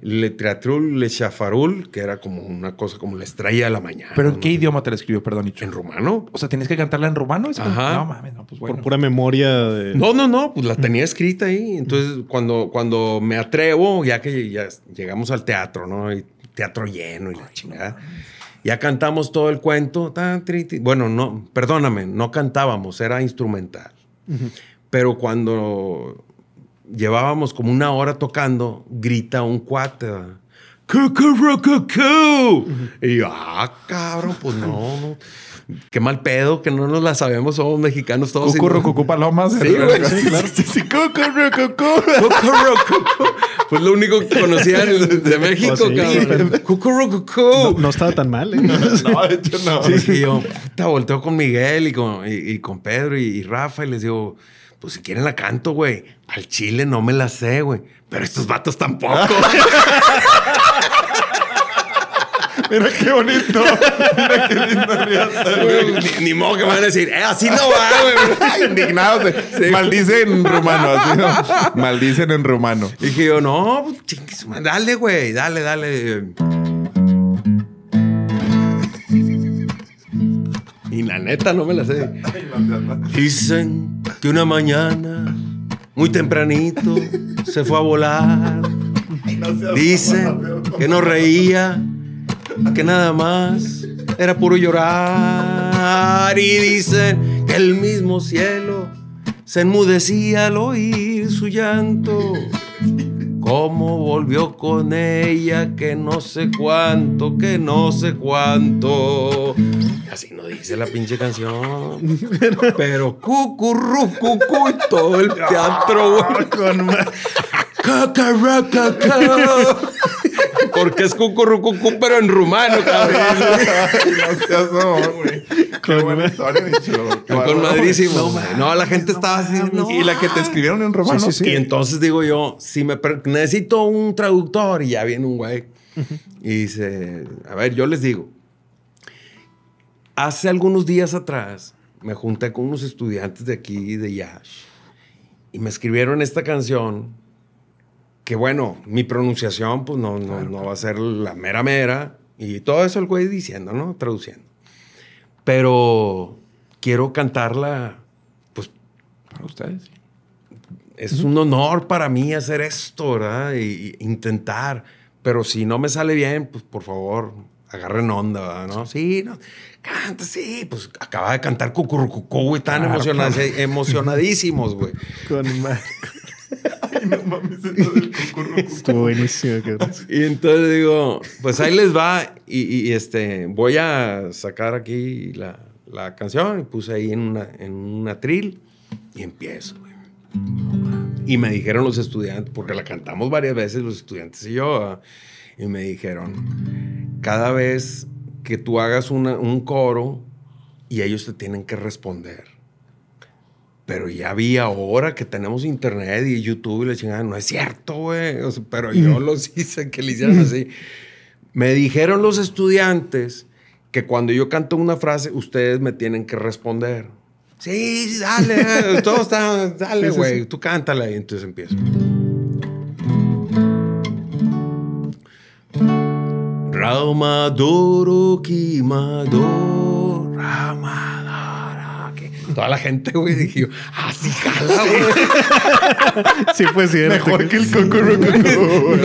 Le Teatrul Le Chafarul, que era como una cosa como la estrella de la mañana. ¿Pero en qué idioma te la escribió, perdón? ¿En rumano? O sea, ¿tienes que cantarla en rumano? esa? Ajá. No mames, no, pues bueno. Por pura memoria de... No, no, no, pues la tenía escrita ahí. Entonces, cuando, cuando me atrevo, ya que ya llegamos al teatro, ¿no? Y teatro lleno y la chingada. Ya cantamos todo el cuento. tan, tri, ti. Bueno, no, perdóname, no cantábamos, era instrumental. Pero cuando llevábamos como una hora tocando, grita un cuate. ¿verdad? ¡Cucurucucú! Y yo, ah, cabrón, pues no, no. Qué mal pedo que no nos la sabemos, somos mexicanos todos. Cucurru, y no- cucú, palomas. Sí, güey. Sí, claro. Sí, sí. Pues lo único que conocía de México, Pues sí, cabrón. Cucurucucú. No, no estaba tan mal, ¿eh? No, de hecho no. Sí, y yo, puta, volteo con Miguel y con, y, y con Pedro y, y Rafa y les digo, pues si quieren la canto, güey. Al chile no me la sé, güey. Pero estos vatos tampoco. Mira qué bonito. Mira qué lindo güey. ni, ni modo que van a decir, eh, así no va, güey. Indignados. de- Maldicen en rumano. así, ¿no? Maldicen en rumano. Dije yo, no, pues, chingue su madre, dale, güey, dale, dale. Y la neta no me la sé. Dicen que una mañana, muy tempranito, se fue a volar. Dicen que no reía, que nada más era puro llorar. Y dicen que el mismo cielo se enmudecía al oír su llanto. Cómo volvió con ella, que no sé cuánto, que no sé cuánto. Así no dice la pinche canción. Pero cucurru, cucu y todo el teatro, güey. Con. Porque es cucurru, cucu, pero en rumano, cabrón. No seas no, güey. Qué buena historia, Nicho. Con madrísimo. güey. No, la gente estaba así. no. Y la que te escribieron en romano. Y entonces digo yo, si me necesito un traductor y ya viene un güey. Y dice, a ver, yo les digo, hace algunos días atrás me junté con unos estudiantes de aquí, de Yash, y me escribieron esta canción que bueno, mi pronunciación pues no, no, no va a ser la mera mera y todo eso el güey diciendo, ¿no? Traduciendo. Pero quiero cantarla, pues Para ustedes. es un honor para mí hacer esto, ¿verdad? Y, y intentar. Pero si no me sale bien, pues por favor, agarren onda, ¿verdad? ¿no? Sí, no, canta, sí. Pues acaba de cantar Cucurrucucú, güey. Tan Claro, emocionad- claro. emocionadísimos, güey. Con ma- Estuvo buenísimo, cabrón. Y entonces digo, pues ahí les va. Y, y, este, voy a sacar aquí la, la canción. Y puse ahí en una, en un atril y empiezo, güey. Y me dijeron los estudiantes, porque la cantamos varias veces los estudiantes y yo, ¿verdad? Y me dijeron, cada vez que tú hagas una- un coro y ellos te tienen que responder. Pero ya vi ahora que tenemos internet y YouTube y la chingada, no es cierto, güey. O sea, pero yo los hice que le hicieran así. Me dijeron los estudiantes que cuando yo canto una frase, ustedes me tienen que responder. Sí, dale, todo está, dale, güey, tú cántala. Y entonces empiezo. Raumadoro Kimador, Ramadara. que- Toda la gente, güey, dije yo, así jala, güey. Sí, fue cierto. Mejor que el cucurrucucú.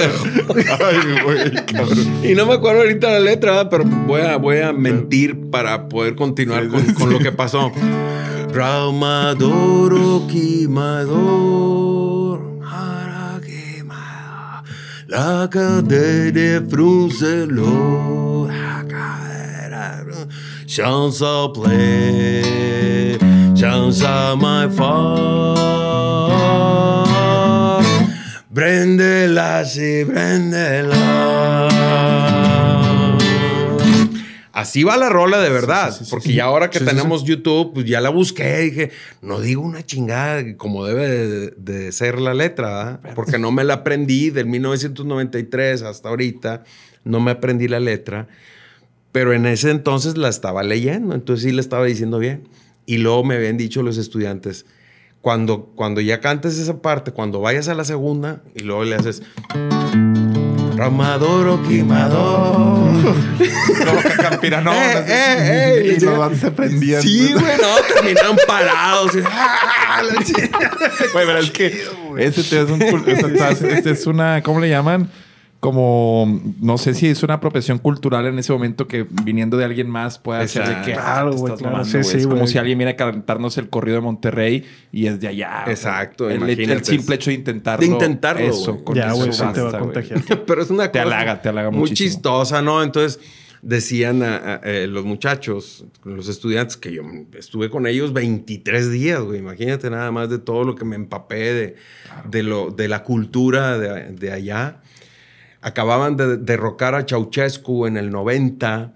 Ay, güey, cabrón. Y no me acuerdo ahorita la letra, pero voy a, voy a mentir para poder continuar con, con lo que pasó. Raumadoro Kimador, la cadera fruncelo, la cadera Chance a play, chance a my father. Préndela, sí, préndela. Así va la rola de verdad. porque ya ahora que tenemos YouTube, pues ya la busqué. Dije, no digo una chingada como debe de, de ser la letra, porque no me la aprendí del 1993 hasta ahorita. No me aprendí la letra. Pero en ese entonces la estaba leyendo, entonces sí la estaba diciendo bien. Y luego me habían dicho los estudiantes, cuando, cuando ya cantes esa parte, cuando vayas a la segunda y luego le haces... Ramador Quimador. Campirano. Eh, eh, eh. Y los vatos se prendían. Sí, güey, no, terminaron parados. ¡ah! Güey, pero es que ese es un este es una, ¿cómo le llaman? Como, no sé si es una apropiación cultural en ese momento que viniendo de alguien más puede hacer de que, ah, Claro, te güey, estás claro. mamando, Sí, güey. sí, Es como si alguien viene a cantarnos el corrido de Monterrey y es de allá. Exacto, El, el simple hecho de intentarlo. De intentarlo, Eso, con Ya, eso güey, sí te va a contagiar. Pero es una Te cosa halaga, te halaga muy muchísimo. chistosa, ¿no? Entonces decían a- a- eh, los muchachos, los estudiantes, que yo estuve con ellos 23 días, güey. Imagínate nada más de todo lo que me empapé de, de, lo, de la cultura de, de allá. Acababan de derrocar a Ceausescu en el 90.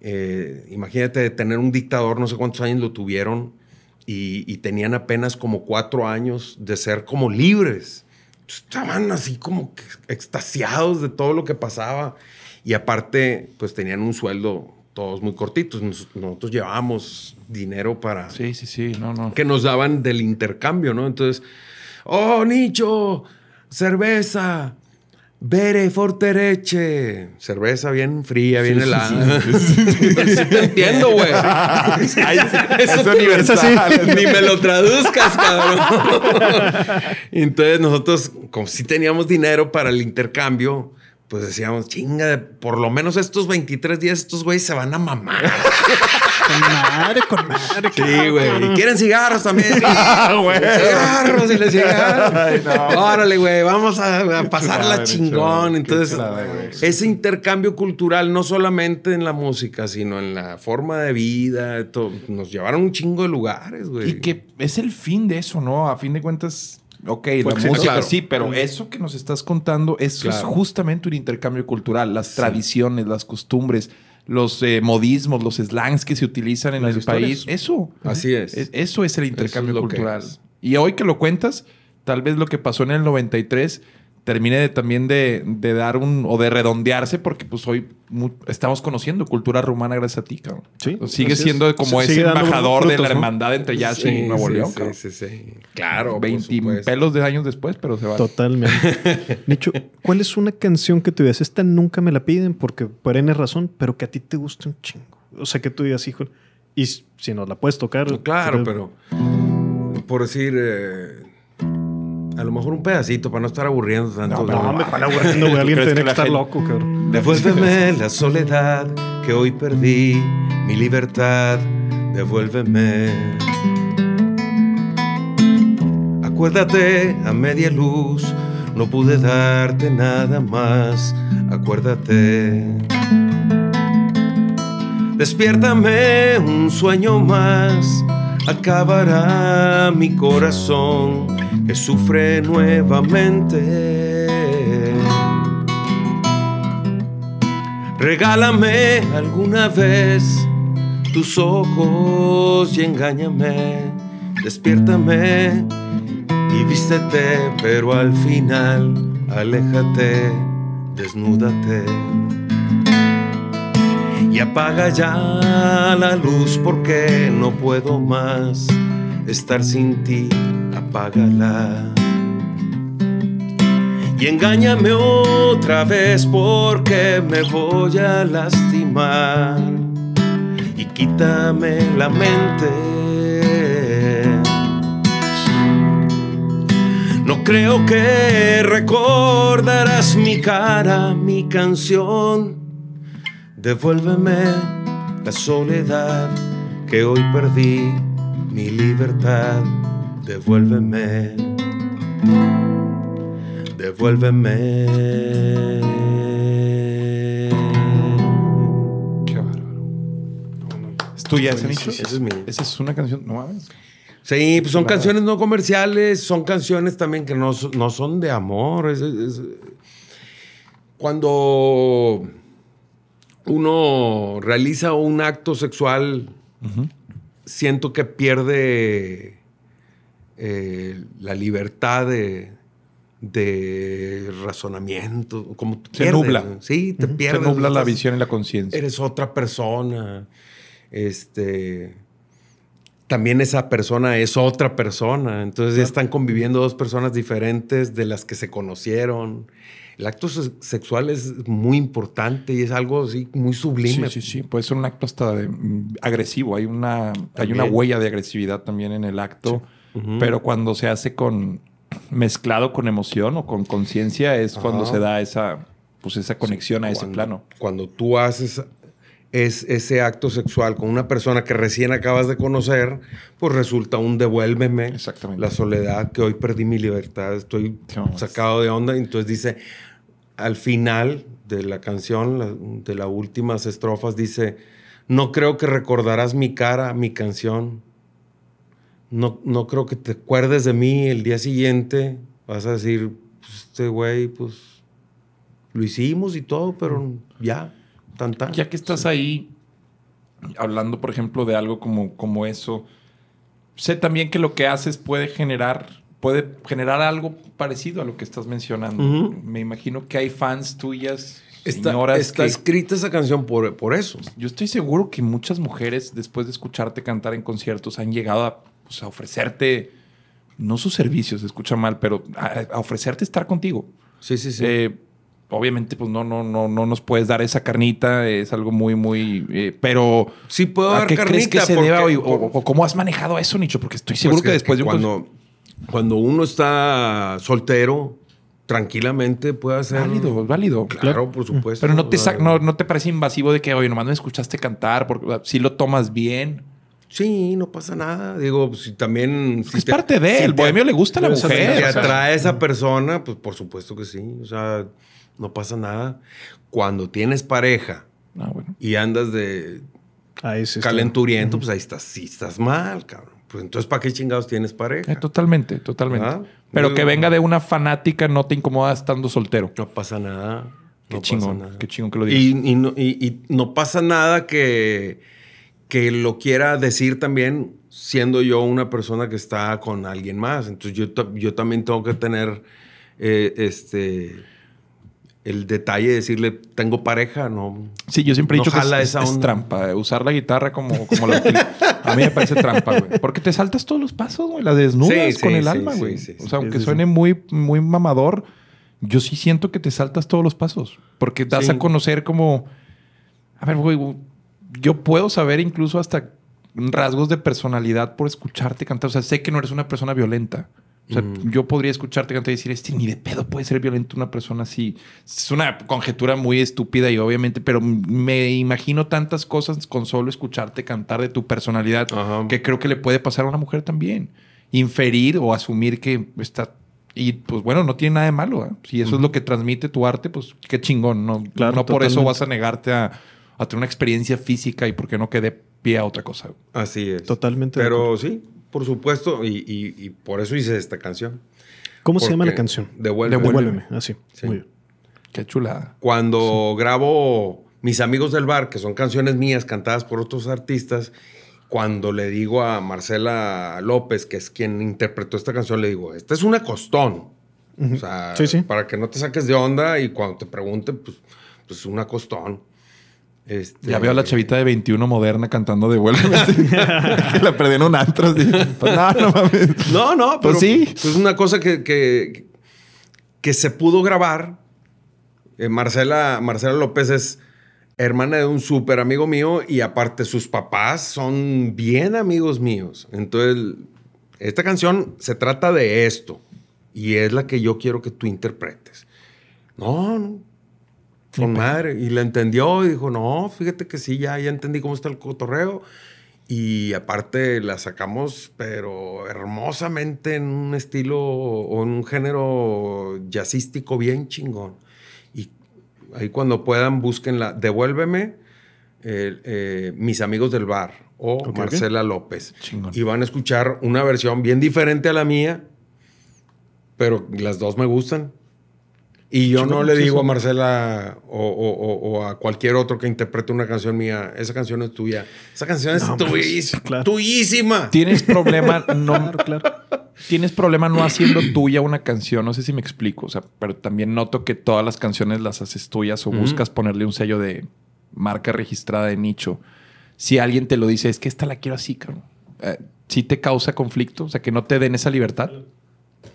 Eh, imagínate tener un dictador, no sé cuántos años lo tuvieron, y, y tenían apenas como cuatro años de ser como libres. Estaban así como extasiados de todo lo que pasaba. Y aparte, pues tenían un sueldo todos muy cortitos. Nos- nosotros llevábamos dinero para... Sí, sí, sí, no, no. Que nos daban del intercambio, ¿no? Entonces, oh, Nicho, cerveza, bere fortereche. Cerveza bien fría, bien Sí, helada. sí, sí. Sí te entiendo, güey. Es universal. Ni me lo traduzcas, cabrón. Entonces nosotros, como si teníamos dinero para el intercambio, pues decíamos, chinga, por lo menos estos 23 días estos güeyes se van a mamar. Con madre, con madre. Sí, güey. ¿Y quieren cigarros también? Sí. güey. cigarros y les cigarros. Ay, no. Órale, güey, vamos a, a pasarla chingón. Entonces, ese intercambio cultural, no solamente en la música, sino en la forma de vida, nos llevaron un chingo de lugares, güey. Y que es el fin de eso, ¿no? A fin de cuentas, ok, Pues la sí, música claro. sí, pero eso que nos estás contando, eso es justamente un intercambio cultural. Las tradiciones, las costumbres, los eh, modismos, los slangs que se utilizan en Las el historias. país. Eso. Así es. Es- Eso es el intercambio cultural. Y hoy que lo cuentas, tal vez lo que pasó en el 93 termine de- también de, de dar un o de redondearse porque pues hoy estamos conociendo cultura rumana gracias a ti, cabrón. Sí, Sigue es. siendo como ese embajador de la ¿no? hermandad entre Yashi y Sí, Nuevo sí, León, sí, cabrón. sí, sí. Claro, por 20 supuesto. pelos de años después, pero se va. Totalmente. Nicho, ¿cuál es una canción que tú digas? Esta nunca me la piden porque por N razón, pero que a ti te gusta un chingo. O sea, que tú digas, hijo, y si nos la puedes tocar. Claro, pero por decir, eh, a lo mejor un pedacito para no estar aburriendo tanto. No, hombre, ¿cuál aburriendo, güey? Alguien tiene que estar loco, cabrón. Devuélveme la soledad que hoy perdí, mi libertad, devuélveme. Acuérdate a media luz, no pude darte nada más, acuérdate. Despiértame un sueño más, acabará mi corazón que sufre nuevamente. Regálame alguna vez tus ojos y engáñame, despiértame y vístete, pero al final aléjate, desnúdate. Y apaga ya la luz porque no puedo más estar sin ti, apágala. Y engáñame otra vez porque me voy a lastimar. Y quítame la mente. No creo que recordarás mi cara, mi canción. Devuélveme la soledad que hoy perdí, mi libertad. Devuélveme. Devuélveme. ¿Es tuya ese Buenísimo. nicho? Ese es mío. Esa es una canción. No mames. Sí, pues son canciones no comerciales, son canciones también que no, son- no son de amor. es- es- cuando uno realiza un acto sexual, siento que pierde eh, la libertad de, de razonamiento. Como Se nubla. Sí, te pierdes. Se nubla la visión y la conciencia. Eres otra persona. Este. También esa persona es otra persona. Entonces ya están conviviendo dos personas diferentes de las que se conocieron. El acto se- sexual es muy importante y es algo así muy sublime. Sí, sí, sí. Puede ser un acto hasta de, mm, agresivo. Hay una, hay una huella de agresividad también en el acto. Pero cuando se hace con mezclado con emoción o con conciencia es cuando Ajá. se da esa, pues esa conexión a ese Cuando- plano. Cuando tú haces es, ese acto sexual con una persona que recién acabas de conocer, pues resulta un devuélveme. Exactamente. La soledad, que hoy perdí mi libertad, estoy sacado de onda. Entonces dice, al final de la canción, la- de las últimas estrofas, dice, no creo que recordarás mi cara, mi canción. No, no creo que te acuerdes de mí el día siguiente. Vas a decir, pues, este güey, pues lo hicimos y todo, pero ya, tan tan. Ya que estás ahí hablando, por ejemplo, de algo como, como eso, sé también que lo que haces puede generar, puede generar algo parecido a lo que estás mencionando. Me imagino que hay fans tuyas, Está, está que- escrita esa canción por, por eso. Yo estoy seguro que muchas mujeres, después de escucharte cantar en conciertos, han llegado a, pues, a ofrecerte, no sus servicios, se escucha mal, pero a, a ofrecerte estar contigo. Sí, sí, sí. Eh, obviamente, pues no, no, no, no nos puedes dar esa carnita, es algo muy, muy. eh, pero. Sí, puedo ¿A dar qué crees que se deba o, o- o cómo has manejado eso, Nicho? Porque estoy seguro Pues que, después de un cuando, cuando uno está soltero, tranquilamente puede hacer. Válido, válido. Claro, por supuesto. Pero no te, O sea, no, no te parece invasivo de que, oye, nomás me escuchaste cantar, porque si lo tomas bien. Sí, no pasa nada. Digo, pues, si también. si es parte de, el bohemio le gusta a la si mujer, te o sea. atrae a esa persona, pues por supuesto que sí. O sea, no pasa nada. Cuando tienes pareja Ah, bueno. y andas de Ahí sí está. calenturiento, pues ahí estás, sí estás mal, cabrón. Pues entonces, ¿para qué chingados tienes pareja? Eh, totalmente, totalmente. Ah, Pero que venga de una fanática no te incomoda estando soltero. No pasa nada. Qué no chingón, pasa nada. qué chingón que lo digas. Y, y no, y- y no pasa nada que, que lo quiera decir también siendo yo una persona que está con alguien más. Entonces yo, yo también tengo que tener eh, este el detalle de decirle, tengo pareja, no. Sí, yo siempre he no dicho que es, es- esa es onda. trampa. eh, Usar la guitarra como, como la. A mí me parece trampa, güey. Porque te saltas todos los pasos, güey. La desnudas Sí, con sí, el sí, alma, sí, güey. sí, sí. o sea, aunque Sí, sí, suene muy, muy mamador, yo sí siento que te saltas todos los pasos. Porque das Sí. a conocer como... A ver, güey, yo puedo saber incluso hasta rasgos de personalidad por escucharte cantar. O sea, sé que no eres una persona violenta. O sea, yo podría escucharte cantar y decir, este ni de pedo puede ser violento una persona así. Es una conjetura muy estúpida y obviamente, pero me imagino tantas cosas con solo escucharte cantar de tu personalidad que creo que le puede pasar a una mujer también. Inferir o asumir que está... Y pues bueno, no tiene nada de malo. ¿eh? Si eso es lo que transmite tu arte, pues qué chingón. No, Claro, no por eso vas a negarte a, a tener una experiencia física y porque no quede pie a otra cosa. Así es. Totalmente Pero sí, por supuesto, y, y- y por eso hice esta canción. ¿Cómo se llama la canción? Devuélveme. Devuélveme. Así. Sí. Muy bien. Qué chulada. Cuando grabo Mis amigos del bar, que son canciones mías cantadas por otros artistas, cuando le digo a Marcela López, que es quien interpretó esta canción, le digo, esta es una costón. O sea, Sí, sí. para que no te saques de onda y cuando te pregunten, pues, pues una costón. Este, Ya veo a la chavita de 21 moderna cantando de vuelta. que la perdí en un antro. así. Pues no, no mames. No, no, pero Pues sí. Es una cosa que, que, que se pudo grabar. Eh, Marcela, Marcela López es hermana de un súper amigo mío y aparte sus papás son bien amigos míos. Entonces, esta canción se trata de esto y es la que yo quiero que tú interpretes. No, no. Con madre. Y la entendió y dijo, no, fíjate que sí, ya, ya entendí cómo está el cotorreo. Y aparte la sacamos, pero hermosamente en un estilo o en un género jazzístico bien chingón. Y ahí cuando puedan, búsquenla. Devuélveme, eh, eh, mis amigos del bar. o Ok, ok. Marcela López. Chingón. Y van a escuchar una versión bien diferente a la mía, pero las dos me gustan. Y yo no le digo a Marcela o, o- o- o a cualquier otro que interprete una canción mía, esa canción es tuya. Esa canción es No, tuyísima. claro. tuyísima. Tienes problema no tienes problema no haciendo tuya una canción, no sé si me explico, o sea, pero también noto que todas las canciones las haces tuyas o buscas ponerle un sello de marca registrada de nicho. Si alguien te lo dice, es que esta la quiero así, cabrón. Eh, ¿Sí te causa conflicto? O sea, que no te den esa libertad.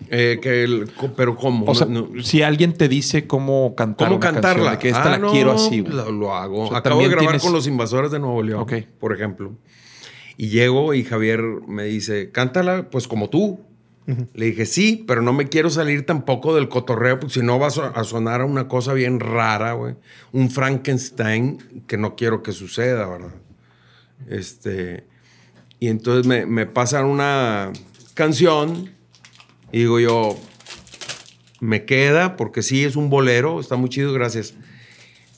Eh, que el- pero ¿cómo? O sea, No- no- si alguien te dice cómo cantar ¿Cómo una cantarla? canción, de que esta Ah, la no, quiero así. Lo, lo hago. O sea, Acabo de grabar tienes- con los invasores de Nuevo León, Ok. por ejemplo. Y llego y Javier me dice, cántala pues como tú. Le dije, sí, pero no me quiero salir tampoco del cotorreo, porque si no va a sonar a una cosa bien rara, güey. Un Frankenstein que no quiero que suceda, ¿verdad? Este. Y entonces me, me pasan una canción y digo yo, me queda porque sí es un bolero, está muy chido, gracias.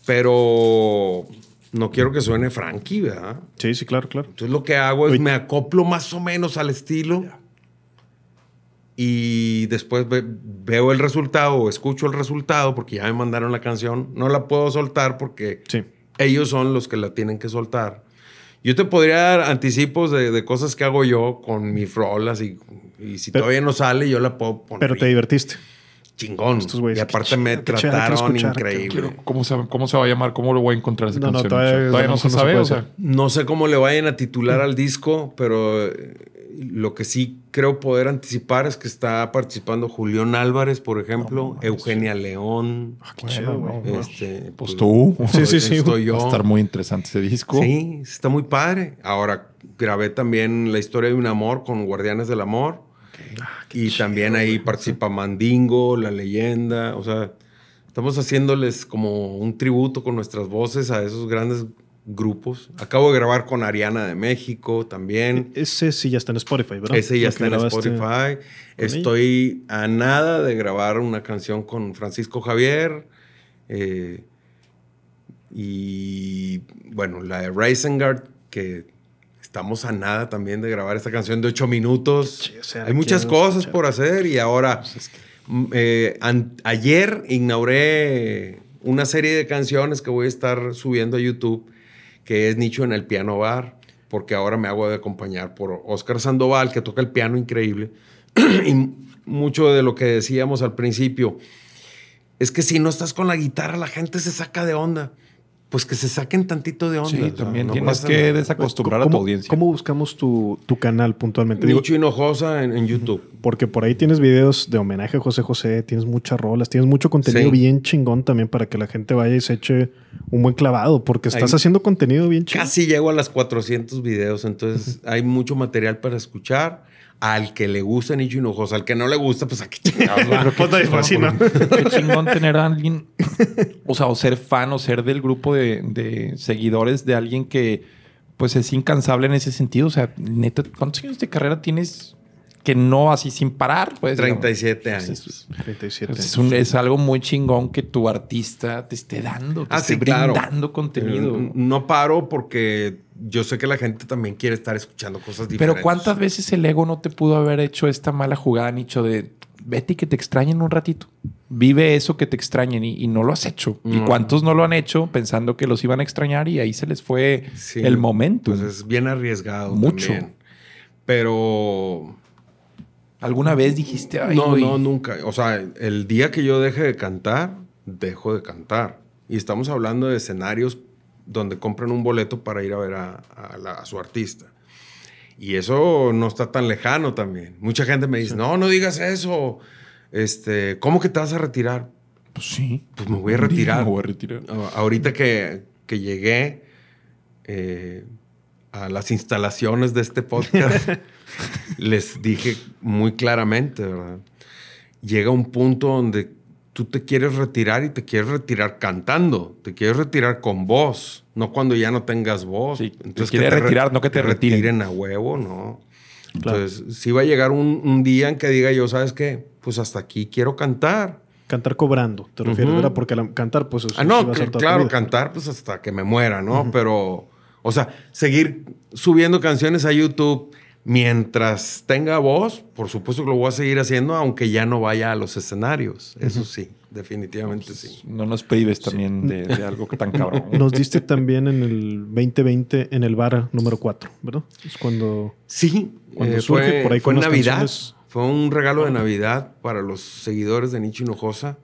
Pero no quiero que suene Frankie, ¿verdad? Sí, sí, claro, claro. Entonces lo que hago es me acoplo más o menos al estilo y después ve- veo el resultado o escucho el resultado porque ya me mandaron la canción. No la puedo soltar porque ellos son los que la tienen que soltar. Yo te podría dar anticipos de, de cosas que hago yo con mis rolas y, y si Pero- todavía no sale, yo la puedo poner. Pero te divertiste. Chingón. güeyes, y aparte qué me qué trataron increíble. Quiero- ¿Cómo se, ¿Cómo se va a llamar? ¿Cómo lo voy a encontrar esa No, no, canción? todavía- O sea, todavía no no se se sabe. o sea. No sé cómo le vayan a titular al disco, pero eh, lo que sí creo poder anticipar es que está participando Julián Álvarez, por ejemplo, Eugenia León. chido, güey. Este, Pues tú. Sí, sí, sí. Estoy yo. Va a estar muy interesante ese disco. Sí, está muy padre. Ahora grabé también la historia de un amor con Guardianes del Amor. Y también ahí participa Mandingo, la leyenda. O sea, estamos haciéndoles como un tributo con nuestras voces a esos grandes grupos. Acabo de grabar con Ariana de México también. Ese sí ya está en Spotify, ¿verdad? Ese ya está en Spotify. Estoy a nada de grabar una canción con Francisco Javier. eh, y bueno, la de que estamos a nada también de grabar esta canción de ocho minutos. sea, Hay muchas cosas escuchar. por hacer y ahora, mm, eh, ayer inauguré una serie de canciones que voy a estar subiendo a YouTube, que es Nicho en el Piano Bar, porque ahora me hago de acompañar por Oscar Sandoval, que toca el piano increíble. y mucho de lo que decíamos al principio, es que si no estás con la guitarra, la gente se saca de onda. Pues que se saquen tantito de onda. Sí, también no tienes que nada. desacostumbrar a tu ¿Cómo- audiencia. ¿Cómo buscamos tu, tu canal puntualmente? Nicho Hinojosa en, en YouTube. porque por ahí tienes videos de homenaje a José José, tienes muchas rolas, tienes mucho contenido Sí. bien chingón también para que la gente vaya y se eche un buen clavado, porque estás haciendo contenido bien chingón. Casi llego a las 400 videos, entonces hay mucho material para escuchar. Al que le gusta Nicho Hinojosa, al que no le gusta, pues aquí chingados va. Pues no, pues sí, ¿no? Qué chingón tener a alguien, o sea, o ser fan o ser del grupo de, de seguidores de alguien que pues es incansable en ese sentido. O sea, neta, ¿cuántos años de carrera tienes que no así sin parar? Pues, digamos? 37 años. 37. Es, un- es algo muy chingón que tu artista te esté dando, te Ah, esté sí, claro. brindando contenido. Eh, No paro porque yo sé que la gente también quiere estar escuchando cosas diferentes. Pero ¿cuántas veces el ego no te pudo haber hecho esta mala jugada, Nicho, de vete y que te extrañen un ratito? Vive eso que te extrañen y, y no lo has hecho. ¿Y cuántos no lo han hecho pensando que los iban a extrañar y ahí se les fue Sí, el momento? Pues es bien arriesgado. Mucho. también. Pero. ¿Alguna vez dijiste, ay, no, no, nunca. O sea, el día que yo deje de cantar, dejo de cantar. Y estamos hablando de escenarios donde compran un boleto para ir a ver a, a la- a su artista. Y eso no está tan lejano también. Mucha gente me dice, no, no digas eso. Este, ¿Cómo que te vas a retirar? Pues sí. Pues me voy a retirar. me voy a retirar. Ahorita que, que llegué eh, a las instalaciones de este podcast, les dije muy claramente, ¿verdad? Llega un punto donde tú te quieres retirar y te quieres retirar cantando, te quieres retirar con voz, no cuando ya no tengas voz. Entonces, quieres re- retirar, no que te retiren. a huevo, no. Entonces, sí va a llegar un, un día en que diga yo, ¿sabes qué? Pues hasta aquí quiero cantar. Cantar cobrando, te refieres. ¿verdad? Porque la- cantar, pues eso Ah, sí no, claro, cantar pues hasta que me muera, ¿no? Pero O sea, seguir subiendo canciones a YouTube mientras tenga voz, por supuesto que lo voy a seguir haciendo, aunque ya no vaya a los escenarios. Eso sí, definitivamente sí. No nos prives también de, de algo tan cabrón. Nos diste también en el 2020 en el bar número 4, ¿verdad? Es cuando. Sí, Cuando eh, surge fue, por ahí fue con Navidad. canciones. Fue un regalo de Navidad para los seguidores de Nicho Hinojosa.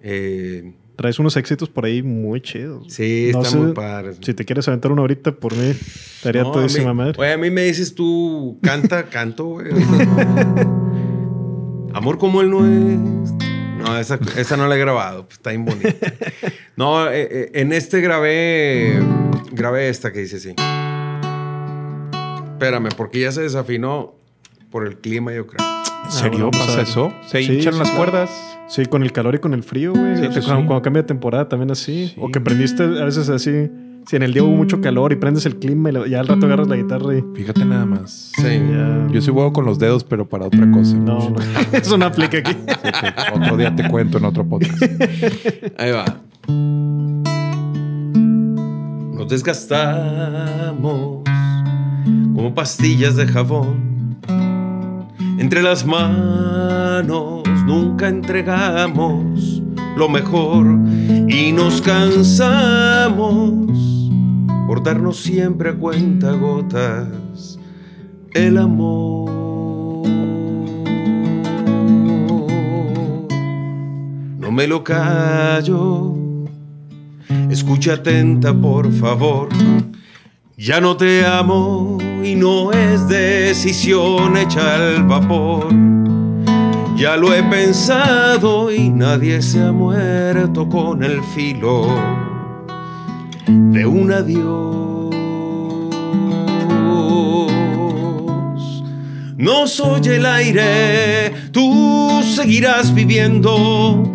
Eh, Traes unos éxitos por ahí muy chidos. Sí, No están sé muy padres. Si te quieres aventar una ahorita, por mí, estaría no, todísima madre. Oye, a mí me dices tú, canta, canto, güey. Amor como él no es. No, esa, esa no la he grabado, pues, está bien bonita. No, eh, eh, en este grabé, grabé esta que dice así. Espérame, porque ya se desafinó por el clima, yo creo. ¿En serio Ah, bueno, pasa eso? ¿Se Sí, hinchan sí, las sí. cuerdas? Sí, con el calor y con el frío, güey. Sí, O sea, pues cuando, sí. cuando cambia de temporada también así. O que prendiste a veces así. Si en el día hubo mucho calor y prendes el clima y ya al rato agarras la guitarra y. Fíjate nada más. Sí. Ya. Yo soy bueno con los dedos, pero para otra cosa. No, no. Eso no aplica aquí. Otro día te cuento en otro podcast. Ahí va. Nos desgastamos como pastillas de jabón. Entre las manos nunca entregamos lo mejor y nos cansamos por darnos siempre a cuenta gotas el amor. No me lo callo. Escucha atenta, por favor. Ya no te amo y no es decisión hecha al vapor. Ya lo he pensado y nadie se ha muerto con el filo de un adiós. No soy el aire, tú seguirás viviendo.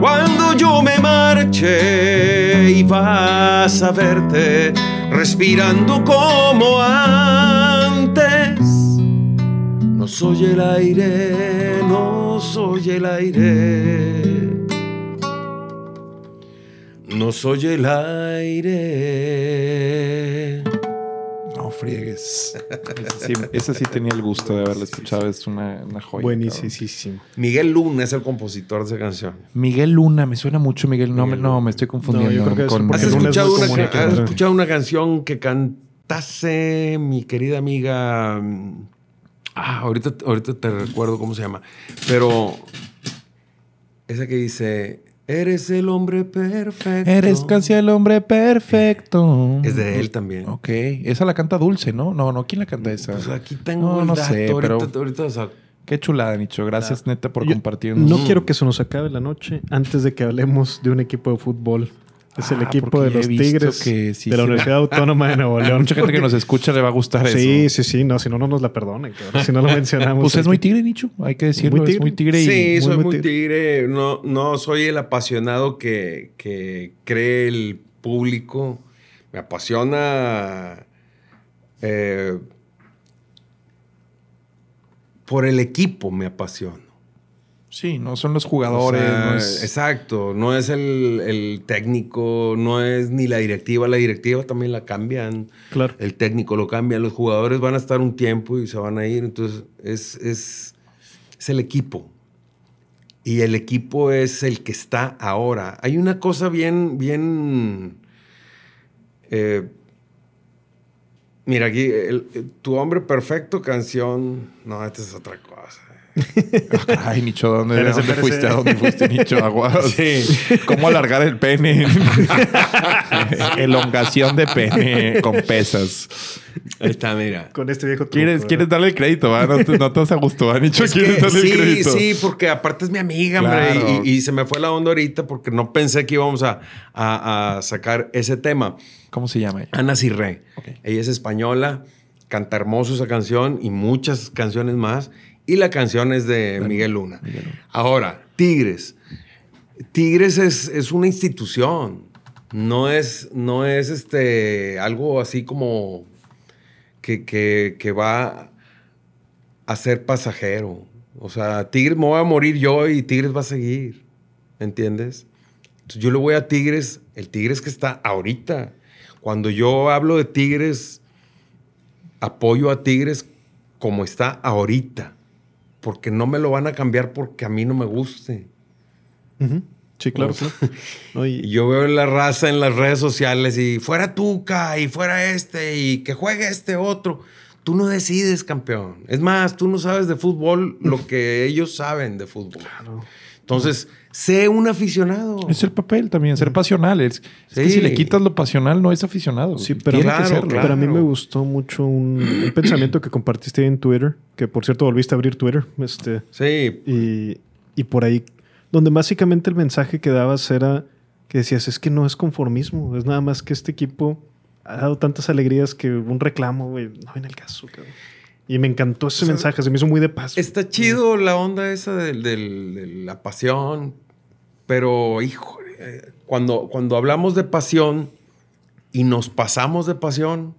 Cuando yo me marche y vas a verte respirando como antes. No soy el aire, no soy el aire. No soy el aire. Friegues. Esa sí, esa sí tenía el gusto de haberla escuchado. Es una, una joya. Buenísimo. Miguel Luna es el compositor de esa canción. Miguel Luna, me suena mucho Miguel. No, me, no me estoy confundiendo. No, yo creo que es con ¿Has Luna es escuchado, una, has escuchado una canción que cantase mi querida amiga? Ah, ahorita, ahorita te recuerdo cómo se llama. Pero esa que dice, eres el hombre perfecto. Eres casi el hombre perfecto. Es de él también. Ok. Esa la canta Dulce, ¿no? No, no. ¿Quién la canta esa? Pues aquí tengo no, el no dato, sé, ahorita, pero ahorita, o sea, qué chulada, Nicho. Gracias, neta, por compartirnos. No quiero que se nos acabe la noche antes de que hablemos de un equipo de fútbol. Es el Ah, equipo de los Tigres que sí de la Universidad Autónoma de Nuevo León. Mucha gente que nos escucha le va a gustar Sí, eso. sí, sí. No, si no, no nos la perdonen. cabrón. Si no lo mencionamos. Pues es muy tigre, Nicho. Hay que decirlo. Muy Es muy tigre. y Sí, soy muy muy tigre. tigre. No, no soy el apasionado que, que cree el público. Me apasiona eh, por el equipo, me apasiona. Sí, no son los jugadores. O sea, no es- Exacto, no es el, el técnico, no es ni la directiva. La directiva también la cambian. Claro. El técnico lo cambian. Los jugadores van a estar un tiempo y se van a ir. Entonces, es, es, es el equipo. Y el equipo es el que está ahora. Hay una cosa bien, bien. eh, mira, aquí, el- el- tu hombre perfecto canción. No, esta es otra cosa. Ay, Nicho, ¿dónde, ¿a Espérese, dónde fuiste? ¿A dónde fuiste, Nicho? Aguas. Sí. ¿Cómo alargar el pene? Elongación de pene con pesas. Ahí está, mira. Con este viejo truco, ¿Quieres, ¿verdad? ¿Quieres darle el crédito? va? No, te, no te vas a gusto, ¿va, Nicho? Es ¿Quieres que darle sí, el crédito? sí, porque aparte es mi amiga, hombre, y, y se me fue la onda ahorita porque no pensé que íbamos a, a- a sacar ese tema. ¿Cómo se llama ella? Ana Cirré. Ok. Ella es española, canta hermoso esa canción y muchas canciones más. Y la canción es de Miguel Luna. Ahora, Tigres. Tigres es, es una institución. No es, no es este, algo así como que, que- que va a ser pasajero. O sea, Tigres me voy a morir yo y Tigres va a seguir. ¿Entiendes? Entonces, yo le voy a Tigres, el Tigres que está ahorita. cuando yo hablo de Tigres, apoyo a Tigres como está ahorita, porque no me lo van a cambiar porque a mí no me guste. Sí, claro. Claro. No, y- yo veo la raza en las redes sociales y fuera Tuca y fuera este y que juegue este otro. Tú no decides, campeón. Es más, tú no sabes de fútbol lo que ellos saben de fútbol. Entonces, sé un aficionado. Es el papel también, ser pasional. Es, es que si le quitas lo pasional, no es aficionado. Sí, pero, Tiene que serlo. pero a mí me gustó mucho un, un pensamiento que compartiste ahí en Twitter, que por cierto volviste a abrir Twitter. Este, sí. Y, y por ahí, donde básicamente el mensaje que dabas era que decías, es que no es conformismo, es nada más que este equipo ha dado tantas alegrías que un reclamo, güey, no viene el caso, cabrón. Y me encantó ese O sea, mensaje, se me hizo muy de paz. Está chido la onda esa del- del- de, la pasión, pero hijo, cuando, cuando hablamos de pasión y nos pasamos de pasión,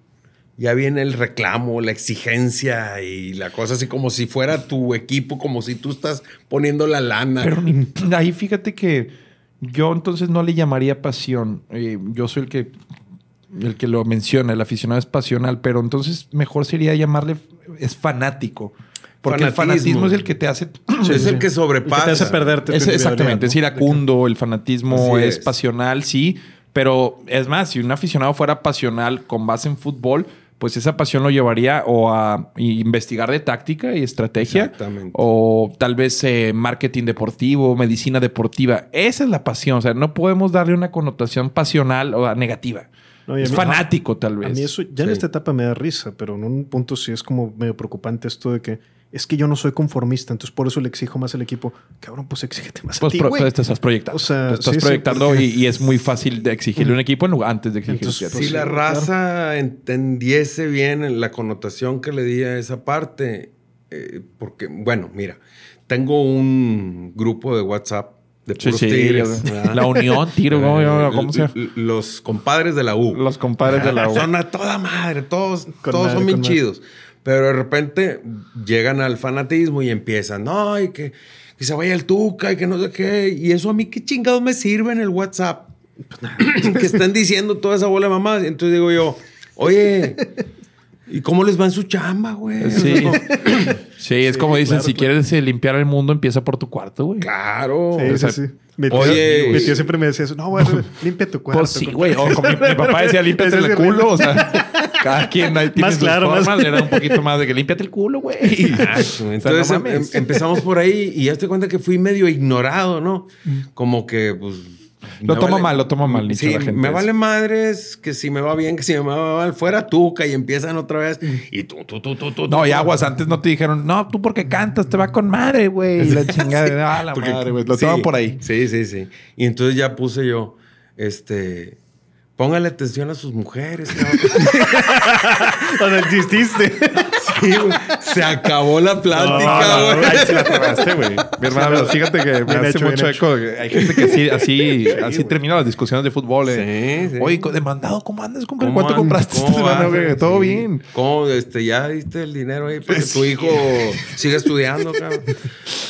ya viene el reclamo, la exigencia y la cosa así como si fuera tu equipo, como si tú estás poniendo la lana. Pero ahí fíjate que yo entonces no le llamaría pasión. Eh, yo soy el que el que lo menciona, el aficionado es pasional, pero entonces mejor sería llamarle es fanático. Porque el Fanatismo. es el que te hace. Sí, es el que sobrepasa. El que te hace perderte Es- exactamente, es iracundo, el fanatismo es, es. pasional, sí. Pero es más, si un aficionado fuera pasional con base en fútbol, pues esa pasión lo llevaría o a investigar de táctica y estrategia, Exactamente. o tal vez eh, marketing deportivo, medicina deportiva. Esa es la pasión. O sea, no podemos darle una connotación pasional o negativa. No, a es mí- fanático, tal A vez. mí eso ya en esta etapa me da risa, pero en un punto sí es como medio preocupante esto de que es que yo no soy conformista, entonces por eso le exijo más al equipo. Cabrón, pues exígete más Pues a ti, pro- pues te estás proyectando. O sea, Te estás sí, sí, proyectando porque- y, y es muy fácil de exigirle a un equipo en lugar- antes de exigirle. Entonces, a si la raza entendiese bien la connotación que le di a esa parte, eh, porque, bueno, mira, tengo un grupo de WhatsApp de puros sí, tigres. la- Unión Tigre, ¿cómo- cómo se Los compadres de la U. Los compadres de la U. Son a toda madre, todos, Con todos madre, son bien madre. chidos. Pero de repente llegan al fanatismo y empiezan, no, y que, que se vaya el Tuca y que no sé qué. Y eso a mí qué chingados me sirve en el WhatsApp. que están diciendo toda esa bola de mamás. Y entonces digo yo, oye, ¿y cómo les va en su chamba, güey? Sí. Sí, es como dicen, claro, si claro. quieres eh, limpiar el mundo, empieza por tu cuarto, güey. Claro. Sí, O sea, sí, sí. Mi tío, Oye. mi tío siempre me decía eso. No, güey, limpia tu cuarto. Pues sí, güey. O como mi, mi papá decía, límpiate el culo. O sea, cada quien ahí tiene Más sus claro, más- formas. Era un poquito más de que límpiate el culo, güey. Entonces no em- em- empezamos por ahí y ya te cuenta que fui medio ignorado, ¿no? Como que, pues. Lo me toma mal, lo toma mal, Sí, la gente me eso. vale madres que si me va bien, que si me va mal, fuera tuca y empiezan otra vez. Y tú, tú, tú, tú, tú. No, y aguas, antes no te dijeron, no, tú porque cantas, te va con madre, güey. Y la chingada, ah, la Porque- madre, güey. Lo sí, toman por ahí. Sí, sí, sí. Y entonces ya puse yo, este. Póngale atención a sus mujeres, cabrón. Cuando exististe. Sí, güey. Se acabó la plática, No, no, güey. Ahí sí la tomaste, güey. Mi hermano, fíjate que me hace hecho, mucho eco. Hay gente que así, así, así termina las discusiones de fútbol. eh. Sí. Oye, demandado, ¿cómo andas? ¿Cómo ¿Cuánto andas? compraste ¿Cómo esta semana, güey? Todo bien. ¿Cómo? Este, ya diste el dinero ahí para que tu hijo siga estudiando, cabrón.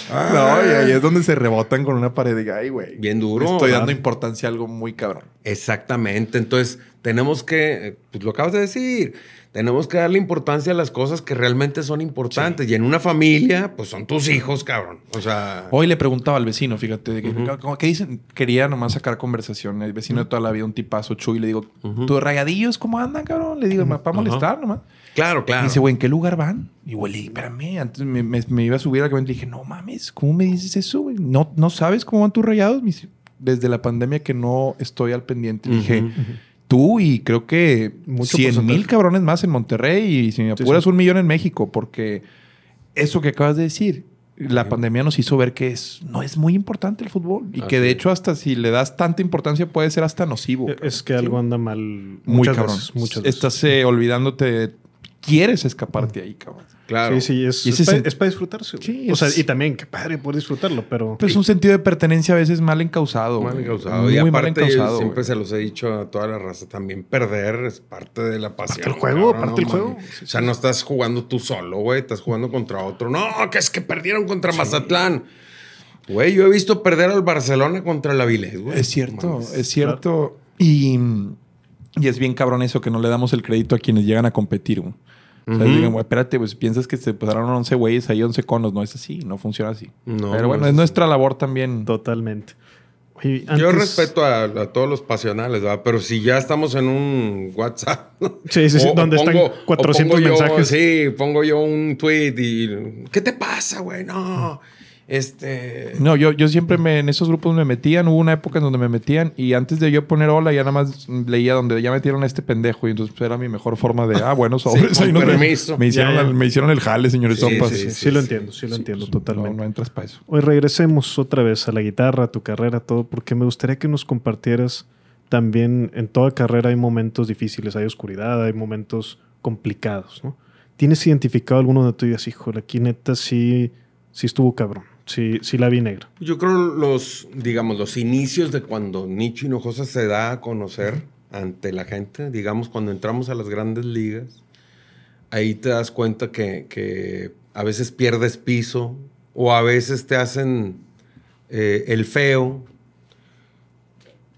No, y ahí es donde se rebotan con una pared de ay, güey. Bien duro. Estoy dando importancia a algo muy cabrón. Exactamente. Entonces, tenemos que, eh, pues lo acabas de decir, tenemos que darle importancia a las cosas que realmente son importantes. Y en una familia, pues son tus hijos, cabrón. O sea, Hoy le preguntaba al vecino, fíjate, de que, ¿cómo- ¿qué dicen? Quería nomás sacar conversación. El vecino de toda la vida, un tipazo chuy, le digo, ¿tus rayadillos cómo andan, cabrón? Le digo, para molestar nomás. claro, Y claro. dice, güey, ¿en qué lugar van? Y güey, le dije, espérame, antes me, me- me iba a subir al camioneta y dije, no mames, ¿cómo me dices eso, güey? ¿No, ¿No sabes cómo van tus rayados? Me dice, desde la pandemia que no estoy al pendiente. Le dije, tú y creo que Mucho 100 mil cabrones más en Monterrey y si me apuras sí. un millón en México, porque eso que acabas de decir, la pandemia nos hizo ver que es, no es muy importante el fútbol y que de hecho hasta si le das tanta importancia puede ser hasta nocivo. Es que algo anda mal muy muchas cabrón. veces, muchas veces. Estás eh, olvidándote, quieres escaparte ahí, cabrón. Claro. Sí, sí, es, para, sen- es para disfrutarse. Sí, o sea, es- y también, qué padre poder disfrutarlo, pero... Pues un sentido de pertenencia a veces mal encausado. Mal encausado. Muy y mal aparte, yo encausado. siempre se los he dicho a toda la raza, también perder es parte de la pasión. del juego, cabrón, parte del no juego. O sea, no estás jugando tú solo, güey, estás jugando contra otro. No, que es que perdieron contra Mazatlán. Güey, yo he visto perder al Barcelona contra el Avilés, güey. Es cierto, es cierto. Y Y es bien cabrón eso, que no le damos el crédito a quienes llegan a competir, güey. O sea, digan, güey, espérate, pues piensas que se pasaron 11 güeyes ahí, 11 conos. No es así, no funciona así. No, Pero no bueno, es es nuestra labor también. Totalmente. Oye, Yo antes- respeto a, a todos los pasionales, ¿verdad? Pero si ya estamos en un WhatsApp. Sí, sí, sí, donde están o 400 pongo yo- mensajes. sí, pongo yo un tweet y. ¿Qué te pasa, güey? No. Este. No, yo, yo siempre me, en esos grupos me metían. Hubo una época en donde me metían y antes de yo poner hola, ya nada más leía donde ya metieron a este pendejo. Y entonces era mi mejor forma de, ah, bueno, sobres. ahí vemos. permiso. Me hicieron, Ya, ya. El, me hicieron el jale, señores Sí, Sopas. sí, sí, lo entiendo, sí lo entiendo pues, totalmente. No, no entras para eso. Hoy regresemos otra vez a la guitarra, a tu carrera, todo, porque me gustaría que nos compartieras también en toda carrera hay momentos difíciles, hay oscuridad, hay momentos complicados, ¿no? ¿Tienes identificado alguno de tú y digas, híjole, aquí neta sí, sí estuvo cabrón, sí, sí la vi negra? Yo creo los, digamos, los inicios de cuando Nicho Hinojosa se da a conocer ante la gente, digamos, cuando entramos a las grandes ligas, ahí te das cuenta que, que a veces pierdes piso o a veces te hacen eh, el feo.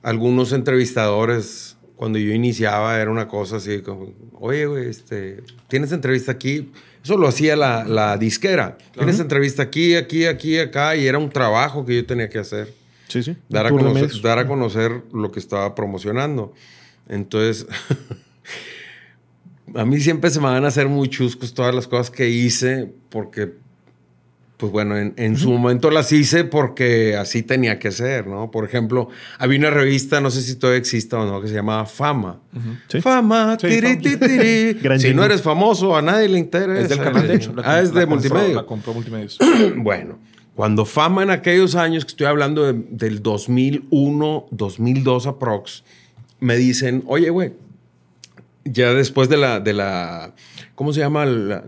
Algunos entrevistadores, cuando yo iniciaba, era una cosa así como, oye, güey, este, ¿tienes entrevista aquí? Eso lo hacía la, la disquera. Tienes entrevista aquí, aquí, aquí, acá, y era un trabajo que yo tenía que hacer. Sí, sí. Dar a, conocer, dar a conocer lo que estaba promocionando. Entonces, a mí siempre se me van a hacer muy chuscos todas las cosas que hice, porque, pues bueno, en, en su momento las hice porque así tenía que ser, ¿no? Por ejemplo, había una revista, no sé si todavía exista o no, que se llamaba Fama. Sí. Fama, Sí, tiri, tiri. Si no eres famoso, a nadie le interesa. Es del canal, de hecho. La- ah, es la de multimedia. La compró Multimedios. Bueno, cuando Fama en aquellos años, que estoy hablando de- del 2001, 2002 aprox, me dicen, oye, güey, ya después de la, de la ¿cómo se llama? La,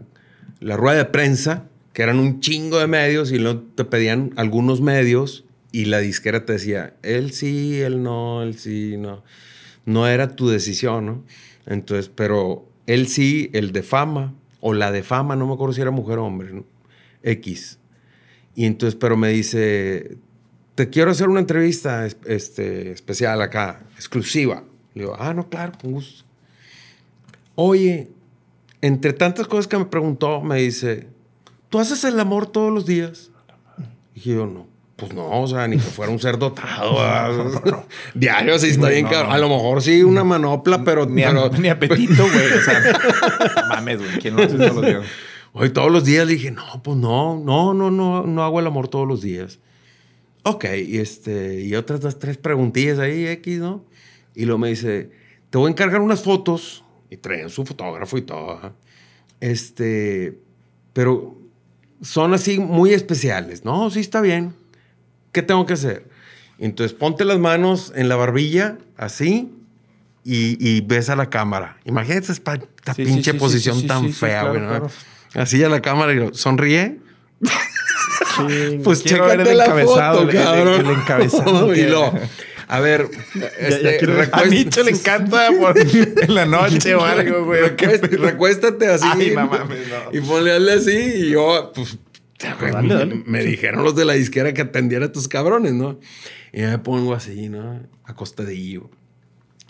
la rueda de prensa, que eran un chingo de medios y luego te pedían algunos medios y la disquera te decía, él sí, él no, él sí, no. No era tu decisión, ¿no? Entonces, pero él sí, el de fama, o la de fama, no me acuerdo si era mujer o hombre, ¿no? X. Y entonces, pero me dice, te quiero hacer una entrevista es- este, especial acá, exclusiva. Le digo, ah, no, claro, con gusto. Oye, entre tantas cosas que me preguntó, me dice, ¿tú haces el amor todos los días? Y dije yo, no, pues no, o sea, ni que fuera un ser dotado. ¿verdad? Diario, sí está bien, No, cabrón. no. A lo mejor sí, una manopla, pero... Ni, pero ni apetito, güey. O sea, no mames, güey. ¿Quién lo hace todos los días? Hoy todos los días le dije, no, pues no, no, no, no, no hago el amor todos los días. Ok, y, este, y otras dos, tres preguntillas ahí, X, ¿no? Y luego me dice, te voy a encargar unas fotos. Y traían su fotógrafo y todo. Este, pero son así muy especiales. No, sí está bien. ¿Qué tengo que hacer? Entonces ponte las manos en la barbilla, así, y, y ves a la cámara. Imagínate esta, esta Sí, pinche sí, posición sí, tan fea, claro, güey. ¿no? claro. Así a la cámara y digo, sonríe. Pues Quiero ver chécate el la encabezado, foto, el- el- cabrón. el encabezado y lo, a ver, este, quiero- a recuest- Nicho le encanta por- en la noche o algo, güey. Recuest- recuéstate así. Ay, mames, no. Y ponle así. Y yo, pues, dale, dale. me dijeron los de la disquera que atendiera a tus cabrones, ¿no? Y me pongo así, ¿no? Acostadillo.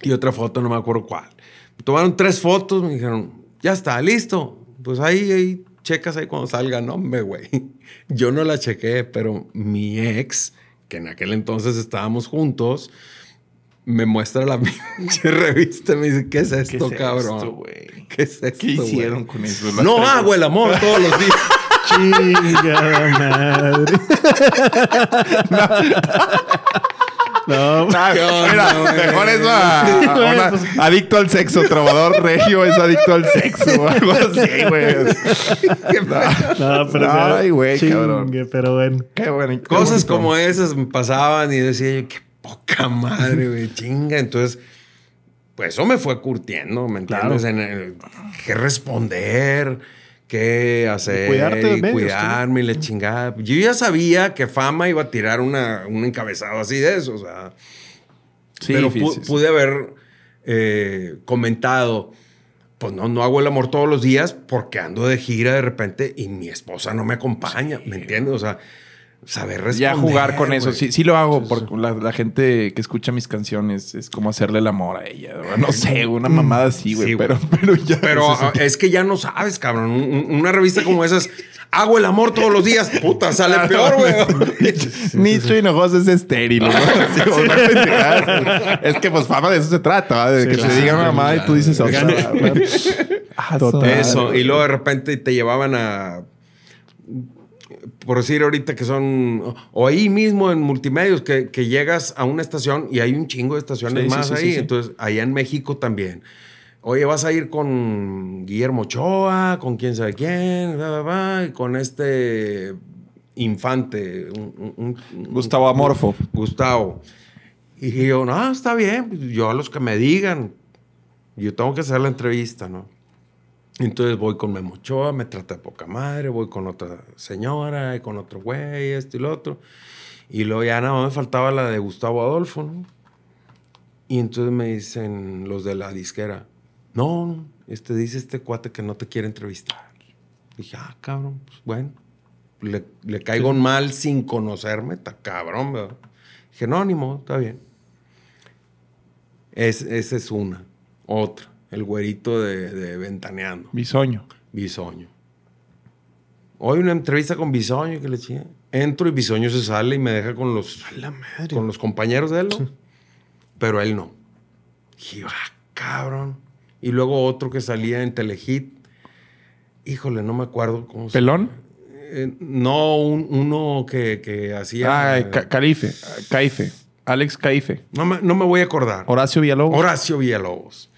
Y otra foto, no me acuerdo cuál. Me tomaron tres fotos, me dijeron, ya está, listo. Pues ahí, ahí, checas ahí cuando salga. No, hombre, güey. Yo no la chequé, pero mi ex, que en aquel entonces estábamos juntos, me muestra la pinche revista y me dice, ¿qué es esto, es cabrón? esto? ¿Qué es esto, ¿Qué hicieron güey? con eso? Las No hago el amor todos los días. Chingada madre. mejor eso a, a Güey, una- pues- adicto al sexo, trovador regio es adicto al sexo o algo así, güey. No, pero Ay, güey, chingue, cabrón. pero bueno. Qué bueno. qué Cosas bonito. como esas me pasaban y decía yo, qué poca madre, güey, chinga. Entonces, pues eso me fue curtiendo, ¿me entiendes? En el- qué responder, qué hacer, Y cuidarte de y medios, cuidarme y la chingada. Yo ya sabía que Fama iba a tirar una, un encabezado así de eso, o sea. Sí, pero pude haber eh, comentado, pues no, no hago el amor todos los días porque ando de gira de repente y mi esposa no me acompaña, ¿me entiendes? O sea, saber Ya jugar con eso. Sí, sí lo hago porque la, la gente que escucha mis canciones es como hacerle el amor a ella. No sé, una mamada así, güey. Sí, pero, pero ya. Es que ya no sabes, cabrón. Un- un- Una revista como esas, hago el amor todos los días. Puta, sale peor, güey. Nicho Hinojosa es estéril. es que, pues, fama de eso se trata, de que claro, te digan una mamada y tú dices otra. claro. ¿va? Ah, Total. Eso. Y luego de repente te llevaban a. Por decir ahorita que son. O ahí mismo en multimedios, que, que llegas a una estación y hay un chingo de estaciones Sí, más sí, ahí. sí. Entonces, allá en México también. Oye, vas a ir con Guillermo Ochoa, con quién sabe quién, bla, bla, bla, y con este infante. un- un- un- Gustavo Amorfo. Gustavo. Y yo, no, está bien, pues, yo a los que me digan, yo tengo que hacer la entrevista, ¿no? Entonces voy con Memo Ochoa, me trata de poca madre, voy con otra señora, y con otro güey, esto y lo otro. Y luego ya nada más me faltaba la de Gustavo Adolfo, ¿no? Y entonces me dicen los de la disquera, no, este dice este cuate que no te quiere entrevistar. Dije, ah, cabrón, pues bueno, le, le caigo mal sin conocerme, está cabrón, ¿verdad? Dije, no, ni modo, está bien. Es, esa es una. Otra, el güerito de, de Ventaneando. Bisoño. Bisoño. Hoy una entrevista con Bisoño que le chinga. Entro y Bisoño se sale y me deja con los, con los compañeros de él, ¿no? Pero él no. Dije, ah, cabrón. Y luego otro que salía en Telehit. Híjole, no me acuerdo cómo se ¿Pelón? Eh, no, un- uno que, que hacía. Ah, Ca- Calife. Caife. Alex Caife. No me, no me voy a acordar. Horacio Villalobos. Horacio Villalobos.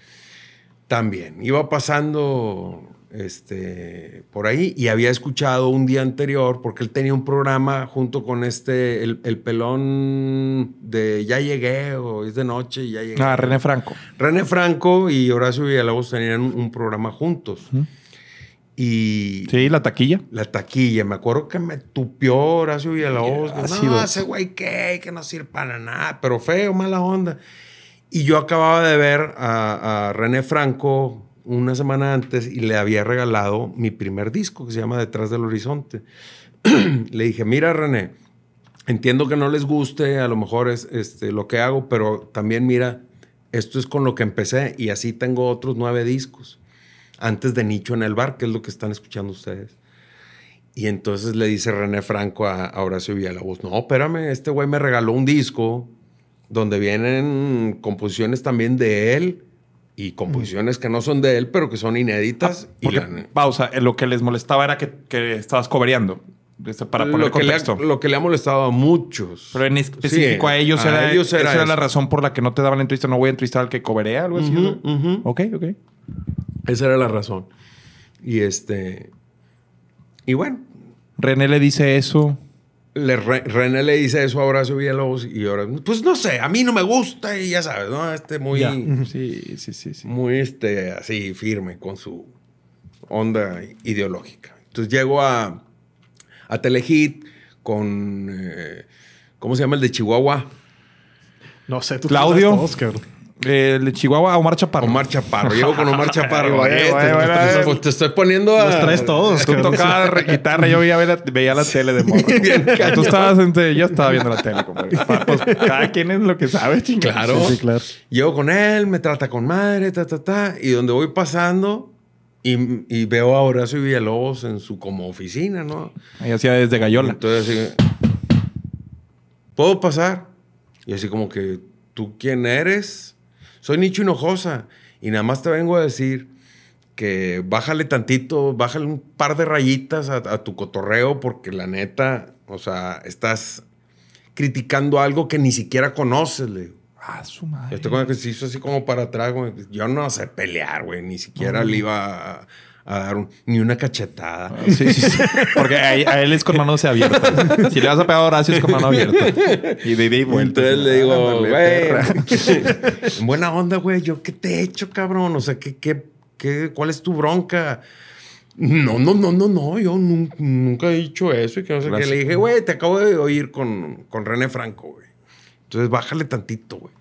También. Iba pasando este, por ahí y había escuchado un día anterior, porque él tenía un programa junto con este, el, el pelón de Ya llegué o es de noche y ya llegué. Ah, René Franco. René Franco y Horacio Villalobos tenían un, un programa juntos. Y Sí, la taquilla. la taquilla. Me acuerdo que me tupió Horacio Villalobos. ácido. no, ese güey qué, que no sirve para nada, pero feo, mala onda. Y yo acababa de ver a, a René Franco una semana antes y le había regalado mi primer disco que se llama Detrás del Horizonte. le dije, mira René, entiendo que no les guste, a lo mejor es este, lo que hago, pero también mira, esto es con lo que empecé y así tengo otros nueve discos antes de Nicho en el bar, que es lo que están escuchando ustedes. Y entonces le dice René Franco a, a Horacio Villalobos, no, espérame, este güey me regaló un disco donde vienen composiciones también de él y composiciones que no son de él, pero que son inéditas. y Porque, la- pausa, eh, lo que les molestaba era que, que estabas cobereando. Este, Para poner lo, que le ha, lo que le ha molestado a muchos. Pero en específico Sí, a ellos a era, ellos esa era era la razón por la que no te daban la entrevista. No voy a entrevistar al que coberea, algo así. Ujú, ¿no? ujú. Ok, ok. Esa era la razón. Y este. Y bueno, René le dice eso. Le, Re- René le dice eso a Horacio Villalobos y ahora, pues no sé, a mí no me gusta y ya sabes, ¿no? Este muy. Ya. Sí, sí, sí, sí. Muy este, así firme con su onda ideológica. Entonces llego a, a Telehit con. eh, ¿Cómo se llama el de Chihuahua? No sé, tú Claudio. te Eh, el de Chihuahua, Omar Chaparro. Omar Chaparro. Llego con Omar Chaparro. Güey, Eh, güey, te, te- güey. te- te estoy poniendo a. Los traes todos, Tú tocabas guitarra, yo veía, la- veía la tele de morro. Tú estabas entre, yo estaba viendo la tele, compadre. Pues, cada quien es lo que sabe, chingada. Claro. Sí, sí, claro. Llego con él, me trata con madre, ta, ta, ta. Y donde voy pasando y, y veo a Horacio Villalobos en su como oficina, ¿no? Ahí hacía desde Gallola. Entonces así, ¿puedo pasar? Y así como que, ¿tú quién eres? Soy Nicho Hinojosa y nada más te vengo a decir que bájale tantito, bájale un par de rayitas a, a tu cotorreo porque la neta, o sea, estás criticando algo que ni siquiera conoces, le digo. Ah, su madre. Este que se hizo así como para atrás, güey. Yo no sé pelear, güey. Ni siquiera le iba a, a dar un- ni una cachetada. Sí, sí, sí. Porque a, a él es con manos abiertas. Si le vas a pegar a Horacio es con mano abierta. Y de ida y vuelta. Entonces le digo, Ándale, güey, en buena onda, güey, ¿yo qué te he hecho, cabrón? O sea, ¿qué, qué, qué, ¿cuál es tu bronca? No, no, no, no, no, yo nun- nunca he dicho eso. Y que no sé qué. Le dije, güey, te acabo de oír con, con René Franco, güey. Entonces bájale tantito, güey.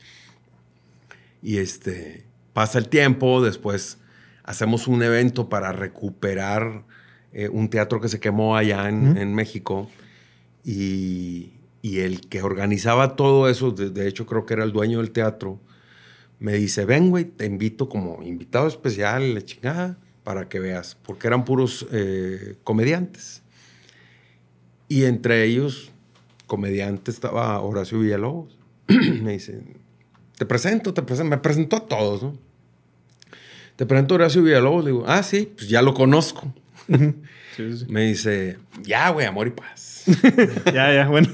Y este, pasa el tiempo, después hacemos un evento para recuperar eh, un teatro que se quemó allá en, en México. y, y el que organizaba todo eso, de, de hecho creo que era el dueño del teatro, me dice, ven, güey, te invito como invitado especial, la chingada, para que veas, porque eran puros eh, comediantes. Y entre ellos, comediante, estaba Horacio Villalobos. me dice, te presento, te presento, me presentó a todos, ¿no? Te presento a Horacio Villalobos, le digo, ah, sí, pues ya lo conozco. Me dice, ya, güey, amor y paz. ya, ya, bueno.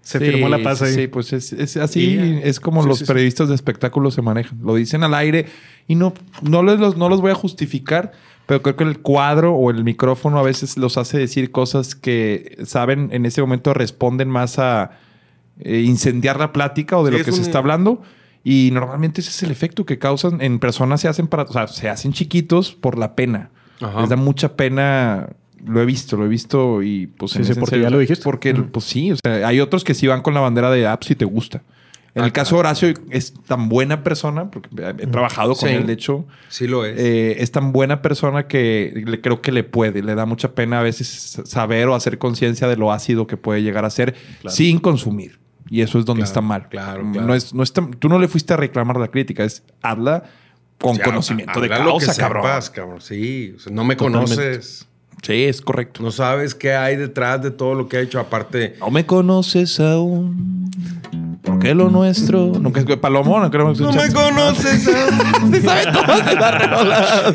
Se Sí, firmó la paz ahí. Sí, pues es, es así, Y- es como Sí, los sí, sí. periodistas de espectáculos se manejan. Lo dicen al aire y no, no, les, los, no los voy a justificar, pero creo que el cuadro o el micrófono a veces los hace decir cosas que saben en ese momento responden más a eh, incendiar la plática o de Sí, lo es que se está hablando. Y normalmente ese es el efecto que causan en personas, se hacen para, o sea, se hacen chiquitos por la pena. Ajá. Les da mucha pena. Lo he visto, lo he visto y pues Sí, en sí, ese porque serio, ya lo dijiste. Porque, pues sí, o sea, hay otros que sí van con la bandera de apps si te gusta. En el caso de Horacio es tan buena persona, porque he trabajado con Sí. él, de hecho. Sí lo es. eh, es tan buena persona que le, creo que le puede. Le da mucha pena a veces saber o hacer conciencia de lo ácido que puede llegar a ser sin consumir. Y eso es donde Claro, está mal. claro, No es, no está- tú no le fuiste a reclamar la crítica, es hazla con Ya, conocimiento de habla lo que causa, cabrón. sepas, cabrón. Sí, o sea, no me Totalmente. conoces. Sí, es correcto. No sabes qué hay detrás de todo lo que ha hecho. Aparte, No me conoces aún. ¿Por qué lo nuestro? Nunca es Palomón, no creo que no me conoces. Sí sabe todas las rolas.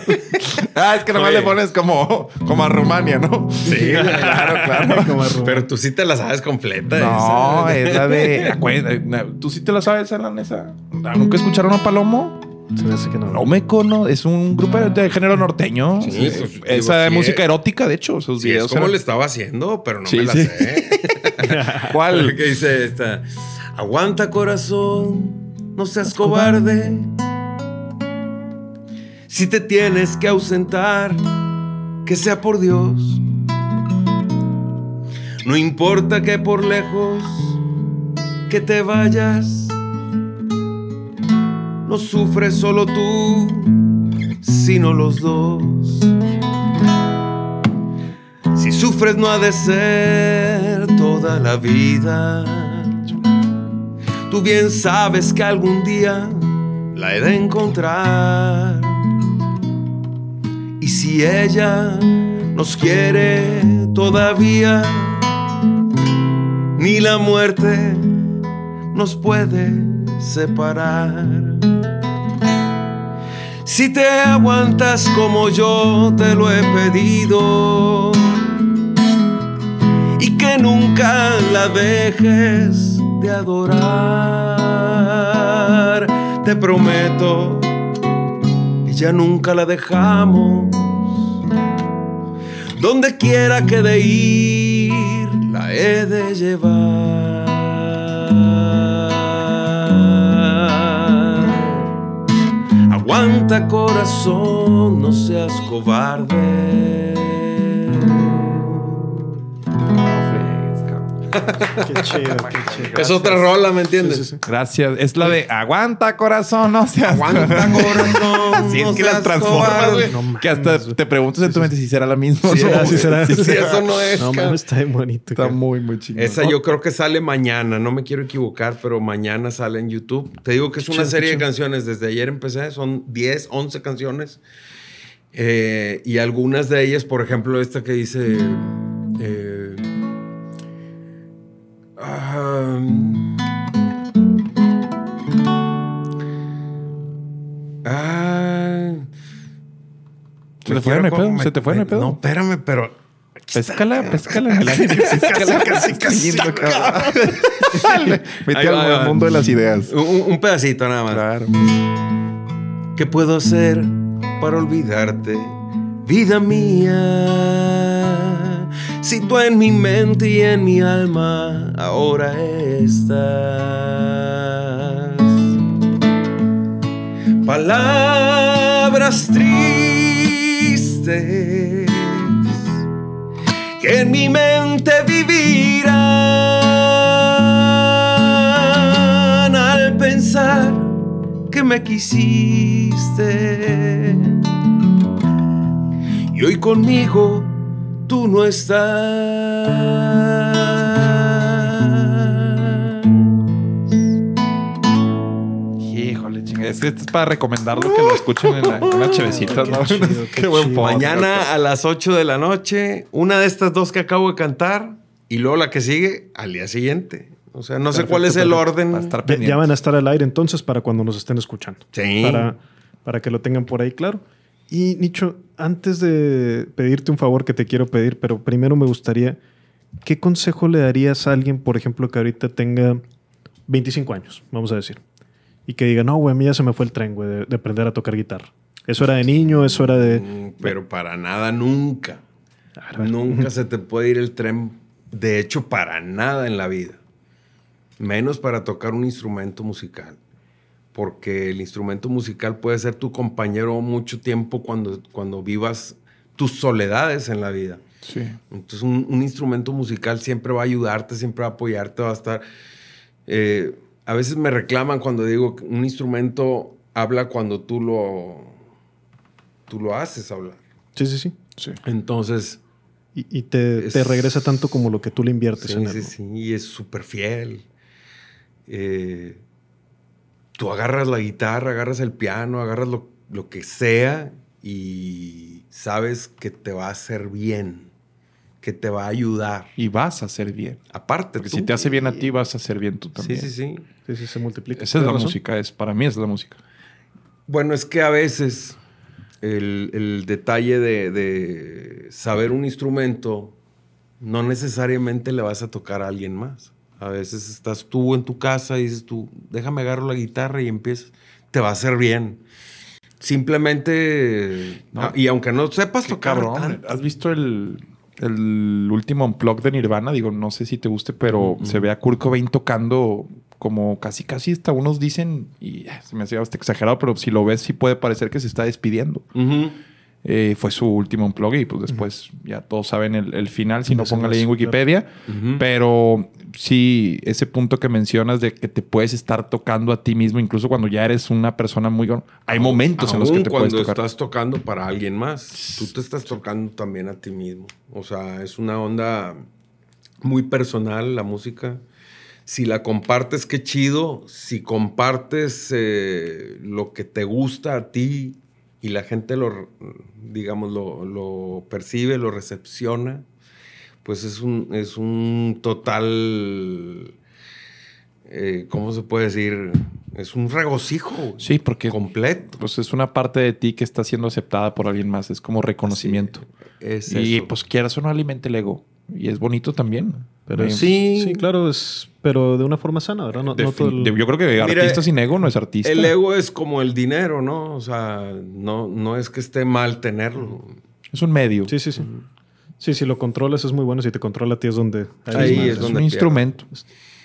Ah, es que nomás Oye. le pones como, como a Rumania, ¿no? Sí, claro, claro. Como arroba. Pero tú sí te la sabes completa. No, esa. es la de. acuérdate, ¿Tú sí te la sabes, Alan, esa? ¿Nunca escucharon a Palomo? Se me hace que no. No me conoce. Es un grupo de género norteño. Sí, Eh, pues, digo, Esa sí, música eh. erótica, de hecho. Sus Sí, es como eran- le estaba haciendo, pero no Sí, me la sí. sé. ¿Cuál? que dice esta? Aguanta corazón, no seas cobarde. Si te tienes que ausentar, que sea por Dios. No importa que por lejos que te vayas, no sufres solo tú, sino los dos. Si sufres no ha de ser toda la vida. Tú bien sabes que algún día la he de encontrar. Y si ella nos quiere todavía, ni la muerte nos puede separar. Si te aguantas como yo te lo he pedido y que nunca la dejes de adorar, te prometo que ya nunca la dejamos. Donde quiera que de ir, la he de llevar. Aguanta corazón, no seas cobarde. Qué chido, qué chido. Es otra rola, ¿me entiendes? Sí, sí, sí. Gracias. Es la de aguanta corazón, no seas. Aguanta corazón. Así es que las transformas, güey. No que hasta te preguntas en tu mente si será la misma. Sí, ¿no? así será. Sí, eso no es, No mames, está bien bonito. Está muy, muy chingón. Esa yo creo que sale mañana, no me quiero equivocar, pero mañana sale en YouTube. Te digo que es una Chido, serie de chido. canciones, desde ayer empecé, son 10, 11 canciones. Eh, y algunas de ellas, por ejemplo, esta que dice... eh, ah, ah, ¿Se te fue, quiero hay pedo? ¿Se te fue, no hay pedo? No, espérame, pero... Péscala, péscala. Péscala, casi, casi, Ahí al mundo de las ideas. Un, un pedacito nada más. Claro. ¿Qué puedo hacer para olvidarte, vida mía? Si tú en mi mente y en mi alma ahora estás. Palabras tristes que en mi mente vivirán al pensar que me quisiste. Y hoy conmigo tú no estás. Híjole, chingue. Esto es para recomendarlo que lo escuchen en, la, en ¿no? Qué, buen podcast. Mañana a las 8 de la noche, una de estas dos que acabo de cantar y luego la que sigue al día siguiente. O sea, no sé cuál es el orden. Ya, van a estar al aire entonces para cuando nos estén escuchando. Sí. Para que lo tengan por ahí claro. Y Nicho, antes de pedirte un favor que te quiero pedir, pero primero me gustaría, ¿qué consejo le darías a alguien, por ejemplo, que ahorita tenga 25 años, vamos a decir, y que diga, no, güey, a mí ya se me fue el tren, güey, de, de aprender a tocar guitarra? Eso era de niño, eso era de... Mm, Pero para nada, nunca. Nunca se te puede ir el tren. De hecho, para nada en la vida. Menos para tocar un instrumento musical. Porque el instrumento musical puede ser tu compañero mucho tiempo cuando, cuando vivas tus soledades en la vida. Sí. Entonces, un, un instrumento musical siempre va a ayudarte, siempre va a apoyarte, va a estar. eh, a veces me reclaman cuando digo que un instrumento habla cuando tú lo, tú lo haces hablar. Sí, sí, sí. Entonces. Y, y te, te regresa tanto como lo que tú le inviertes Sí, en él. sí, sí. Y es súper fiel. Eh, tú agarras la guitarra, agarras el piano, agarras lo, lo que sea y sabes que te va a hacer bien, que te va a ayudar. Y vas a hacer bien. Aparte, Porque tú. si te hace bien a ti, vas a hacer bien tú también. Sí, sí, sí. Sí, sí, se multiplica. Esa es la música, es, para mí es la música. Bueno, es que a veces el, el detalle de, de saber un instrumento no necesariamente le vas a tocar a alguien más. A veces estás tú en tu casa y dices tú, déjame agarro la guitarra y empiezas. Te va a hacer bien. Simplemente, No. ah, y aunque no sepas tocar cabrón. tanto, ¿Has visto el, el último unplug de Nirvana? Digo, no sé si te guste, pero se ve a Kurt Cobain tocando como casi, casi hasta unos dicen, y eh, se me hacía hasta exagerado, pero si lo ves, sí puede parecer que se está despidiendo. Ujú. Eh, fue su último unplug y pues después ya todos saben el, el final, si no no póngale ahí en Wikipedia. Pero sí, ese punto que mencionas de que te puedes estar tocando a ti mismo, incluso cuando ya eres una persona muy... Hay momentos en los que te puedes cuando tocar. estás tocando para alguien más, tú te estás tocando también a ti mismo. O sea, es una onda muy personal la música. Si la compartes, qué chido. Si compartes eh, lo que te gusta a ti y la gente lo, digamos, lo, lo percibe, lo recepciona, pues es un, es un total, eh, ¿cómo se puede decir? Es un regocijo. Sí, porque completo. pues es una parte de ti que está siendo aceptada por alguien más. Es como reconocimiento. Es y eso. pues quieras o no alimenta el ego. Y es bonito también. Pero sí, sí, claro, es, pero de una forma sana, ¿verdad? No, no todo el- Yo creo que Mira, artista sin ego no es artista. El ego es como el dinero, ¿no? O sea, no, no es que esté mal tenerlo. Es un medio. Sí, sí, sí. Sí, si lo controlas es muy bueno. Si te controla a ti es donde... Ahí más. es donde un instrumento.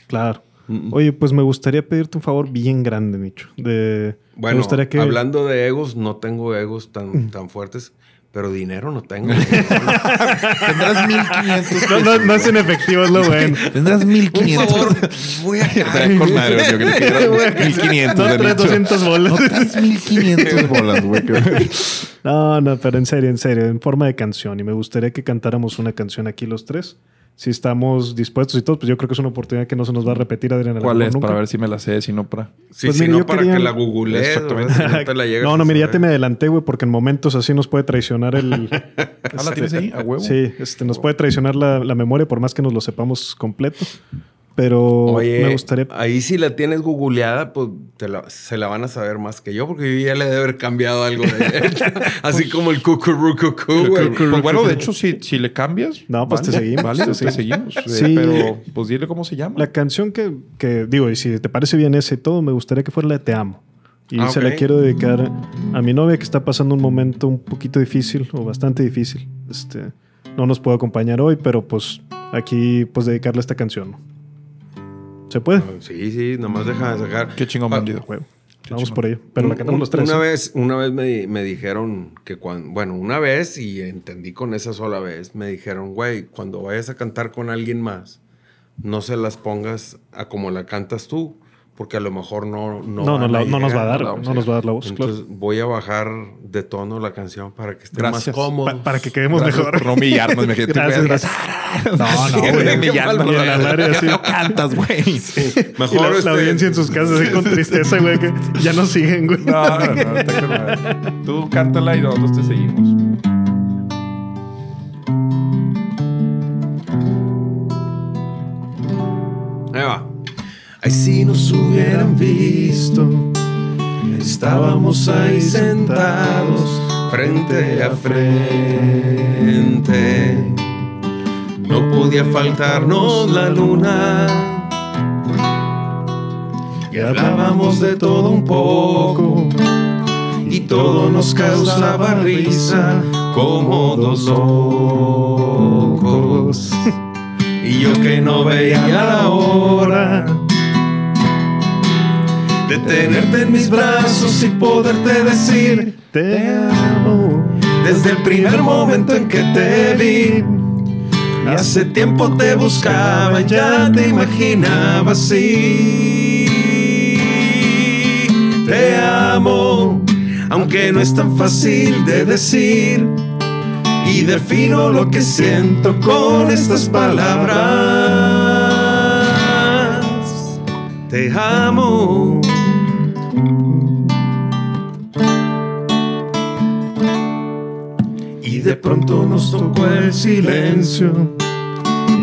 Claro. Oye, pues me gustaría pedirte un favor bien grande, Nicho. De, me Bueno, gustaría que... hablando de egos, no tengo egos tan, tan fuertes, pero dinero no tengo. Tendrás 1500 No, no, no es en efectivo, es lo bueno. Tendrás 1500. voy a Estaría con madre, yo creo que tendrás 1500. No, traes nicho. 200 bolas. No traes 1500 bolas, güey. No, no, pero en serio, en serio, en forma de canción. Y me gustaría que cantáramos una canción aquí los tres. Si estamos dispuestos y todo, pues yo creo que es una oportunidad que no se nos va a repetir, Adrián. ¿Cuál es? nunca. Para ver si me la sé, si no para. Sí, Pues si no, yo para quería- que la googlees. Exactamente. no te la No, no, mira, ya te me adelanté, güey, porque en momentos así nos puede traicionar el... Ah, ¿la tienes ahí? ¿A huevo? Sí, este, nos puede traicionar la, la memoria por más que nos lo sepamos completo. Pero Oye, me gustaría... ahí si la tienes googleada, pues te la- se la van a saber más que yo, porque yo ya le debe haber cambiado algo de Así como el cucurucucú, güey. Pues bueno, de hecho, si, si le cambias. No, pues te seguimos, Vale, te seguimos. seguimos. Sí. Eh, Pero, pues dile cómo se llama. La canción que, que, digo, y si te parece bien ese y todo, me gustaría que fuera la de Te Amo. Y Ah, se la quiero dedicar a mi novia que está pasando un momento un poquito difícil o bastante difícil. Este, no nos puede acompañar hoy, pero pues aquí pues dedicarle esta canción. ¿No? ¿Se puede? Sí, sí, nomás deja de sacar. Qué chingón Ah, bandido. Huevo. Vamos por ello. Pero la Un- cantamos los tres. Una ¿eh? vez, una vez me, me dijeron que cuando, bueno, una vez y entendí con esa sola vez, me dijeron, güey, cuando vayas a cantar con alguien más, no se las pongas a como la cantas tú, porque a lo mejor no no, No, no la- no nos va a dar, llegar, no nos va a dar la voz, Entonces voy a bajar de tono la canción para que esté Gracias. más cómodo. Pa- para que quedemos Gracias mejor. por no humillarnos, imagínate, Gracias, gracias. No, no, güey. así. feo cantas, güey. Mejor y la, la este- audiencia en sus casas así con tristeza, güey, que ya no siguen, güey. No, no, no, está. Tú cántala y nosotros te seguimos. Ahí va. Ay, si nos hubieran visto, estábamos ahí sentados frente a frente. No podía faltarnos la luna. Y hablábamos de todo un poco. Y todo nos causaba risa como dos locos. Y yo que no veía la hora de tenerte en mis brazos y poderte decir te amo. Desde el primer momento en que te vi, y hace tiempo te buscaba, ya te imaginaba así. Te amo, aunque no es tan fácil de decir. Y defino lo que siento con estas palabras. Te amo. De pronto nos tocó el silencio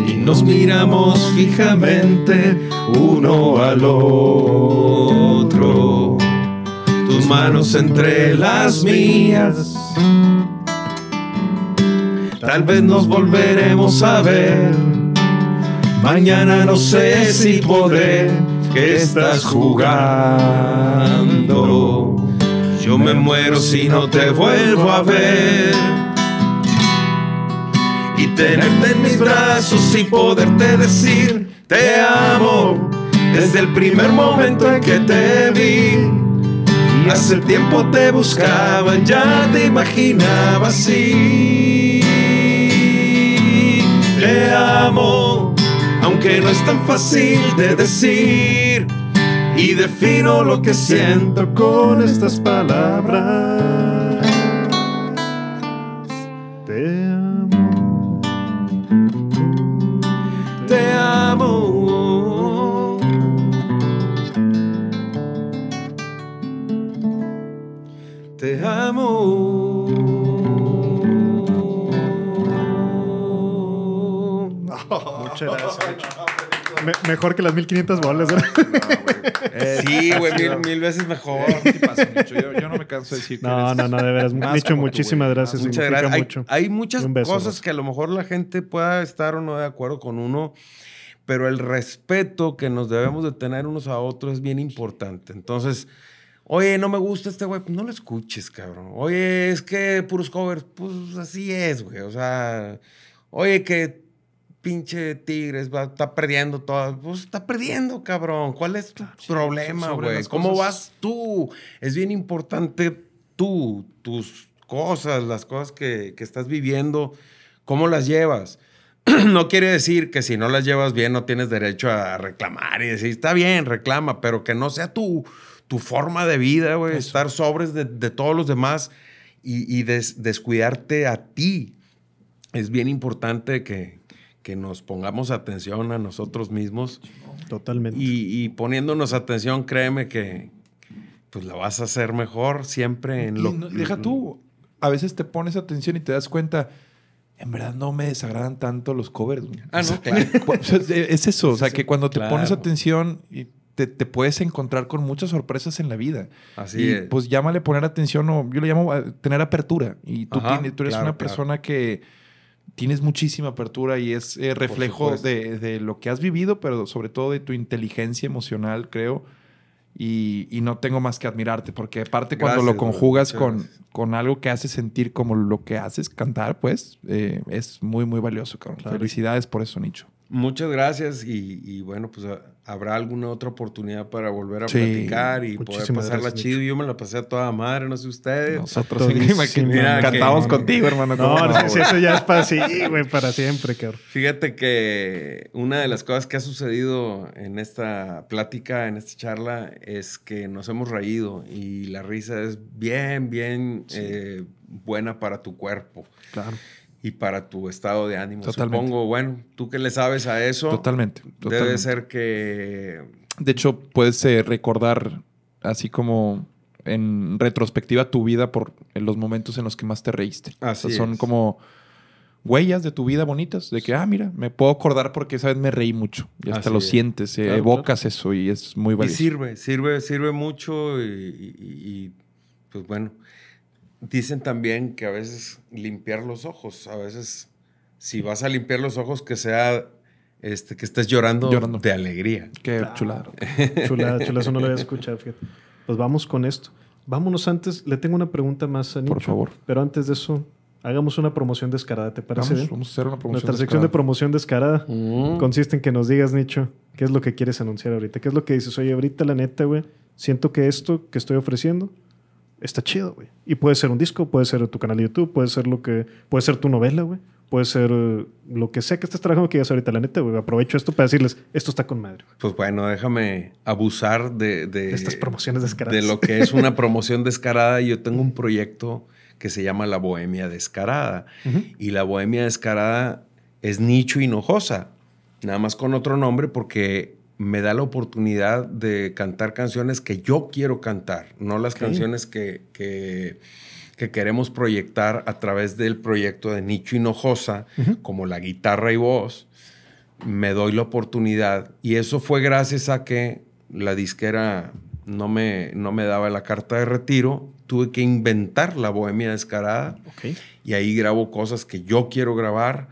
y nos miramos fijamente uno al otro. Tus manos entre las mías. Tal vez nos volveremos a ver. Mañana no sé si podré. Que estás jugando. Yo me muero si no te vuelvo a ver. Y tenerte en mis brazos y poderte decir te amo desde el primer momento en que te vi. Hace tiempo te buscaba, ya te imaginaba así. Te amo, aunque no es tan fácil de decir. Y defino lo que siento con estas palabras. Muchas gracias. Me- mejor que las 1500 bolas, ¿verdad? Sí, güey, mil, mil veces mejor. Yo, yo no me canso de decir que No, eres no, no, de veras. tú, muchísimas güey. gracias. Muchas significa gracias. Hay, mucho. hay muchas beso, cosas que a lo mejor la gente pueda estar o no de acuerdo con uno, pero el respeto que nos debemos de tener unos a otros es bien importante. Entonces, oye, no me gusta este güey, pues no lo escuches, cabrón. Oye, es que puros covers, pues así es, güey. O sea, oye, que pinche Tigres va, está perdiendo todo. Pues está perdiendo, cabrón. ¿Cuál es tu problema, güey? ¿Cómo cosas- vas tú? Es bien importante tú, tus cosas, las cosas que, que estás viviendo, cómo las llevas. no quiere decir que si no las llevas bien no tienes derecho a reclamar y decir, está bien, reclama, pero que no sea tu, tu forma de vida, güey, estar sobres de, de todos los demás y, y des- descuidarte a ti. Es bien importante que, que nos pongamos atención a nosotros mismos. Totalmente. Y, y poniéndonos atención, créeme que pues la vas a hacer mejor siempre en Y lo no- deja tú. A veces te pones atención y te das cuenta. En verdad no me desagradan tanto los covers. güey". Ah, no, claro. Es eso. O sea, que cuando te claro. pones atención y te, te puedes encontrar con muchas sorpresas en la vida. Así y es. pues llámale poner atención o yo le llamo eh, tener apertura. Y tú, Ajá, tienes- tú eres claro, una persona que tienes muchísima apertura y es eh, reflejo de, de lo que has vivido, pero sobre todo de tu inteligencia emocional, creo. Y, y no tengo más que admirarte, porque aparte cuando Gracias, lo brother. conjugas con, con algo que hace sentir como lo que haces cantar, pues eh, es muy, muy valioso, cabrón. Felicidades por eso, Nicho. Muchas gracias y, y bueno, pues a- habrá alguna otra oportunidad para volver a Sí. platicar y poder pasarla gracias, chido. Yo me la pasé a toda madre, no sé ustedes. Nosotros sí, Mira, cantamos que- contigo, hermano. No, ¿cómo no, sí, güey? eso ya es para sí, güey, para siempre, cabrón. Fíjate que una de las cosas que ha sucedido en esta plática, en esta charla, es que nos hemos reído y la risa es bien, bien eh, buena para tu cuerpo Claro. Y para tu estado de ánimo. Totalmente. Supongo, bueno, tú que le sabes a eso, Totalmente, debe ser que De hecho, puedes eh, recordar así como en retrospectiva tu vida por en los momentos en los que más te reíste. Así O sea, son es. como huellas de tu vida bonitas, de que, ah, mira, me puedo acordar porque esa vez me reí mucho. Y hasta Así lo es. sientes, eh, Claro, evocas eso y es muy Y valioso. sirve, sirve, sirve mucho y, y- y, pues bueno, dicen también que a veces limpiar los ojos, a veces si vas a limpiar los ojos que sea este que estés llorando, Llorando. de alegría. Qué chulada. Chula, chula, eso no lo había escuchado, fíjate. Pues vamos con esto. Vámonos antes, le tengo una pregunta más a Nicho. Por favor. Pero antes de eso, hagamos una promoción descarada, ¿te parece Vamos, bien? vamos a hacer una promoción Nuestra sección de descarada. promoción descarada Mm. consiste en que nos digas, Nicho, qué es lo que quieres anunciar ahorita. ¿Qué es lo que dices? Oye, ahorita la neta, güey, siento que esto que estoy ofreciendo está chido, güey. Y puede ser un disco, puede ser tu canal de YouTube, puede ser lo que... Puede ser tu novela, güey. Puede ser eh, lo que sea que estés trabajando que digas ahorita, la neta, güey. Aprovecho esto para decirles, esto está con madre. Pues bueno, déjame abusar de, de, Estas promociones descaradas. de lo que es una promoción descarada. Yo tengo un proyecto que se llama La Bohemia Descarada. Y La Bohemia Descarada es Nicho Hinojosa, nada más con otro nombre porque me da la oportunidad de cantar canciones que yo quiero cantar, no las canciones que, que, que queremos proyectar a través del proyecto de Nicho Hinojosa, como la guitarra y voz me doy la oportunidad. Y eso fue gracias a que la disquera no me, no me daba la carta de retiro. Tuve que inventar la bohemia descarada. Y ahí grabo cosas que yo quiero grabar,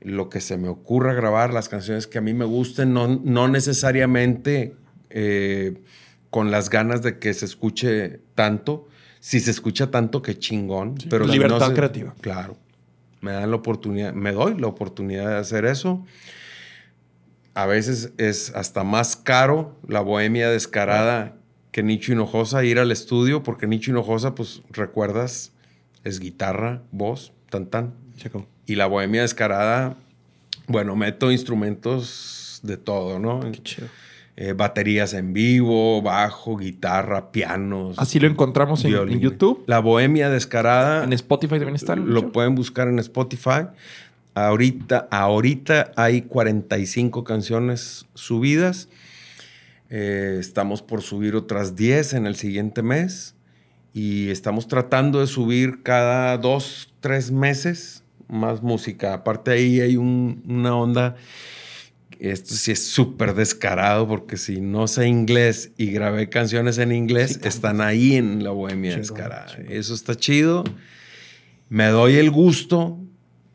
lo que se me ocurra grabar, las canciones que a mí me gusten, no, no necesariamente eh, con las ganas de que se escuche tanto. Si se escucha tanto, qué chingón. pero libertad no se- creativa. Claro. Me dan la oportunidad, me doy la oportunidad de hacer eso. A veces es hasta más caro la bohemia descarada que Nicho Hinojosa ir al estudio, porque Nicho Hinojosa, pues recuerdas, es guitarra, voz, tan tan. Y la bohemia descarada, bueno, meto instrumentos de todo, ¿no? Eh, baterías en vivo, bajo, guitarra, pianos. Así lo encontramos en. YouTube. La Bohemia Descarada. En Spotify también está. Lo pueden buscar en Spotify. Ahorita, ahorita hay 45 canciones subidas. Eh, estamos por subir otras 10 en el siguiente mes. Y estamos tratando de subir cada dos, tres meses más música. Aparte ahí hay un- una onda. Esto sí es súper descarado porque si no sé inglés y grabé canciones en inglés, están ahí en la bohemia descarada. Eso está chido. Me doy el gusto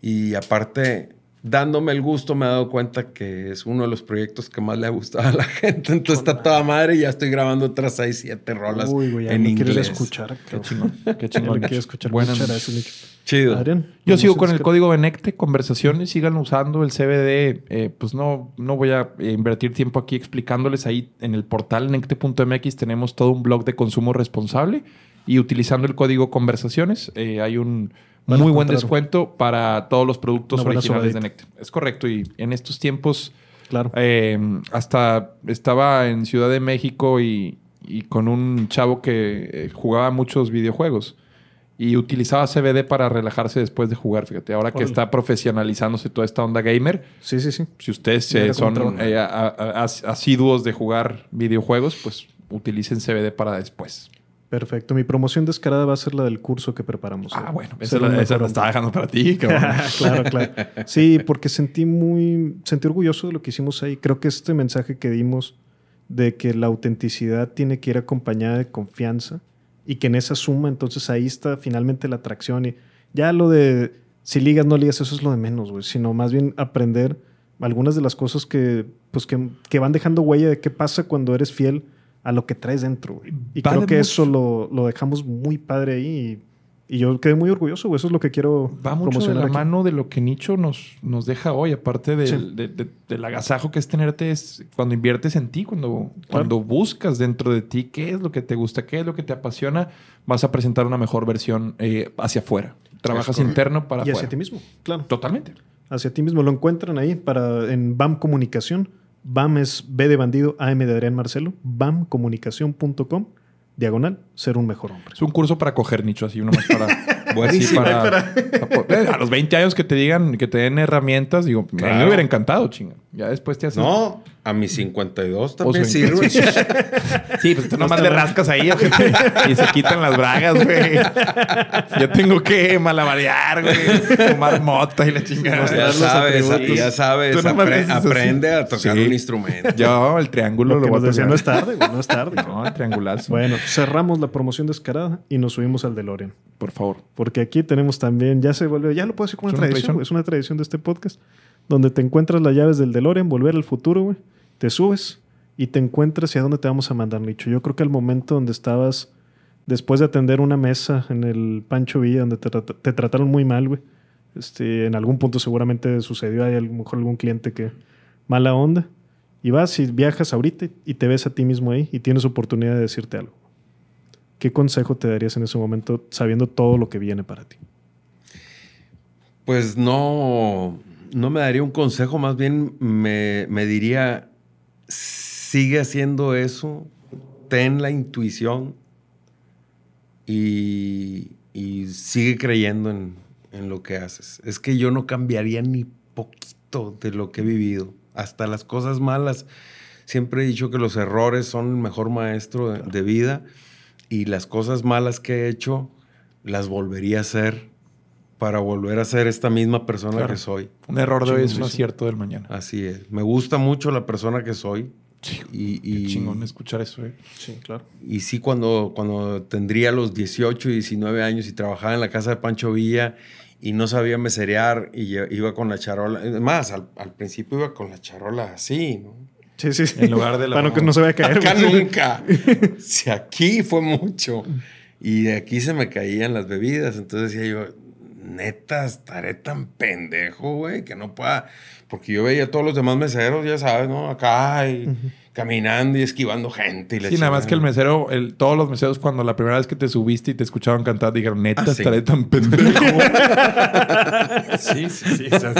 y aparte, dándome el gusto, me he dado cuenta que es uno de los proyectos que más le ha gustado a la gente. Entonces está toda madre y ya estoy grabando otras 6, 7 rolas Uy, güey, en inglés. escuchar. Qué chingón. Qué chingón. me quiero escuchar. Buenas noches. Chido. Adrián. Yo sigo con el código Benecte, conversaciones, síganlo usando. El CBD, eh, pues no, no voy a eh, invertir tiempo aquí explicándoles. Ahí en el portal necte.mx tenemos todo un blog de consumo responsable y utilizando el código conversaciones eh, hay un Van muy buen descuento para todos los productos una originales de. Necte. Es correcto y en estos tiempos Claro. eh, hasta estaba en Ciudad de México y, y con un chavo que eh, jugaba muchos videojuegos y utilizaba CBD para relajarse después de jugar. Fíjate, ahora que está profesionalizándose toda esta onda gamer, Sí, sí, sí. si ustedes eh, son eh, a- a- as- asiduos de jugar videojuegos, pues utilicen CBD para después. Perfecto. Mi promoción descarada va a ser la del curso que preparamos. Ah, bueno, esa, la, esa la estaba dejando para ti, claro, claro. Sí, porque sentí muy, sentí orgulloso de lo que hicimos ahí. Creo que este mensaje que dimos de que la autenticidad tiene que ir acompañada de confianza y que en esa suma, entonces ahí está finalmente la atracción y ya lo de si ligas, no ligas, eso es lo de menos, güey, sino más bien aprender algunas de las cosas que, pues que, que van dejando huella de qué pasa cuando eres fiel a lo que traes dentro, güey. Y Vale creo que mucho. eso lo, lo dejamos muy padre ahí y Y yo quedé muy orgulloso, güey. Eso es lo que quiero Va mucho de promocionar la aquí. mano de lo que Nicho nos, nos deja hoy, aparte del, Sí. de- de- del agasajo que es tenerte es cuando inviertes en ti, cuando, cuando buscas dentro de ti qué es lo que te gusta, qué es lo que te apasiona, vas a presentar una mejor versión eh, hacia afuera. Trabajas interno para Y afuera. hacia ti mismo, claro. Totalmente. Hacia ti mismo. Lo encuentran ahí para, en BAM Comunicación. BAM es B de bandido, AM de Adrián Marcelo. BAMcomunicación.com, diagonal, ser un mejor hombre. Es un curso para coger nicho, así, uno más para. así Buenísimo. para- para- a los 20 años que te digan, que te den herramientas, digo, a mí Claro. me hubiera encantado, chinga. Ya después te haces. No, a mis 52 O también sirve. sí, pues tú nomás le rascas ahí ojete, y se quitan las bragas, güey. Yo tengo que malabarear, güey. Fumar mota y la chingada. Ya sabes, ya sabes, Tú apre- así. aprende a tocar Sí. un instrumento. Yo, el triángulo Lo lo, que voy a tocar. no es tarde, güey, no es tarde. No, el triangulazo. Bueno, cerramos la promoción descarada y nos subimos al DeLorean. Por favor. Porque aquí tenemos también, ya se volvió, ya lo puedo decir como ¿Es una una tradición, es una tradición de este podcast, donde te encuentras las llaves del DeLorean, volver al futuro, güey, te subes y te encuentras y a dónde te vamos a mandar, Nicho. Yo creo que al momento donde estabas, después de atender una mesa en el Pancho Villa, donde te, trat- te trataron muy mal, güey, este, en algún punto seguramente sucedió, hay a lo mejor algún cliente que mala onda, y vas y viajas ahorita y te ves a ti mismo ahí y tienes oportunidad de decirte algo. ¿Qué consejo te darías en ese momento sabiendo todo lo que viene para ti? Pues no, no me daría un consejo, más bien me, me diría, sigue haciendo eso, ten la intuición y, y sigue creyendo en, en lo que haces. Es que yo no cambiaría ni poquito de lo que he vivido, hasta las cosas malas. Siempre he dicho que los errores son el mejor maestro de, de vida y las cosas malas que he hecho las volvería a hacer para volver a ser esta misma persona Claro. que soy. Un error de hoy es un acierto del mañana. Así es. Me gusta mucho la persona que soy. y, y- chingón escuchar eso, eh. Sí, claro. y sí, cuando, cuando tendría los 18 y 19 años y trabajaba en la casa de Pancho Villa y no sabía meserear y iba con la charola. Es Más, al, al principio iba con la charola así, ¿no? Sí, sí, sí. En lugar de la Para que no se vaya a caer. Acá nunca. Si aquí fue mucho. Y de aquí se me caían las bebidas. Entonces decía yo, neta, estaré tan pendejo, güey, que no pueda. Porque yo veía a todos los demás meseros, ya sabes, ¿no? Acá y caminando y esquivando gente. Y la Sí, nada más que el mesero, el- todos los meseros, cuando la primera vez que te subiste y te escuchaban cantar, dijeron, neta, Ah, sí. estaré tan pendejo. sí, sí, sí. o sea,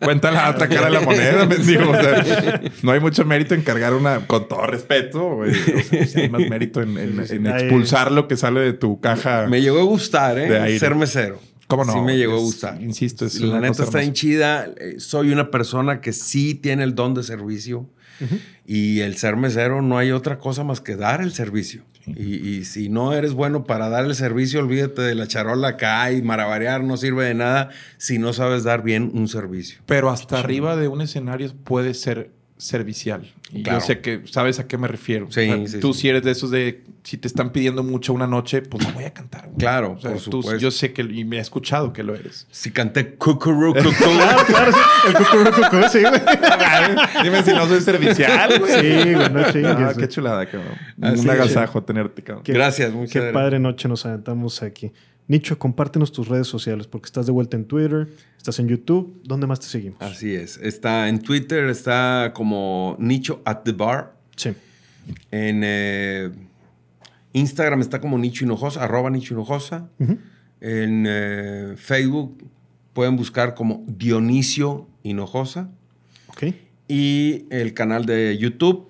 cuenta la otra cara de la moneda, mendigo. O sea, no hay mucho mérito en cargar una, con todo respeto, güey. O sea, sí hay más mérito en, en- expulsar lo que sale de tu caja. Me llegó a gustar, ¿eh? Ser mesero. ¿Cómo no? Sí me llegó a gustar. Insisto, es La neta está bien chida. Eh, Soy una persona que sí tiene el don de servicio. Y el ser mesero no hay otra cosa más que dar el servicio. Y, y si no eres bueno para dar el servicio, olvídate de la charola acá y marabarear, no sirve de nada si no sabes dar bien un servicio. Pero hasta arriba de un escenario puede ser servicial. Y Claro. yo sé que sabes a qué me refiero. Sí, O sea, sí, tú sí. si eres de esos de si te están pidiendo mucho una noche, pues la voy a cantar. güey. Claro, O sea, por tú- supuesto. yo sé que y me he escuchado que lo eres. Si canté cucurú, cucú. Claro, claro, sí. El cucurú, cucú, sí, güey. Dime si no soy servicial, güey. Sí, güey, no chingues, Ah, qué chulada, cabrón. Así Un agasajo tenerte, cabrón. Qué- Gracias, muchas Qué padre noche nos aventamos aquí. Nicho, compártenos tus redes sociales porque estás de vuelta en Twitter, estás en YouTube. ¿Dónde más te seguimos? Así es. Está en Twitter, está como Nicho at the bar. Sí. En eh, Instagram está como Nicho Hinojosa, arroba Nicho Hinojosa. En eh, Facebook pueden buscar como Dionisio Hinojosa. Ok. Y el canal de YouTube,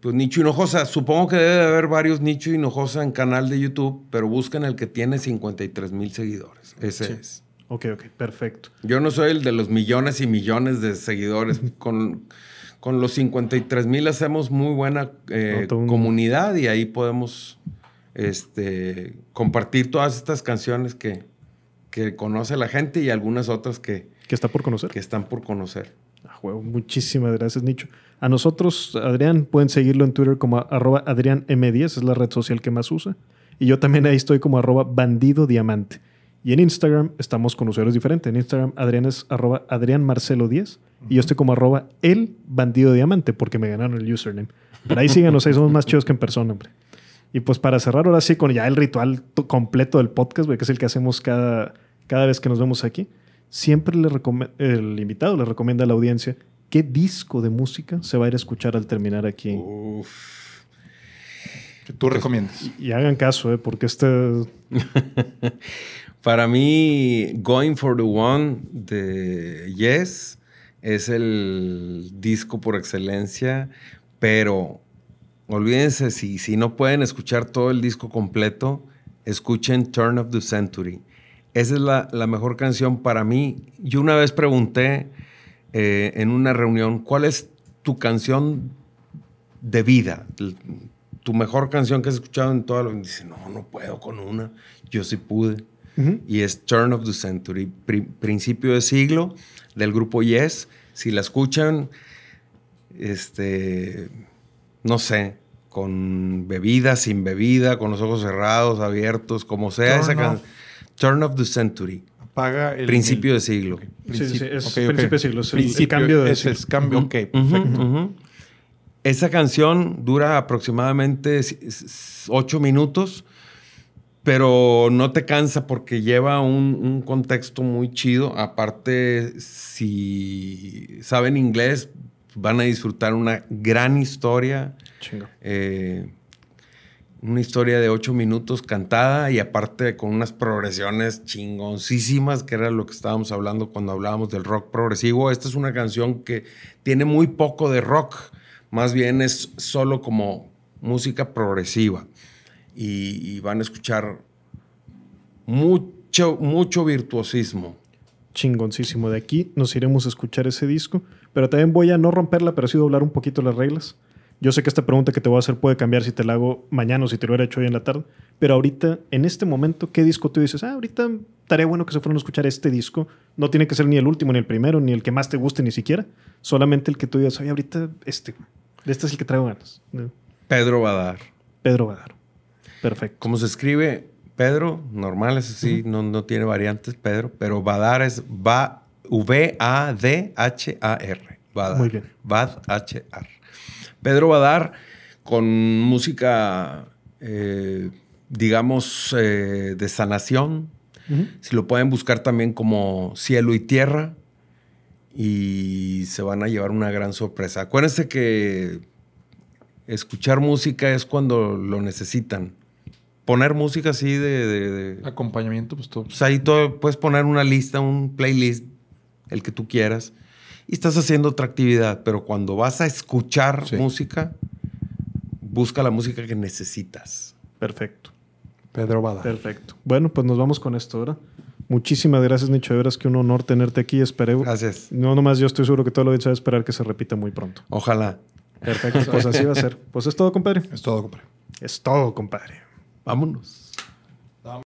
pues Nicho Hinojosa. Supongo que debe de haber varios Nicho Hinojosa en canal de YouTube, pero busquen el que tiene 53 mil seguidores. Ese Sí. es. Ok, ok, perfecto. Yo no soy el de los millones y millones de seguidores. con, con los 53 mil hacemos muy buena eh, No, comunidad y ahí podemos este, compartir todas estas canciones que, que conoce la gente y algunas otras que, Que está por conocer. que están por conocer. Ah, huevo, muchísimas gracias, Nicho. A nosotros, Adrián, pueden seguirlo en Twitter como arroba AdriánM10, es la red social que más usa. Y yo también ahí estoy como arroba bandido diamante. Y en Instagram estamos con usuarios diferentes. En Instagram Adrián es arroba Adrián Marcelo 10 y yo estoy como arroba el bandido diamante porque me ganaron el username. Pero ahí síganos, ahí somos más chidos que en persona, hombre. Y pues para cerrar ahora sí con ya el ritual to- completo del podcast, güey, que es el que hacemos cada, cada vez que nos vemos aquí, siempre le el invitado le recomienda a la audiencia qué disco de música se va a ir a escuchar al terminar aquí. Que tú recomiendas. Y hagan caso, ¿eh? porque este... Para mí, Going for the One de Yes es el disco por excelencia, pero olvídense, si, si no pueden escuchar todo el disco completo, escuchen Turn of the Century. Esa es la, la mejor canción para mí. Yo una vez pregunté eh, en una reunión, ¿cuál es tu canción de vida? Tu mejor canción que has escuchado en toda la vida. Dice, no, no puedo con una. Yo sí pude. Ujú. Y es Turn of the Century, pri- principio de siglo del grupo Yes. Si la escuchan, este, no sé, con bebida, sin bebida, con los ojos cerrados, abiertos, como sea, Turn esa can- off. Turn of the Century. Apaga el... Principio de siglo. Sí, sí, sí, es principio de siglo, es el- el Principio, cambio de ese siglo. es cambio, ok, perfecto. Esa canción dura aproximadamente ocho minutos, pero no te cansa porque lleva un, un contexto muy chido. Aparte, si saben inglés, van a disfrutar una gran historia. Chingo. Eh, una historia de ocho minutos cantada y aparte con unas progresiones chingoncísimas, que era lo que estábamos hablando cuando hablábamos del rock progresivo. Esta es una canción que tiene muy poco de rock, más bien es solo como música progresiva. Y, van a escuchar mucho, mucho virtuosismo. Chingoncísimo. De aquí nos iremos a escuchar ese disco, pero también voy a no romperla, pero sí doblar un poquito las reglas. Yo sé que esta pregunta que te voy a hacer puede cambiar si te la hago mañana o si te lo hubiera hecho hoy en la tarde, pero ahorita, en este momento, ¿qué disco tú dices? Ah, ahorita estaría bueno que se fueran a escuchar este disco. No tiene que ser ni el último, ni el primero, ni el que más te guste, ni siquiera. Solamente el que tú digas, oye, ahorita este. Este es el que traigo ganas. Pedro Badar. Pedro Badar. Perfecto. ¿Cómo se escribe? Pedro, normal, es así, no, no tiene variantes, Pedro, pero Badar es va, V-A-D-H-A-R. Badar. Muy bien. Bad-H-R. Pedro Badar con música, eh, digamos, eh, de sanación. Si lo pueden buscar también como Cielo y Tierra y se van a llevar una gran sorpresa. Acuérdense que escuchar música es cuando lo necesitan. Poner música así de... de- de- Acompañamiento, pues todo. pues ahí todo, puedes poner una lista, un playlist, el que tú quieras, y estás haciendo otra actividad, pero cuando vas a escuchar música, busca la música que necesitas. Perfecto. Pedro Bada. Perfecto. Bueno, pues nos vamos con esto ahora. Muchísimas gracias, Nicho. De veras que un honor tenerte aquí. Espero. Gracias. No nomás yo estoy seguro que todo lo va a esperar que se repita muy pronto. Ojalá. Perfecto, pues así va a ser. Pues es todo, compadre. Es todo, compadre. Es todo, compadre. Vámonos.